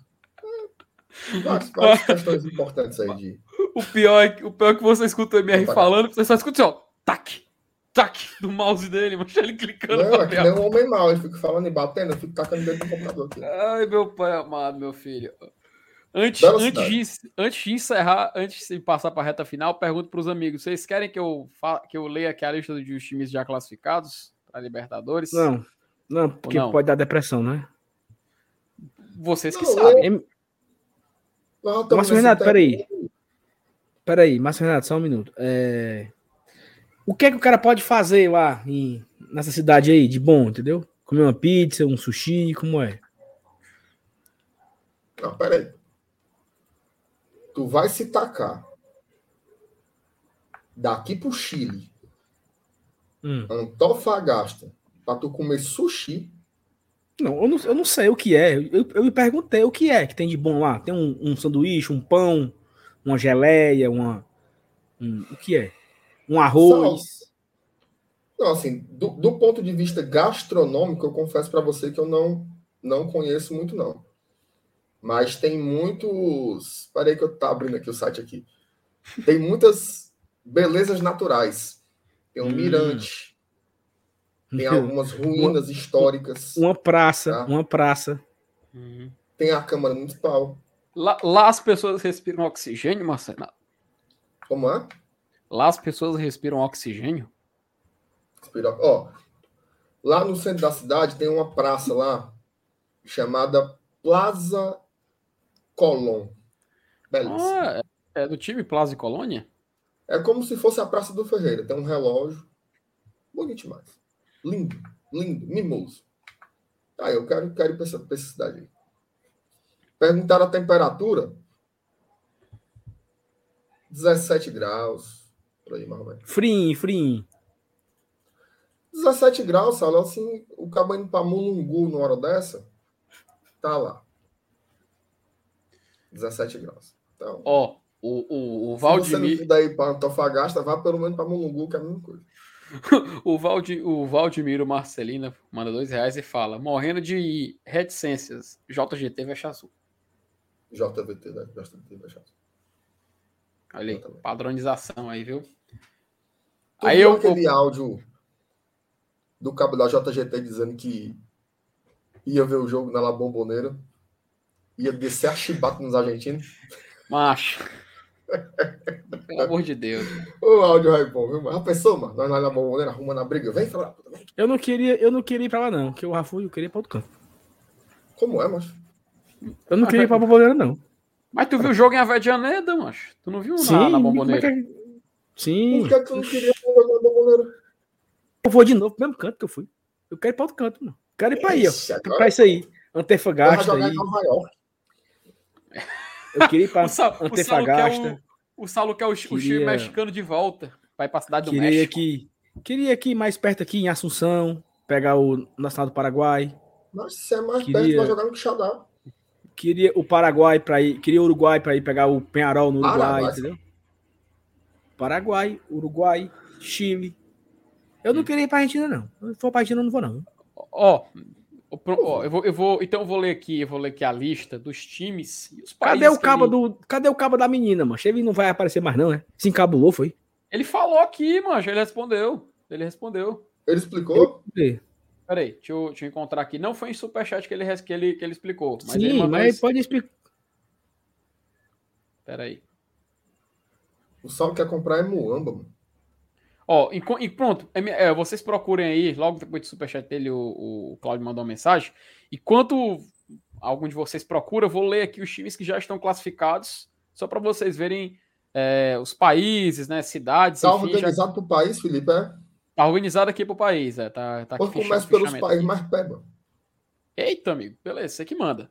Várias, questões importantes aí de. O pior, é que, o pior é que você escuta o MR falando, você só escuta assim, ó, tac, tac, do mouse dele, mas ele clicando Não, é que nem um homem mau, ele fica falando e batendo, eu fico tacando dentro do computador aqui. Ai, meu pai amado, meu filho. Antes, Bela antes, de, antes de encerrar, antes de passar para a reta final, pergunto para os amigos: vocês querem que eu, fa- que eu leia aqui a lista dos times já classificados para Libertadores? Não, não, porque não? pode dar depressão, né? Vocês que Não, sabem. Em- Nós Márcio Renato, tempo- peraí. Peraí, Márcio Renato, só um minuto. É, O que é que o cara pode fazer lá em- nessa cidade aí de bom, entendeu? Comer uma pizza, um sushi, como é? Não, peraí. Tu vai se tacar daqui pro Chile, Hum. Antofagasta, pra tu comer sushi. Não, eu não, eu não sei o que é. Eu, eu me perguntei o que é que tem de bom lá. Tem um, um sanduíche, um pão, uma geleia, uma. um- o que é? Um arroz. Não, assim, do, do ponto de vista gastronômico, eu confesso pra você que eu não, não conheço muito, não. Mas tem muitos. Peraí que eu tá abrindo aqui o site aqui. Tem muitas belezas naturais. Tem um Hum. mirante, tem algumas ruínas históricas, Uma praça, Tá. uma praça. Uhum. tem a Câmara Municipal. Lá, lá as pessoas respiram oxigênio, Marcelo. Como é? Lá as pessoas respiram oxigênio. Ó, lá no centro da cidade tem uma praça lá chamada Plaza Colón. Belíssimo. Ah, é é do time Plaza e Colônia? É como se fosse a Praça do Ferreira. Tem um relógio. Bonito demais. Lindo, lindo, mimoso. Tá, eu quero, quero ir para essa, pra essa cidade aí. Perguntaram a temperatura. 17 graus. Por aí, mais ou menos. Frim, frim. 17 graus, Saulo, assim, o cabo indo pra Mulungu numa hora dessa, tá lá. 17 graus. Então, Ó, o, o, o se você não Valdemir. puder ir pra Antofagasta, vá pelo menos pra Mulungu, que é a mesma coisa. O, Valdi, o Valdemiro Marcelina manda dois reais e fala: morrendo de reticências, JGT vai azul. JVT, né? JVT vai achar. Olha aí, padronização aí, viu? Tu Aí eu- aquele áudio do cabo da JGT dizendo que ia ver o jogo na La Bombonera, ia descer a chibata nos argentinos. Macho. Pelo amor de Deus. O áudio é bom, viu? Já pensou, mano? Nós lá na Bombonera arrumando a briga. Vem falar. Eu não queria, eu não queria ir pra lá, não, que o Rafa eu queria ir pra outro canto. Como é, macho? Eu não queria ir pra Bomboneira, não. Mas tu viu o jogo em Avedianeda, macho? Tu não viu na, Sim, na é bomboneira? que é? Sim, Por que tu não queria jogar na Bombonera? eu vou de novo pro mesmo canto que eu fui. Eu quero ir pra outro canto, mano. Quero ir pra aí, ó. Agora Pra isso aí. Antefagasta jogar aí. em Nova York. Eu queria ir pra O, Sa o Saulo quer Antefagasta. o, o Saulo quer o, o time Queria- mexicano de volta. Vai pra cidade do Queria México. que queria aqui mais perto aqui em Assunção, pegar o Nacional do Paraguai. Mas se é mais Queria- perto, vai jogar no Quixadá. Queria o Paraguai para ir, queria o Uruguai para ir pegar o Penharol no Uruguai, Paraguai. entendeu? Paraguai, Uruguai, Chile. Eu não queria ir pra Argentina não. Se for pra Argentina eu não vou não. Ó, o pro- ó, eu, vou, eu vou. Então eu vou ler aqui, eu vou ler aqui a lista dos times e os países. Cadê o que cabo ele, do, cadê o cabo da menina, mano? Ele não vai aparecer mais não, é? Se encabulou, foi? ele falou aqui, mancho. Ele respondeu. Ele respondeu. Ele explicou? Sim, Peraí, deixa eu, deixa eu encontrar aqui. Não foi em superchat que ele, res- que ele, que ele explicou. Mas ele Sim, mandou mas isso. pode explicar. Peraí. O Saulo quer comprar é Muamba, mano. Ó, e, e pronto, é, é, vocês procurem aí, logo depois do superchat dele, o, o Claudio mandou uma mensagem. Enquanto algum de vocês procura, eu vou ler aqui os times que já estão classificados, só para vocês verem é, os países, né, cidades, Tá enfim, já organizado pro país, Felipe, é? tá organizado aqui pro país, é, tá, tá Ou começa pelos países mais mano. Eita, amigo, beleza, você que manda.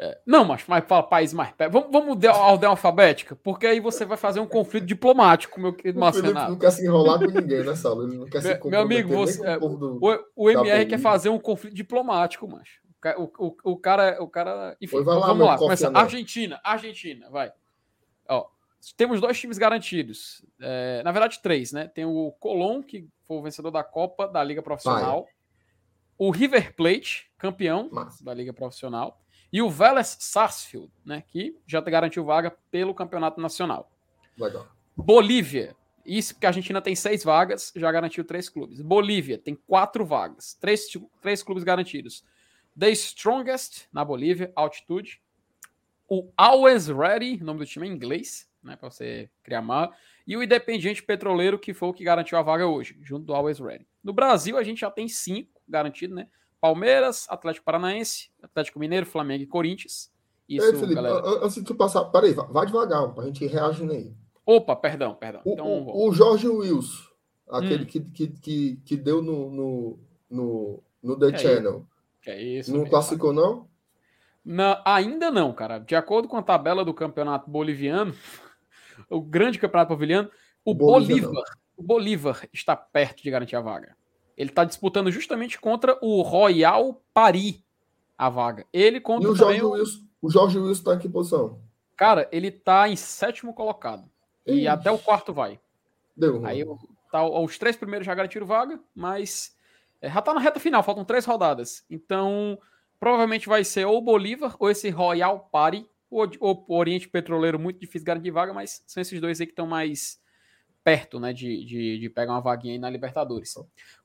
É, não, mas, mas fala país mais perto. Vamos, vamos de a ordem alfabética, porque aí você vai fazer um conflito diplomático, meu querido O Márcio Felipe Renato. não quer se enrolar com ninguém, né, Saulo? Ele não quer se Meu, meu amigo, você, é, do... o, o MR quer fazer um conflito diplomático, macho. O, o, o, cara, o cara, enfim, Pois vai lá, vamos meu lá, começa. Argentina, Argentina, vai. Ó, temos dois times garantidos. É, na verdade, três, né? Tem o Colón, que foi o vencedor da Copa da Liga Profissional. O River Plate, campeão Massa. da Liga Profissional. E o Vélez Sarsfield, né? Que já garantiu vaga pelo Campeonato Nacional. Legal. Bolívia. Isso porque a Argentina tem seis vagas, já garantiu três clubes. Bolívia tem quatro vagas, três, três clubes garantidos. The Strongest, na Bolívia, Altitude. O Always Ready, nome do time é em inglês, né, para você criar mal. E o Independiente Petroleiro, que foi o que garantiu a vaga hoje, junto do Always Ready. No Brasil, a gente já tem cinco garantidos, né? Palmeiras, Atlético Paranaense, Atlético Mineiro, Flamengo e Corinthians. Isso, Ei, Felipe, galera. an- antes de tu passar, peraí, vai devagar, pra gente ir reagindo aí. Opa, perdão, perdão. O, Então, o, o Jorge Wilson, aquele Hum. que, que, que, que deu no, no, no, no The Que Channel, que é isso? não mesmo. classificou, não? Na- ainda não, cara. De acordo com a tabela do campeonato boliviano, o grande campeonato boliviano, o Bolívia Bolívar, o Bolívar está perto de garantir a vaga. Ele está disputando justamente contra o Royal Paris a vaga. Ele E contra o também Jorge o... Wilson, o Jorge Wilson tá em que posição? Cara, ele tá em sétimo colocado. E Ixi. até o quarto vai. Deu. Aí o- tá, os três primeiros já garantiram vaga, mas é, já tá na reta final, faltam três rodadas. Então, provavelmente vai ser ou o Bolívar ou esse Royal Party, ou, ou o Oriente Petroleiro, muito difícil garantir vaga, mas são esses dois aí que estão mais perto, né, de, de, de pegar uma vaguinha aí na Libertadores.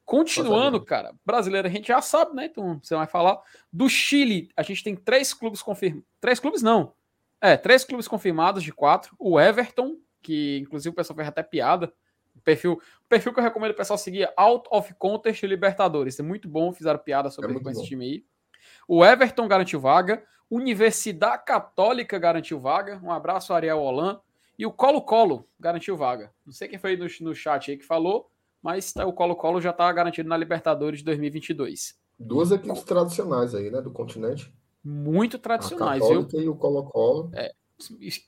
Continuando, cara, brasileiro a gente já sabe, né, então você vai falar. Do Chile, a gente tem três clubes confirmados. Três clubes não. É, três clubes confirmados de quatro. O Everton, que inclusive o pessoal fez até piada. O perfil, o perfil que eu recomendo o pessoal seguir é Out of Contest Libertadores. É muito bom, fizeram piada sobre É com esse time aí. O Everton garantiu vaga. Universidade Católica garantiu vaga. Um abraço, Ariel Holan. E o Colo-Colo garantiu vaga. Não sei quem foi no, no chat aí que falou, mas tá- o Colo-Colo já está garantido na Libertadores de 2022. Duas equipes tradicionais aí, né, do continente. Muito tradicionais, viu? E o Colo-Colo.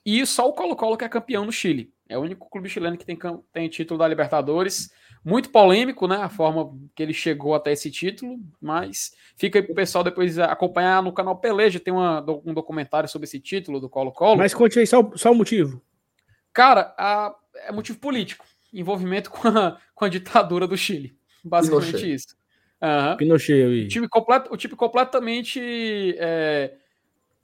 E só o Colo-Colo que é campeão no Chile. É o único clube chileno que tem, tem título da Libertadores. Muito polêmico, né? A forma que ele chegou até esse título, mas fica aí pro pessoal depois acompanhar no canal Peleja. Tem uma- um documentário sobre esse título do Colo-Colo. Mas conte aí só, o- só o motivo. Cara, a- é motivo político. Envolvimento com a, com a ditadura do Chile. Basicamente Pinochet. isso. Aham. Pinochet. O time, complet, o time completamente. é,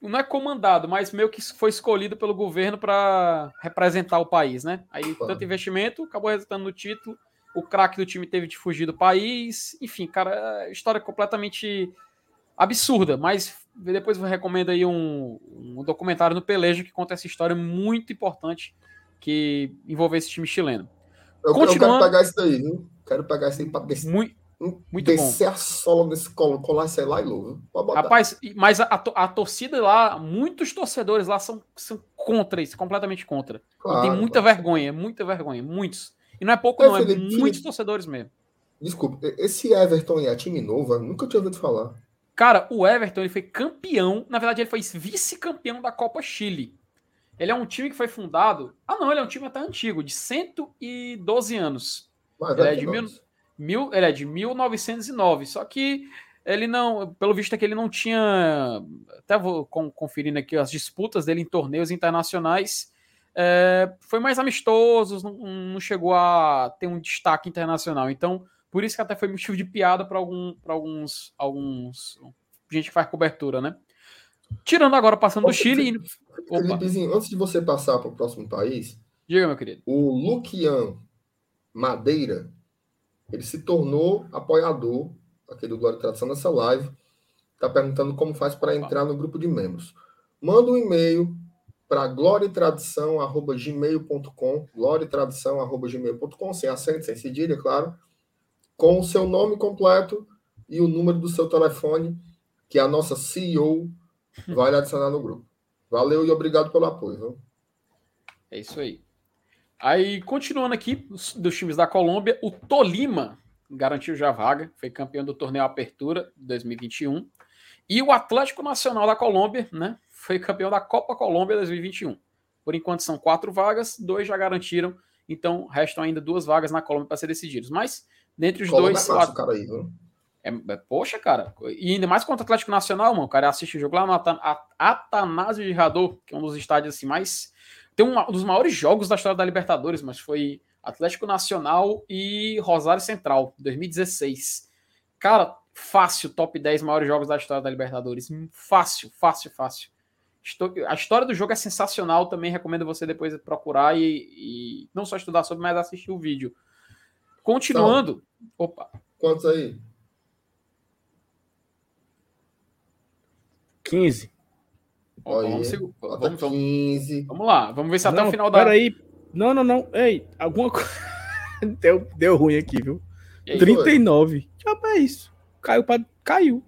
não é comandado, mas meio que foi escolhido pelo governo para representar o país, né? Aí Claro. tanto investimento, acabou resultando no título. O craque do time teve de fugir do país. Enfim, cara, é história completamente absurda. Mas depois eu recomendo aí um, um documentário no Peleja que conta essa história muito importante que envolveu esse time chileno. Eu, eu quero pegar isso daí, viu? Quero pegar isso aí pra descer, Muito, muito bom. descer a sola nesse colo, colar sei lá e louco. Rapaz, mas a, a to- a torcida lá, muitos torcedores lá são, são contra isso, completamente contra. E Claro, tem muita claro. vergonha, muita vergonha, muitos. E não é pouco, É, não, é Felipe, muitos Felipe. torcedores mesmo. Desculpa, esse Everton é time novo, eu nunca tinha ouvido falar. Cara, o Everton ele foi campeão, na verdade, ele foi vice-campeão da Copa Chile. Ele é um time que foi fundado. Ah, não, ele é um time até antigo, de 112 anos. Mas Ele é de mil- Mil, ele é de 1909, só que ele não, pelo visto é que ele não tinha, até vou con- conferindo aqui as disputas dele em torneios internacionais, é, foi mais amistosos, não, não chegou a ter um destaque internacional, então por isso que até foi motivo de piada para algum, pra alguns, alguns gente que faz cobertura, né? Tirando agora, passando do Ô, Chile, opa, Felipezinho, antes de você passar para o próximo país, diga meu querido. o Luquian Madeira, ele se tornou apoiador aqui do Glória e Tradição nessa live. Está perguntando como faz para entrar no grupo de membros. Manda um e-mail para gloriatradição.gmail.com gloriatradição.gmail.com sem acento, sem cedilha, claro, com o seu nome completo e o número do seu telefone, que a nossa CEO vai lhe adicionar no grupo. Valeu e obrigado pelo apoio. Viu? É isso aí. Aí, continuando aqui, os- dos times da Colômbia, o Tolima garantiu já a vaga, foi campeão do torneio Apertura de 2021. E o Atlético Nacional da Colômbia, né, foi campeão da Copa Colômbia 2021. Por enquanto são quatro vagas, dois já garantiram, então restam ainda duas vagas na Colômbia para ser decididos. Mas, dentre os Colômbia dois, é o cara aí, viu? É, é- poxa, cara. E ainda mais contra o Atlético Nacional, mano. O cara assiste o jogo lá no Atan- Atanásio de Rador, que é um dos estádios assim mais. Tem um, um dos maiores jogos da história da Libertadores, mas foi Atlético Nacional e Rosário Central, 2016. Cara, fácil, top 10 maiores jogos da história da Libertadores. Hum, Fácil, fácil, fácil. A história do jogo é sensacional, também recomendo você depois procurar e, e não só estudar sobre, mas assistir o vídeo. Continuando. Opa, Quantos aí? 15. ó, Olha, vamos, vamos, vamos, 15. Vamos lá, vamos ver se até não, o final da. Peraí. Não, não, não. Ei, alguma coisa. deu, deu ruim aqui, viu? E aí, 39. Já é isso. Caiu pra. Caiu.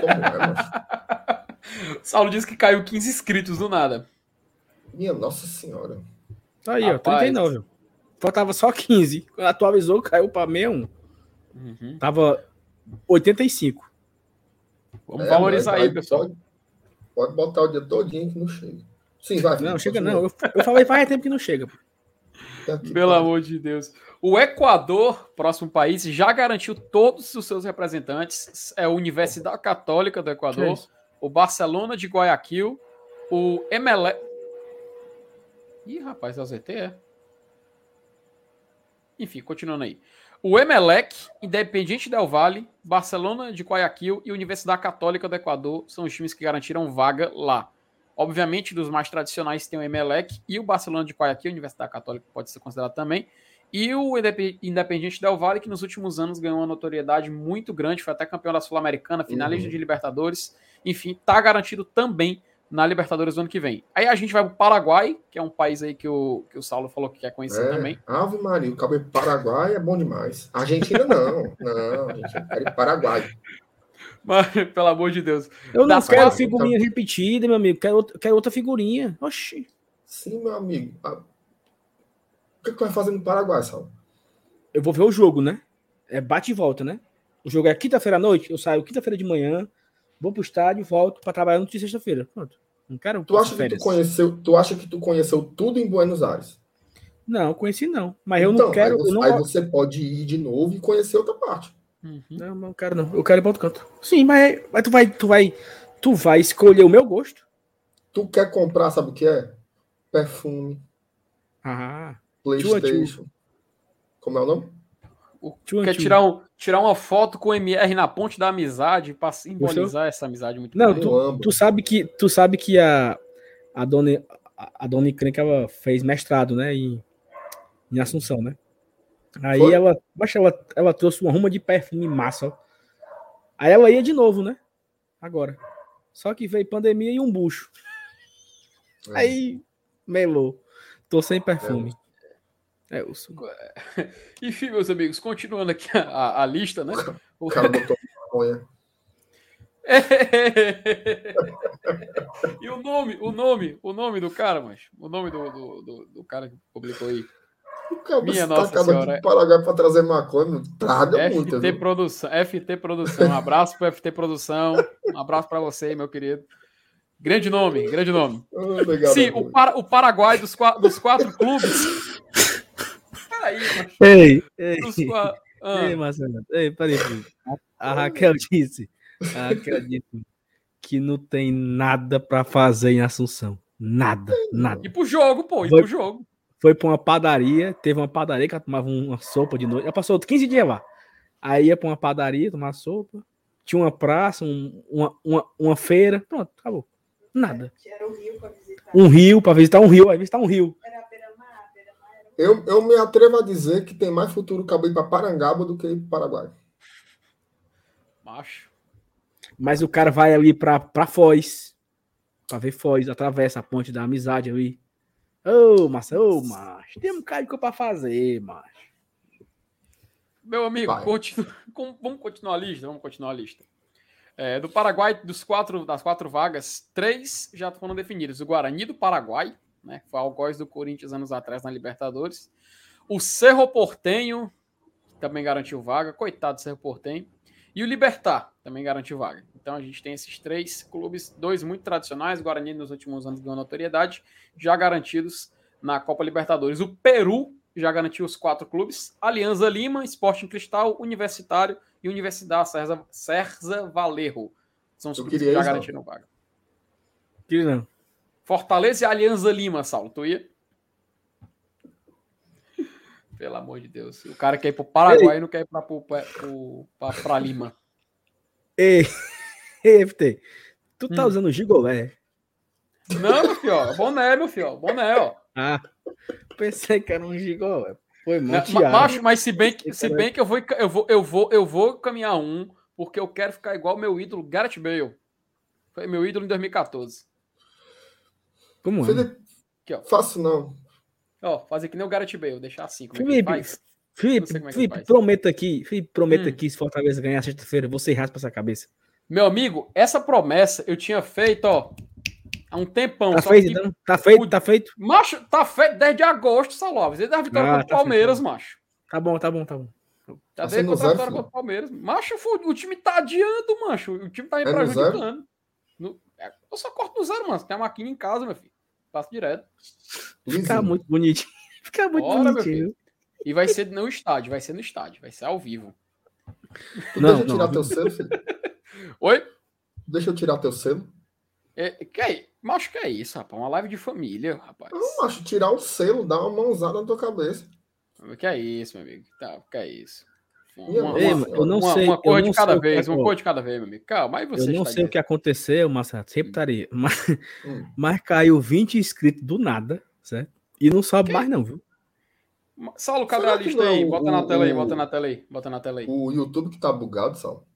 Como é? Saulo disse que caiu 15 inscritos do nada. Minha Nossa Senhora. Tá aí, Rapaz. ó. 39. Faltava só 15. Quando atualizou, caiu pra 61. Uhum. Tava 85. Vamos É, valorizar aí, pessoal. Pode, pode botar o dia todinho que não chega. Sim, vai. Não, chega não. Eu, eu falei faz tempo que não chega. Tá aqui, Pelo amor de Deus. O Equador, próximo país, já garantiu todos os seus representantes. É a Universidade Católica do é Equador, isso? o Barcelona de Guayaquil, o Emelec. Ih, rapaz, é o ZT, é? Enfim, continuando aí. O Emelec, Independiente Del Valle, Barcelona de Guayaquil e Universidade Católica do Equador são os times que garantiram vaga lá. Obviamente, dos mais tradicionais tem o Emelec e o Barcelona de Guayaquil, Universidade Católica pode ser considerado também. E o Indep- Independiente Del Valle, que nos últimos anos ganhou uma notoriedade muito grande, foi até campeão da Sul-Americana, finalista Uhum. de Libertadores. Enfim, tá garantido também na Libertadores do ano que vem. Aí a gente vai pro Paraguai, que é um país aí que o, que o Saulo falou que quer conhecer É, também. Ave Maria, o cabelo Paraguai é bom demais. Argentina não. Não, a gente quer ir pro Paraguai. Mas, pelo amor de Deus. Eu não quero quatro, figurinha repetida, meu amigo. Quero, outra- quero outra figurinha. Oxi. Sim, meu amigo. Ah, O que, que tu vai fazer no Paraguai, Sal? Eu vou ver o jogo, né? É bate e volta, né? O jogo é quinta-feira à noite. Eu saio quinta-feira de manhã, vou pro estádio, volto pra trabalhar no sexta-feira. Pronto. Não quero Tu acha que tu conheceu, tu acha que tu conheceu tudo em Buenos Aires? Não, conheci não. Mas eu Então, não quero. Aí você, eu não, aí você pode ir de novo e conhecer outra parte. Uhum. não, não quero não. Eu quero ir pra outro canto. Sim, mas, mas tu vai, tu vai, tu vai escolher o meu gosto. Tu quer comprar, sabe o que é? Perfume, Ah, PlayStation. Como é o nome? O- Tchum, Quer tchum. tirar, um, tirar uma foto com o MR na ponte da amizade pra simbolizar essa amizade muito Não, tu, tu sabe que tu sabe que a a dona a, a dona Encrenca, ela fez mestrado, né, em, em Assunção, né? Aí Foi? ela, mas ela ela trouxe uma ruma de perfume massa. ó. Aí ela ia de novo, né? Agora. Só que veio pandemia e um bucho. É. Aí melou. Tô sem perfume. É, eu sou. Enfim, meus amigos, continuando aqui a, a- a lista, né? O cara botou maconha. e o nome, o nome, o nome do cara, mas o nome do, do, do, do cara que publicou aí. O cara Minha se Nossa tacado Senhora. pro Paraguai pra trazer maconha. Traga muito, FT? Produção, FT Produção, um abraço pro FT Produção, um abraço pra você, meu querido. Grande nome, grande nome. Legal, Sim, o, Para- o Paraguai dos, dos quatro clubes. Mas Ei, ei, ah, ei, Marcelo. Ei, peraí, filho. A, a Raquel disse. A Raquel disse que não tem nada pra fazer em Assunção. Nada, nada. E pro jogo, pô, e Vai- pro jogo. Foi pra uma padaria, teve uma padaria que ela tomava uma sopa de noite. Ela passou 15 dias lá. Aí ia pra uma padaria tomar sopa. Tinha uma praça, um- uma, uma, uma feira. Pronto, acabou. Nada. Era o Rio pra visitar. Um rio, pra visitar um rio. Aí visitar um rio. Era- Eu, eu me atrevo a dizer que tem mais futuro cabo ir pra Parangaba do que ir pro Paraguai. Macho. Mas o cara vai ali pra, pra Foz. Pra ver Foz, atravessa a ponte da amizade ali. Ô, massa, ô, macho. Tem um cara de pra fazer, macho. Meu amigo, continu- vamos continuar a lista? Vamos continuar a lista. É, do Paraguai, dos quatro, das quatro vagas, três já foram definidas. O Guarani do Paraguai, né? Foi algoz do Corinthians anos atrás na Libertadores. O Cerro Portenho, que também garantiu vaga. Coitado do Cerro Portenho. E o Libertar também garantiu vaga. Então a gente tem esses três clubes, dois muito tradicionais. O Guarani nos últimos anos ganhou notoriedade, já garantidos na Copa Libertadores. O Peru já garantiu os quatro clubes: Alianza Lima, Sporting Cristal, Universitário e Universidade Serza, Serza Valerro. São os Eu clubes que queria já isso, garantiram vaga. Que não. Fortaleza e Alianza Lima, Saulo. Tu ia? Pelo amor de Deus. O cara quer ir pro Paraguai e não quer ir pra, pro, pra, pra- pra Lima. Ei, ei, FT. Tu tá Hum. usando gigolé? Não, meu filho, ó. Boné, meu filho. ó, Boné, ó. Ah, pensei que era um gigolé. Foi muito ma- macho, mas se bem que, se bem que eu, vou, eu, vou, eu, vou, eu vou caminhar um, porque eu quero ficar igual meu ídolo, Gareth Bale. Foi meu ídolo em 2014. Como é? Felipe, Aqui, ó. faço não. Ó, fazer que nem o Gareth Bale, deixar assim. Como é que Felipe? Felipe, é que Felipe, prometa aqui. Felipe, prometa Hum. aqui, se Fortaleza ganhar sexta-feira, você raspa essa cabeça. Meu amigo, essa promessa eu tinha feito, ó, há um tempão. Tá só feito, que- então? Tá feito, o- tá feito? Macho, tá feito desde agosto, Salóvis. Desde a vitória Ah, contra o tá feito, Palmeiras, tá. macho. Tá bom, tá bom, tá bom. Já Tá desde a vitória contra o Palmeiras. Macho, o time tá adiando, macho. O time tá me É no zero? prejudicando. Eu só corto no zero, mano. Tem a máquina em casa, meu filho. Passo direto. Fica muito bonitinho. Fica muito Bora, meu bonitinho. E vai ser no estádio, vai ser no estádio, vai ser ao vivo. Tu Não, deixa eu não. tirar teu selo, Felipe? Oi? Deixa eu tirar teu selo? É, que é, macho, que é isso, rapaz? Uma live de família, rapaz. Não, acho tirar o selo, dar uma mãozada na tua cabeça. Que é isso, meu amigo? Tá, que é isso? Uma, nossa Ei, uma, mano, eu não uma, sei. uma eu cor de cada que vez, uma cor de cada vez, meu amigo. Calma, aí você Eu não sei o que aconteceu, Marcelo. Sempre estaria. Mas, Hum. mas caiu 20 inscritos do nada, certo? E não sobe mais, não, viu? Saulo, cadê Será a que lista aí? o- Bota na tela aí, bota na tela aí, bota na tela aí. O YouTube que tá bugado, Sal.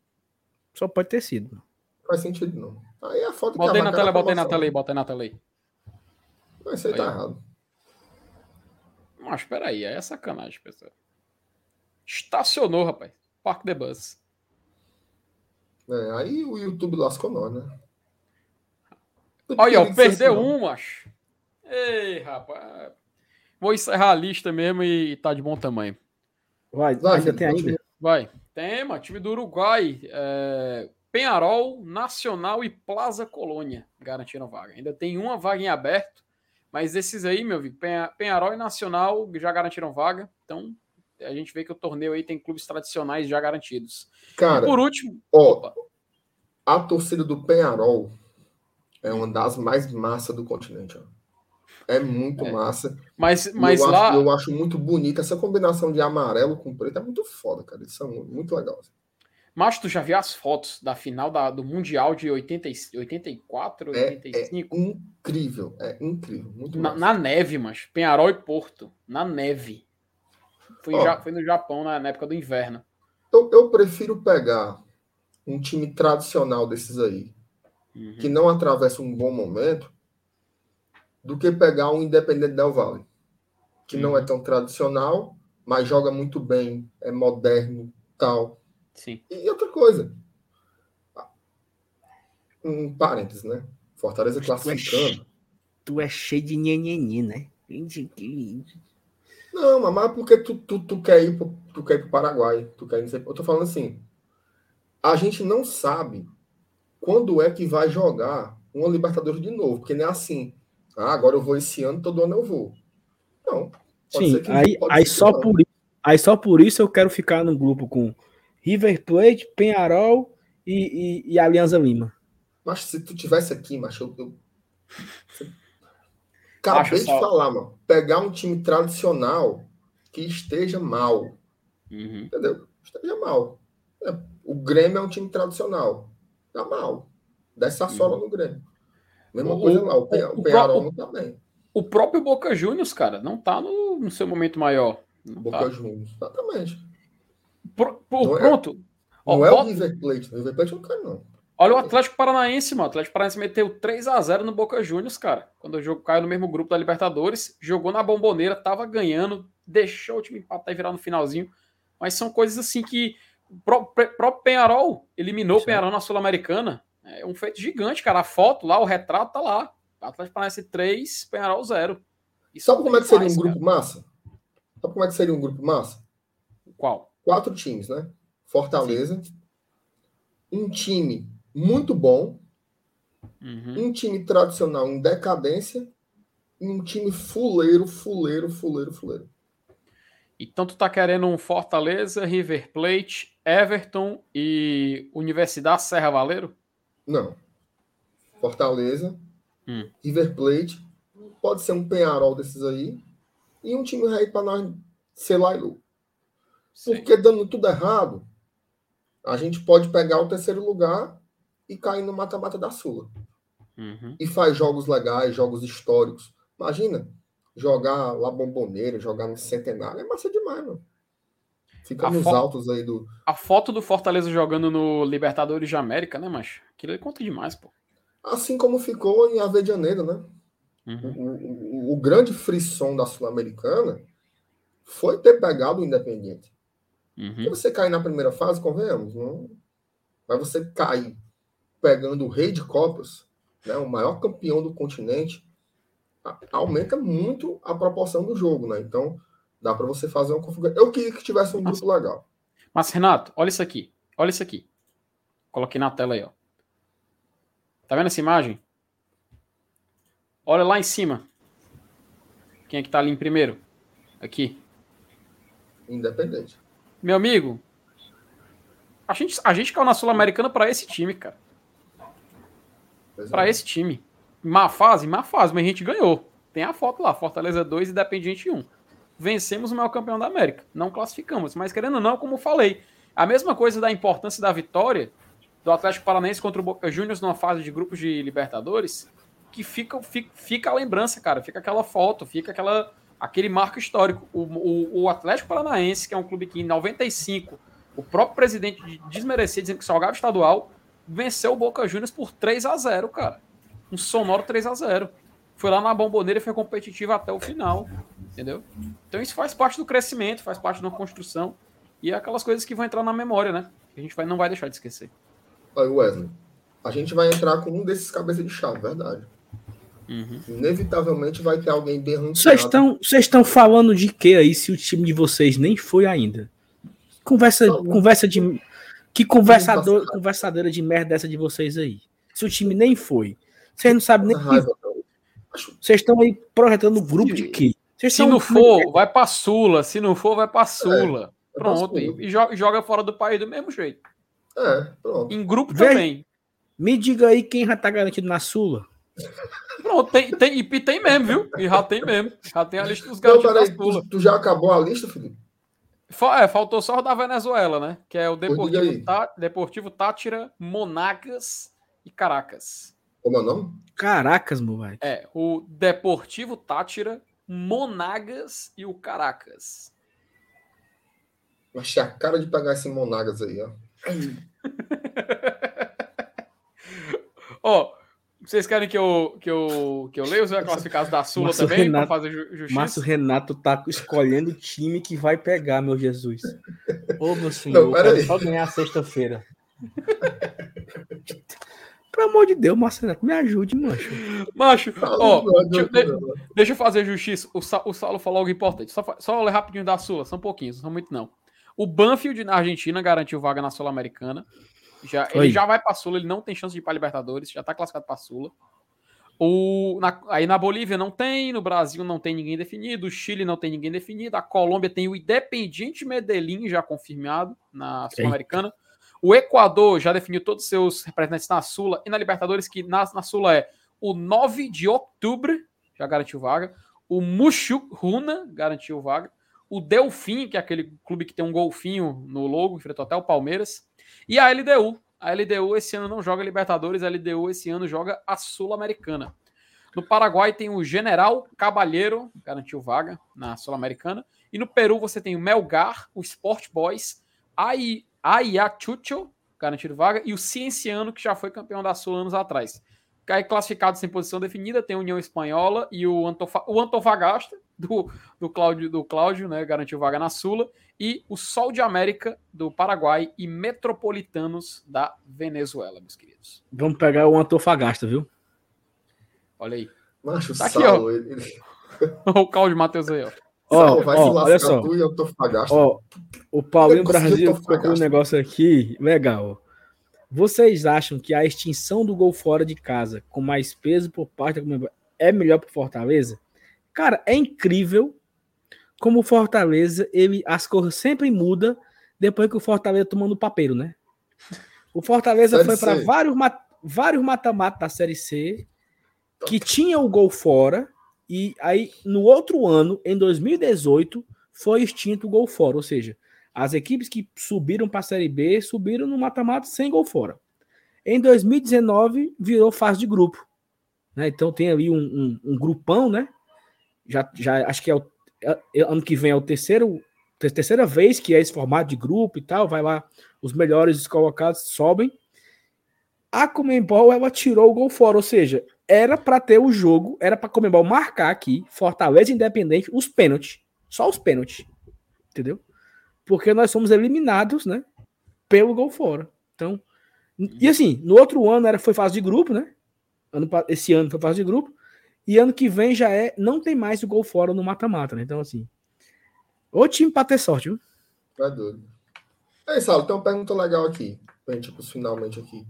Só pode ter sido. Não faz sentido, não. Aí é a foto que Bota aí a na tela, bota aí na tela aí, bota aí na tela aí. Mas isso aí tá Aí. errado. Mas espera aí, aí é sacanagem, pessoal. Estacionou, rapaz. Parque de Bus. É, aí o YouTube lascou nós, né? Olha, ó, perdeu não. um, macho. Ei, rapaz. Vou encerrar a lista mesmo e tá de bom tamanho. Vai, Vai, ainda tem ainda. Vai. Tem, mano. Time do Uruguai. é, Penharol, Nacional e Plaza Colônia garantiram vaga. Ainda tem uma vaga em aberto, mas esses aí, meu amigo, Penha- Penharol e Nacional já garantiram vaga. Então, a gente vê que o torneio aí tem clubes tradicionais já garantidos. Cara, e por último, ó, opa, a torcida do Penharol é uma das mais massas do continente. Ó. É muito É. massa. Mas, mas eu, lá. acho, eu acho muito bonita essa combinação de amarelo com preto. É muito foda, cara. Isso é muito, legal. Mas tu já viu as fotos da final da- do Mundial de 80, e- 84, É, 85? Incrível. É incrível. Muito Na, massa. na neve, mas Penharol e Porto. Na neve. Foi, Ó. já, foi no Japão na, na época do inverno. Eu, eu prefiro pegar um time tradicional desses aí, Uhum. que não atravessa um bom momento, do que pegar um Independente Del Valle, que não Uhum. é tão tradicional, mas joga muito bem, é moderno, tal. Sim. E outra coisa, um parênteses, né? Fortaleza é classificando. Tu é cheio de nhenhenhe, né? Não, mas porque tu, tu, tu quer ir pro, tu quer ir pro Paraguai, tu quer ir, eu tô falando assim, a gente não sabe quando é que vai jogar uma Libertadores de novo, porque não é assim, ah, agora eu vou esse ano, todo ano eu vou. Não. pode Sim, ser que- aí, aí, só não. por, aí só por isso eu quero ficar no grupo com River Plate, Penharol e, e, e Alianza Lima. Mas se tu tivesse aqui, macho, eu, eu... acabei Acho de só- falar, mano, pegar um time tradicional que esteja mal, Uhum. entendeu? Esteja mal. É, o Grêmio é um time tradicional. Tá mal. Desce a sola no Grêmio. Mesma O- coisa lá. O, Pe- o o Penharol não tá bem. O próprio Boca Juniors, cara, não tá no, no seu momento maior. Não Boca tá. Juniors. Exatamente. Pro- pro- Não é- pronto. Ó, Não é o River Plate. O River Plate eu não quero, não. Olha o Atlético Paranaense, mano. O Atlético Paranaense meteu 3 a 0 no Boca Juniors, cara. Quando o jogo caiu no mesmo grupo da Libertadores, jogou na bomboneira, tava ganhando, deixou o time empatar e virar no finalzinho. Mas são coisas assim que o próprio Penharol eliminou o Sim. Penharol na Sul-Americana. É um feito gigante, cara. A foto lá, o retrato tá lá. Atlético Paranaense 3, Penharol 0. Isso Sabe como é que seria um grupo massa? Sabe como é que seria um grupo massa? Qual? Quatro times, né? Fortaleza. Um time muito bom. Uhum. Um time tradicional em decadência. E um time fuleiro, fuleiro, fuleiro, fuleiro. Então tu tá querendo um Fortaleza, River Plate, Everton e Universidade Serra Valeiro? Não. Fortaleza, Hum. River Plate, pode ser um Penharol desses aí, e um time aí para nós ser lá lu. Porque dando tudo errado, a gente pode pegar o terceiro lugar e cair no mata-mata da Sula. Uhum. E faz jogos legais, jogos históricos. Imagina jogar lá Bomboneira, jogar no Centenário, é massa demais, mano. Fica A nos altos aí do. A foto do Fortaleza jogando no Libertadores de América, né, macho? Aquilo aí conta demais, pô. Assim como ficou em Avedianeira, né? Uhum. O, o- o grande frisson da Sul-Americana foi ter pegado o Independiente. Uhum. Se você cair na primeira fase, convenhamos, não. Mas você cair pegando o rei de Copas, né, o maior campeão do continente, aumenta muito a proporção do jogo, né? Então, dá para você fazer uma configuração. Eu queria que tivesse um grupo legal. Mas, Renato, olha isso aqui. Olha isso aqui. Coloquei na tela aí, ó. Tá vendo essa imagem? Olha lá em cima. Quem é que tá ali em primeiro? Aqui. Independente. Meu amigo, a gente, a gente caiu na Sul-Americana pra esse time, cara. Pois é. Esse time. Má fase, má fase, mas a gente ganhou. Tem a foto lá, Fortaleza 2 e Independiente 1. Vencemos o maior campeão da América. Não classificamos, mas querendo ou não, como falei, a mesma coisa da importância da vitória do Atlético Paranaense contra o Boca Juniors numa fase de grupos de Libertadores, que fica, fica, fica a lembrança, cara. Fica aquela foto, fica aquela, aquele marco histórico. O, o, o Atlético Paranaense, que é um clube que em 95 o próprio presidente desmerecia, dizendo que só jogava estadual, venceu o Boca Juniors por 3 a 0 cara. Um sonoro 3 a 0 Foi lá na bomboneira e foi competitivo até o final. Entendeu? Então isso faz parte do crescimento, faz parte da construção. E é aquelas coisas que vão entrar na memória, né? Que a gente vai, não vai deixar de esquecer. Aí, Wesley, a gente vai entrar com um desses cabeças de chave, verdade. Uhum. Inevitavelmente vai ter alguém bem ranqueado. Vocês estão vocês estão falando de que aí se o time de vocês nem foi ainda? Conversa, Não. conversa de. Que conversador, Não. conversadeira de merda essa de vocês aí? Se o time nem foi. Vocês não sabem nem. que- não. Vocês estão aí projetando o grupo de quê? Se não for, vai pra Sula. Se não for, vai pra Sula. é Pronto. pra E, Sula. e joga, joga fora do país do mesmo jeito. É, pronto. Em grupo Vem. também. Me diga aí quem já tá garantido na Sula. Pronto, tem, tem, e tem mesmo, viu? E já tem mesmo. Já tem a lista dos Não, garantidos peraí, da Sula. tu, tu já acabou a lista, Felipe? É, faltou só o da Venezuela, né? Que é o. Deportivo, Tá- Deportivo Tátira, Monagas e Caracas. Como é o nome? Caracas, meu vai. É, o Deportivo Tátira, Monagas e o Caracas. Achei a cara de pegar esse Monagas aí, ó. Ó, vocês querem que eu, que eu, que eu leia os classificados da Sula Márcio também, Renato- pra fazer ju- justiça? Márcio Renato tá escolhendo o time que vai pegar, meu Jesus. Ô, meu senhor, Não, eu só ganhar sexta-feira. Pelo amor de Deus, Márcio Renato, me ajude, mancho. Macho, ó, deixa, deixa eu fazer justiça. O, Sa- o Saulo falou algo importante. Só, só ler rapidinho da Sula, são pouquinhos, não são muito não. O Banfield na Argentina garantiu vaga na Sul-Americana. Já, ele já vai pra Sula, ele não tem chance de ir pra Libertadores, já tá classificado pra Sula. O, na- aí na Bolívia não tem, no Brasil não tem ninguém definido, o Chile não tem ninguém definido, a Colômbia tem o Independiente Medellín já confirmado na Sul-Americana. O Equador já definiu todos os seus representantes na Sula e na Libertadores, que na, na Sula é o 9 de outubro, já garantiu vaga. O Muxuruna garantiu vaga. O Delfim, que é aquele clube que tem um golfinho no logo, enfrentou até o Palmeiras. E a LDU. A LDU esse ano não joga Libertadores, a LDU esse ano joga a Sul-Americana. No Paraguai tem o General Cabalheiro, garantiu vaga na Sul-Americana. E no Peru você tem o Melgar, o Sport Boys, Ai- Ayacucho, garantido vaga, e o Cienciano, que já foi campeão da Sul anos atrás. Aí classificados sem posição definida, tem a União Espanhola e o, Antofa- o Antofagasta, do, do, Cláudio, do Cláudio, né, garantiu vaga na Sula, e o Sol de América, do Paraguai, e Metropolitanos, da Venezuela, meus queridos. Vamos pegar o Antofagasta, viu? Olha aí. Macho, Tá aqui, Saulo, ele, o Cláudio Matheus aí, ó. Ó, vai se ó, lascar olha só. tu e. Ó, o Paulinho Brasil Antofagasta. colocou um negócio aqui legal. Vocês acham que a extinção do gol fora de casa, com mais peso por parte da é melhor para Fortaleza? Cara, é incrível como o Fortaleza, ele, as cores sempre mudam depois que o Fortaleza tomando papeiro, né? O Fortaleza Série foi para vários vários mata-mata da Série C que tinha o gol fora e aí no outro ano, em 2018, foi extinto o gol fora, ou seja, as equipes que subiram para a Série B subiram no mata-mata sem gol fora. Em 2019 virou fase de grupo, né? Então tem ali um, um- um grupão, né? Já, já acho que é o é- é- ano que vem é o terceiro ter- terceira vez que é esse formato de grupo e tal, vai lá os melhores colocados sobem. A Comembol ela tirou o gol fora, ou seja, era para ter o jogo, era para Comembol marcar aqui Fortaleza Independente os pênaltis, só os pênaltis, entendeu? Porque nós somos eliminados, né, pelo gol fora. Então, e assim, no outro ano era foi fase de grupo, né? Ano, esse ano foi fase de grupo e ano que vem já é, não tem mais o gol fora no mata-mata, né? Então assim, o time para ter sorte, viu? Tá doido. Ei, Saulo, tem uma pergunta legal aqui. Pra gente pros finalmente aqui.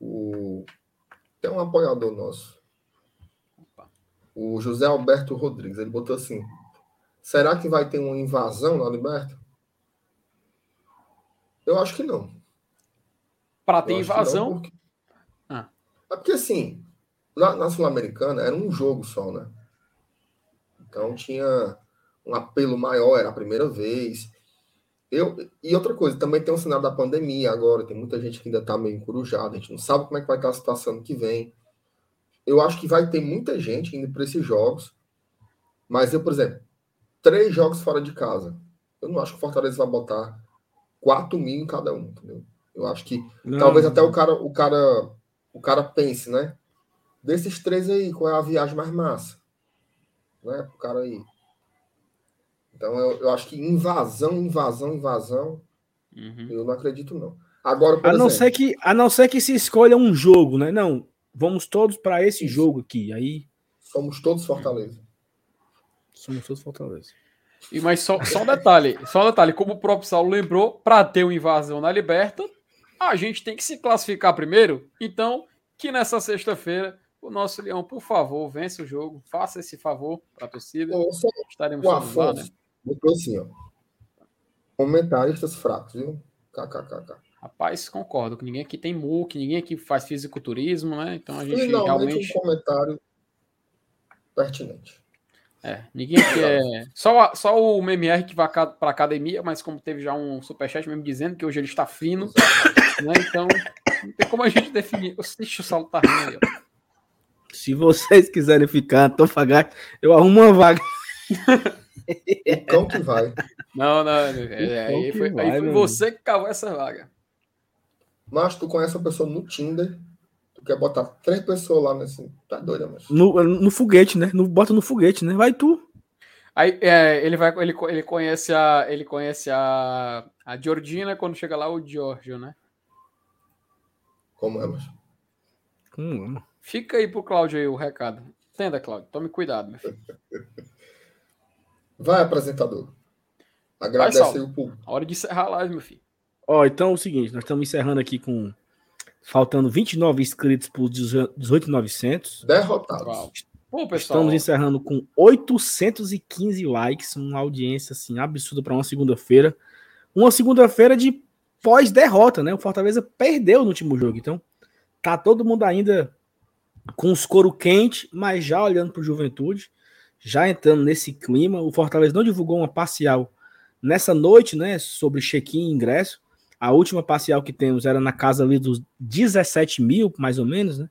O... Tem um apoiador nosso. O José Alberto Rodrigues. Ele botou assim: será que vai ter uma invasão na Liberta? Eu acho que não. Para ter que não, invasão, porque- Ah. É porque assim, na, na Sul-Americana era um jogo só, né? Então tinha um apelo maior, era a primeira vez. Eu, e outra coisa, também tem um cenário da pandemia agora, tem muita gente que ainda está meio encurujada, a gente não sabe como é que vai estar a situação que vem. Eu acho que vai ter muita gente indo para esses jogos, mas eu, por exemplo, três jogos fora de casa. Eu não acho que o Fortaleza vai botar 4 mil em cada um, entendeu? Eu acho que Talvez até o cara, o cara, o cara pense, né? Desses três aí, qual é a viagem mais massa? Né? O cara aí. Então eu, eu acho que invasão, invasão, invasão, Uhum. eu não acredito não. Agora, por A não exemplo, ser que a não ser que se escolha um jogo, né? Não, vamos todos para esse Isso. jogo aqui. Aí somos todos Fortaleza. somos todos Fortaleza. E mas só, só um detalhe, só um detalhe, como o próprio Saulo lembrou, para ter uma invasão na Liberta, a gente tem que se classificar primeiro. Então, que nessa sexta-feira o nosso Leão, por favor, vença o jogo, faça esse favor para a torcida. Ou só Estaremos o todos lá, né? Afonso botou assim, ó. Comentaristas fracos, viu? KKKK. Rapaz, concordo que ninguém aqui tem MOOC, ninguém aqui faz fisiculturismo, né? Então a gente Finalmente realmente. um comentário pertinente. É, ninguém aqui é. Só, só o MMR que vai pra academia, mas como teve já um superchat mesmo dizendo que hoje ele está fino, né? Então não tem como a gente definir. Ixi, o Saulo tá rindo aí, ó. Se vocês quiserem ficar, Antofagasta, eu arrumo uma vaga. O cão que vai. Não, não, é, aí Então foi, aí vai, foi meu você que cavou essa vaga. Mas tu conhece uma pessoa no Tinder, tu quer botar três pessoas lá nesse. Tá doida, mas. No, no foguete, né? No, bota no foguete, né? Vai tu. Aí é, ele vai, ele, ele conhece a, ele conhece a, a Georgina quando chega lá o Giorgio, né? Como é, mas. Hum, Fica aí pro Cláudio aí o recado. Entenda, Cláudio. Tome cuidado, meu filho. Vai, apresentador. Agradece o público. Hora de encerrar a live, meu filho. Ó, então é o seguinte, nós estamos encerrando aqui com faltando 29 inscritos por 18.900. Derrotados. Uau. Pô, pessoal. Estamos encerrando com 815 likes, uma audiência assim absurda para uma segunda-feira. Uma segunda-feira de pós-derrota, né? O Fortaleza perdeu no último jogo, então tá todo mundo ainda com os couro quente, mas já olhando para o Juventude, já entrando nesse clima. O Fortaleza não divulgou uma parcial nessa noite, né? Sobre check-in e ingresso. A última parcial que temos era na casa ali dos 17 mil, mais ou menos, né?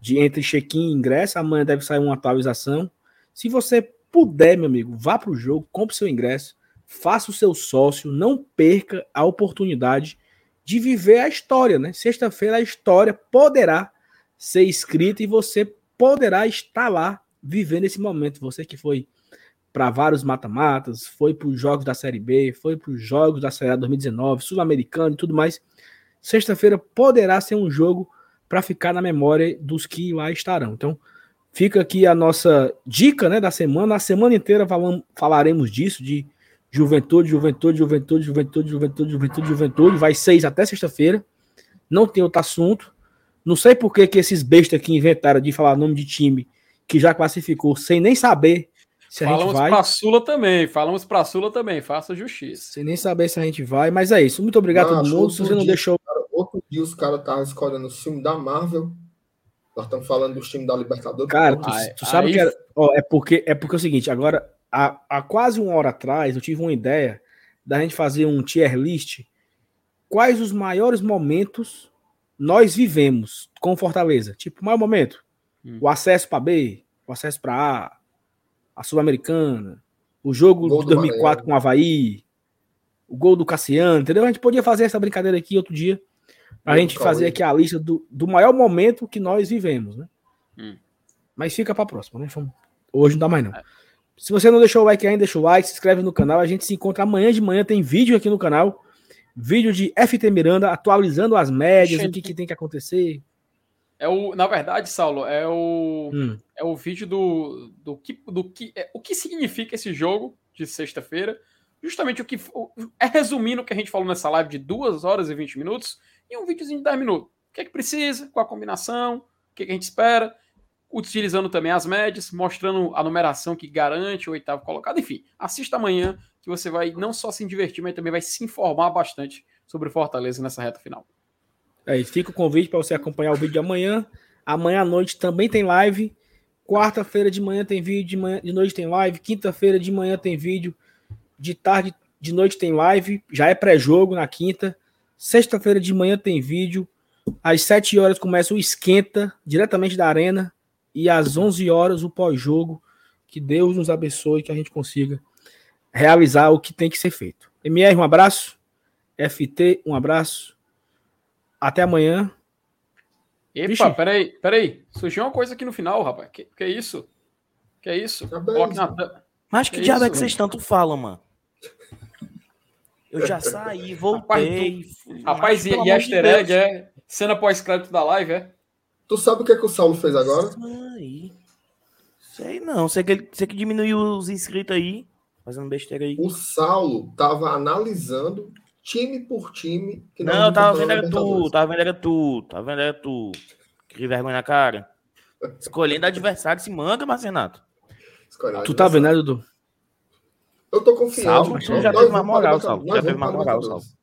De entre check-in e ingresso. Amanhã deve sair uma atualização. Se você puder, meu amigo, vá para o jogo, compre seu ingresso, faça o seu sócio, não perca a oportunidade de viver a história, né? Sexta-feira a história poderá ser escrita e você poderá estar lá vivendo esse momento. Você que foi para vários mata-matas, foi para os jogos da Série B, foi para os jogos da Série A 2019, Sul-Americano e tudo mais. Sexta-feira poderá ser um jogo para ficar na memória dos que lá estarão. Então, fica aqui a nossa dica né, da semana. A semana inteira falam, falaremos disso, de juventude, juventude, juventude, juventude, juventude, juventude, juventude. Vai seis até sexta-feira. Não tem outro assunto. Não sei por que, que esses bestas aqui inventaram de falar nome de time que já classificou sem nem saber se a Falamos gente vai. pra Sula também. Falamos pra Sula também. Faça justiça. Sem nem saber se a gente vai. Mas é isso. Muito obrigado a todo mundo. Se você outro não dia- deixou. Cara, outro dia os caras estavam escolhendo o filme da Marvel. Nós estamos falando dos times da Libertadores. Cara, tu, Aí- tu sabe aí- que era. Ó, é, porque, é porque é o seguinte, agora, há, há quase uma hora atrás, eu tive uma ideia da gente fazer um tier list. Quais os maiores momentos nós vivemos com Fortaleza? Tipo, o maior momento? Hum. O acesso para B, o acesso para A, a Sul-Americana, o jogo Gol de do 2004 Maranhão. com o Havaí, o gol do Cassiano, entendeu? A gente podia fazer essa brincadeira aqui outro dia, do gente fazer aqui a lista do, do maior momento que nós vivemos, né? Hum. Mas fica pra próxima, né? Hoje não dá mais não. Se você não deixou o like ainda, deixa o like, se inscreve no canal. A gente se encontra amanhã de manhã, tem vídeo aqui no canal. Vídeo de FT Miranda atualizando as médias, Gente. o que, que tem que acontecer. É o, na verdade, Saulo, é o, Hum. é o vídeo do, do que, do que é, o que significa esse jogo de sexta-feira. Justamente o que o- é resumindo o que a gente falou nessa live de 2 horas e 20 minutos e um videozinho de 10 minutos. O que é que precisa, qual a combinação, o que, é que a gente espera, utilizando também as médias, mostrando a numeração que garante o oitavo colocado. Enfim, assista amanhã que você vai não só se divertir, mas também vai se informar bastante sobre Fortaleza nessa reta final. É, fica o convite para você acompanhar o vídeo de amanhã. Amanhã à noite também tem live. Quarta-feira de manhã tem vídeo, de, manhã, de noite tem live. Quinta-feira de manhã tem vídeo. De tarde, de noite tem live. Já é pré-jogo na quinta. Sexta-feira de manhã tem vídeo. Às 7 horas começa o esquenta, diretamente da arena. E às 11 horas o pós-jogo. Que Deus nos abençoe, que a gente consiga realizar o que tem que ser feito. MR, um abraço. FT, um abraço. Até amanhã. Epa, Vixe. peraí, peraí. Surgiu uma coisa aqui no final, rapaz. Que, que é isso? Que é isso? Tá. Coloque na. Mas que Que diabo é que vocês tanto falam, mano? Eu já saí, voltei. fui- Rapaz, mas, e, e easter Deus, egg é cena pós-crédito da live, é? Tu sabe o que, é que o Saulo fez agora? Aí. Sei não, sei que, ele, sei que diminuiu os inscritos aí, fazendo besteira aí. O Saulo tava analisando time por time. Não, eu tava vendo era tu, tava vendo era tu, tava vendo era tu. Que vergonha na cara. Escolhendo adversário se manga, Marcenato. Tu tá vendo, né, Dudu? Eu tô confiante. Saulo, Nós- tu já teve mais moral. Libertadores. Já teve pra moral, Libertadores.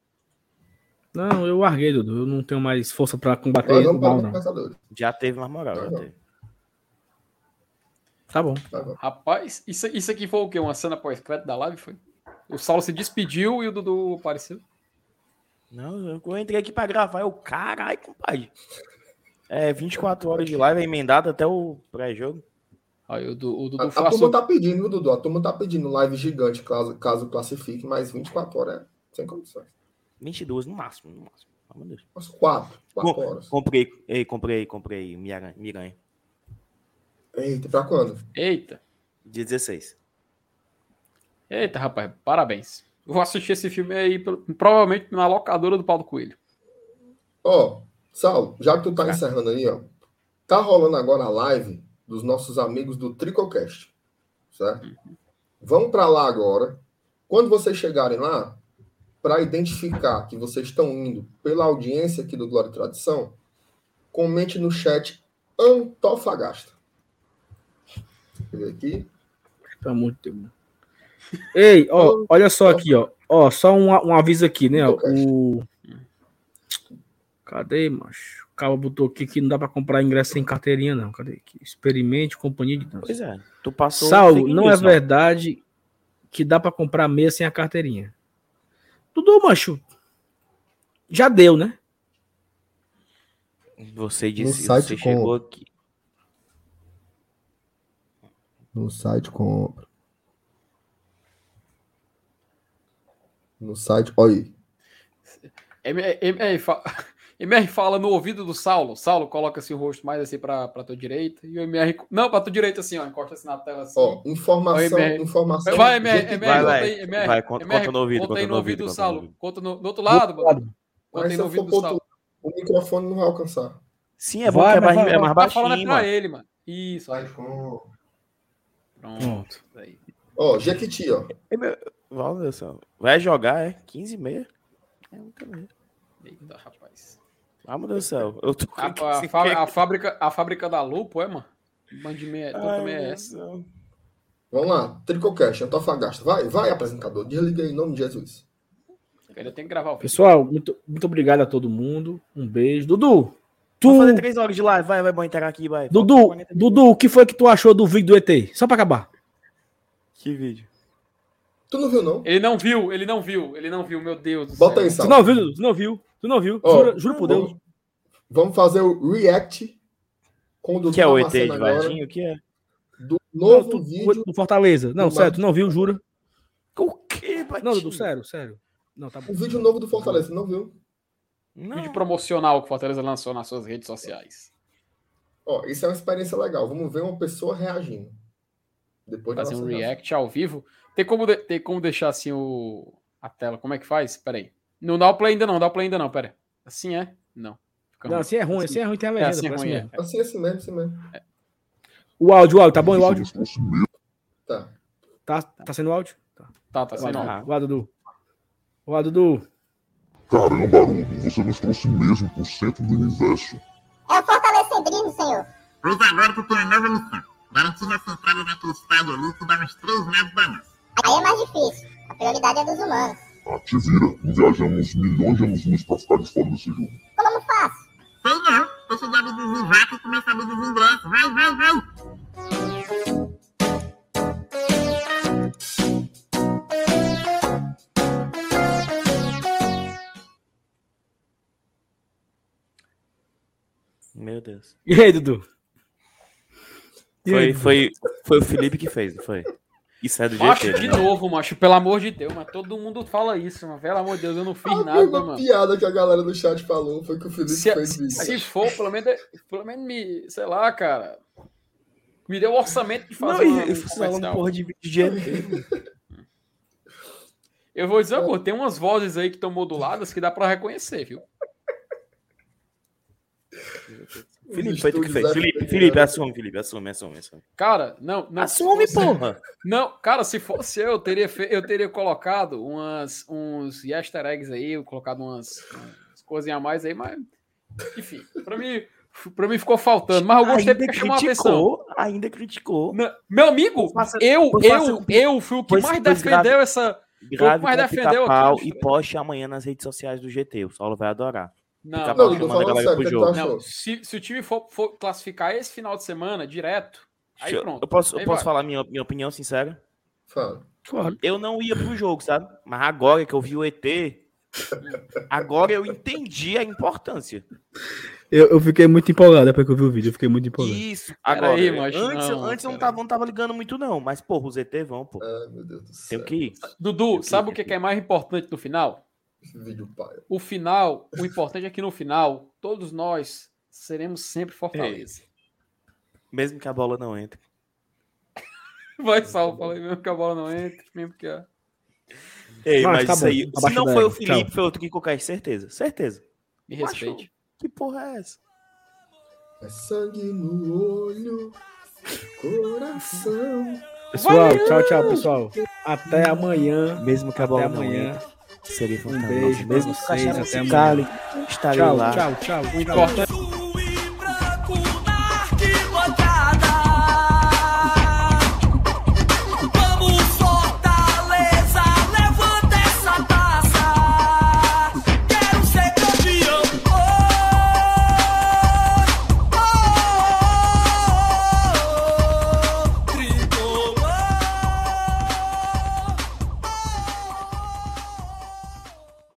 Não, eu larguei, Dudu. Eu não tenho mais força pra combater Nós vamos para mal, não. pensadores. Já teve mais moral, já Tá bom. teve. Tá bom. Tá bom. Rapaz, isso, isso aqui foi o quê? Uma cena pós-crédito da live? Foi? O Saulo se despediu e o Dudu apareceu. Não, eu- entrei aqui pra gravar. Eu, caralho, compadre. É, 24 horas de live, é emendado até o pré-jogo. Aí o, Du- o A, Dudu a foi turma tá pedindo, Dudu? A turma tá pedindo live gigante caso, caso classifique, mas 24 horas é sem condições. 22 no máximo, no máximo. De Deus. Umas 4, 4 Com- horas. Comprei, ei, comprei, comprei Miranha. Eita, pra quando? Eita, Dia 16. eita, rapaz, parabéns. Eu vou assistir esse filme aí, provavelmente na locadora do Paulo Coelho. Ó, Saulo, já que tu tá encerrando aí, ó, tá rolando agora a live dos nossos amigos do Tricocast, certo? Vão pra lá agora. Quando vocês chegarem lá, para identificar que vocês estão indo pela audiência aqui do Glória e Tradição, comente no chat Antofagasta. Deixa eu ver aqui. Amor de Deus. Ei, ó, olha só aqui, ó. Ó, só um, um aviso aqui, né? ó, O... Cadê, macho? O cara botou aqui que não dá pra comprar ingresso sem carteirinha, não. Cadê aqui? Experimente companhia de dança. Pois é, tu passou. Saulo, fake não é verdade que dá pra comprar meia sem a carteirinha. Dudu, macho. Já deu, né? Você disse, site você com- chegou aqui. No site compra. No site, olha aí. M- MR, fa- MR fala no ouvido do Saulo. Saulo coloca assim o rosto mais assim pra, pra tua direita. E o MR. Não, pra tua direita assim, ó. Encosta assim na tela assim. Ó, informação, Oi, MR. informação. Vai, MR, Gente, MR, Vai, conta vai. aí, MR. Vai, conta- MR, conta no ouvido, Conta no no ouvido do conta no Saulo. Conta no, do outro lado, Do outro mano. Conta no ouvido do Saulo. tu- o microfone não vai alcançar. Sim, é bom Vai, que é vai, mais, vai, é mais Tá falando é baixinho, pra mano. ele, mano. Isso, compra. Pronto. Ó, Jequiti, ó. Ei, meu- Valeu. Vai jogar, é? 15 e meia? É muito mesmo. Eita, rapaz. Ah, meu Deus do céu. Eu tô A, a, sem fá- querer. a fábrica, a fábrica da Lupo, é, mano? Band de meia, Ai, também é essa. Vamos lá. Tricocast, Antofagasta. Vai, vai, apresentador. Desliga aí em nome de Jesus. Ele tem que gravar o vídeo. Pessoal, muito, muito obrigado a todo mundo. Um beijo. Dudu, tu. Vamos fazer 3 horas de live, vai, vai, bom entrar aqui, vai. Dudu, 40 minutos. Dudu, o que foi que tu achou do vídeo do ET? Só pra acabar. Que vídeo? Tu não viu, não? Ele não viu, ele não viu, ele não viu, meu Deus do Bota céu. aí, Tu Saulo. não viu, Dudu? Tu não viu? Tu não viu? Ó, Jura, juro por Deus. Vamos, vamos fazer o react com o Dudu Que é o ET de agora Varginho? O que é? do Não, novo tu, vídeo. do Fortaleza. Não, do sério, tu não viu, jura? O que, Não, Dudu, sério, sério. Não, tá bom. O vídeo novo do Fortaleza, não viu? Não. Vídeo promocional que o Fortaleza lançou nas suas redes sociais. Ó, isso é uma experiência legal. Vamos ver uma pessoa reagindo. Depois Fazer um react ao vivo. Tem como, de- tem como deixar assim o, a tela? Como é que faz? Pera aí. Não dá o play ainda não, dá o play ainda não, pera. Assim é? Não. Fica Não, ruim. assim é ruim, assim é ruim, tem a legenda. assim é ruim, é. Assim, assim mesmo, assim mesmo. O áudio, o áudio, tá bom? O áudio? Tá. Tá, tá sendo áudio? Tá. Tá, tá sendo. Ah. O Dudu. O Dudu. Caramba, Haroldo, você nos trouxe mesmo pro centro do universo. É o fortalecedrino, senhor. Pois agora tu tem uma nova missão. Garantir nossa entrada naquele estádio ali que dá uns três naves da nossa. Aí é mais difícil. A prioridade é dos humanos. Ah, te vira, não viajamos milhões de anos-luz pra ficar de fora desse jogo. Como faço? Sei não. Deixa de abduzir vaca e começa a abduzir ingresso. Vai, vai, vai. Meu Deus. E aí, Dudu? E aí, Foi, Dudu? foi, foi o Felipe que fez, não foi? Isso é do jeito Macho, de né? novo, macho, pelo amor de Deus, mas todo mundo fala isso, mano. Pelo amor de Deus, eu não fiz A nada, mesma mano. piada que a galera do chat falou foi que o Felipe Se, fez isso. se for, pelo menos, pelo menos me, sei lá, cara. Me deu o orçamento de Não, fazer uma, e- um e falando comercial. porra de vídeo de. Eu vou dizer uma coisa, tem umas vozes aí que estão moduladas que dá pra reconhecer, viu? Felipe, foi tu que fez. Felipe, Felipe, assume, Felipe, assume, assume, assume. Cara, não, não. Assume, fosse- porra! Não, cara, se fosse eu, eu teria, fe- eu teria colocado umas, uns easter eggs aí, eu colocado umas, umas coisinhas a mais aí, mas. Enfim, pra mim, pra mim ficou faltando. Mas eu gostei Ainda porque chamou a atenção. criticou, ainda criticou. Não, Meu amigo, eu, eu, eu fui o que pois- mais defendeu grave. essa. Grave mais o defendeu aqui, e poste amanhã nas redes sociais do GT. O Saulo vai adorar. Não, Não, chamando a galera pro que jogo. Não, se, se o time for, for classificar esse final de semana direto, aí eu- pronto. Eu posso, eu posso vai. falar minha, minha opinião sincera? Fala. Claro. Eu não ia pro jogo, sabe? Mas agora que eu vi o ET, agora eu entendi a importância. Eu, eu fiquei muito empolgado depois que eu vi o vídeo. Eu fiquei muito empolgado. Isso. Agora, aí, macho, antes, não, antes eu não tava, não tava ligando muito, não. Mas, porra, os ET vão, pô. Ai, meu Deus do céu. Tem que ir. Dudu, sabe o que que é mais importante no final? Esse vídeo pai. O final, o importante é que no final, todos nós seremos sempre Fortaleza. Mesmo que a bola não entre. Vai, Saulo, fala aí mesmo que a bola não entre, mesmo que a... Ei, Mas mas tá isso bom, aí. Se não foi o. Felipe, Tchau. foi outro que colocar, certeza. Certeza. Me respeite. Que porra é essa? É sangue no olho, coração. Pessoal, tchau, tchau, pessoal. Até amanhã. Mesmo que a Até bola não amanhã. entre. Seria Um Fortaleza. beijo Mesmo que o vocês. Caixara Até amanhã. estarei Tchau, lá. tchau, tchau. O importante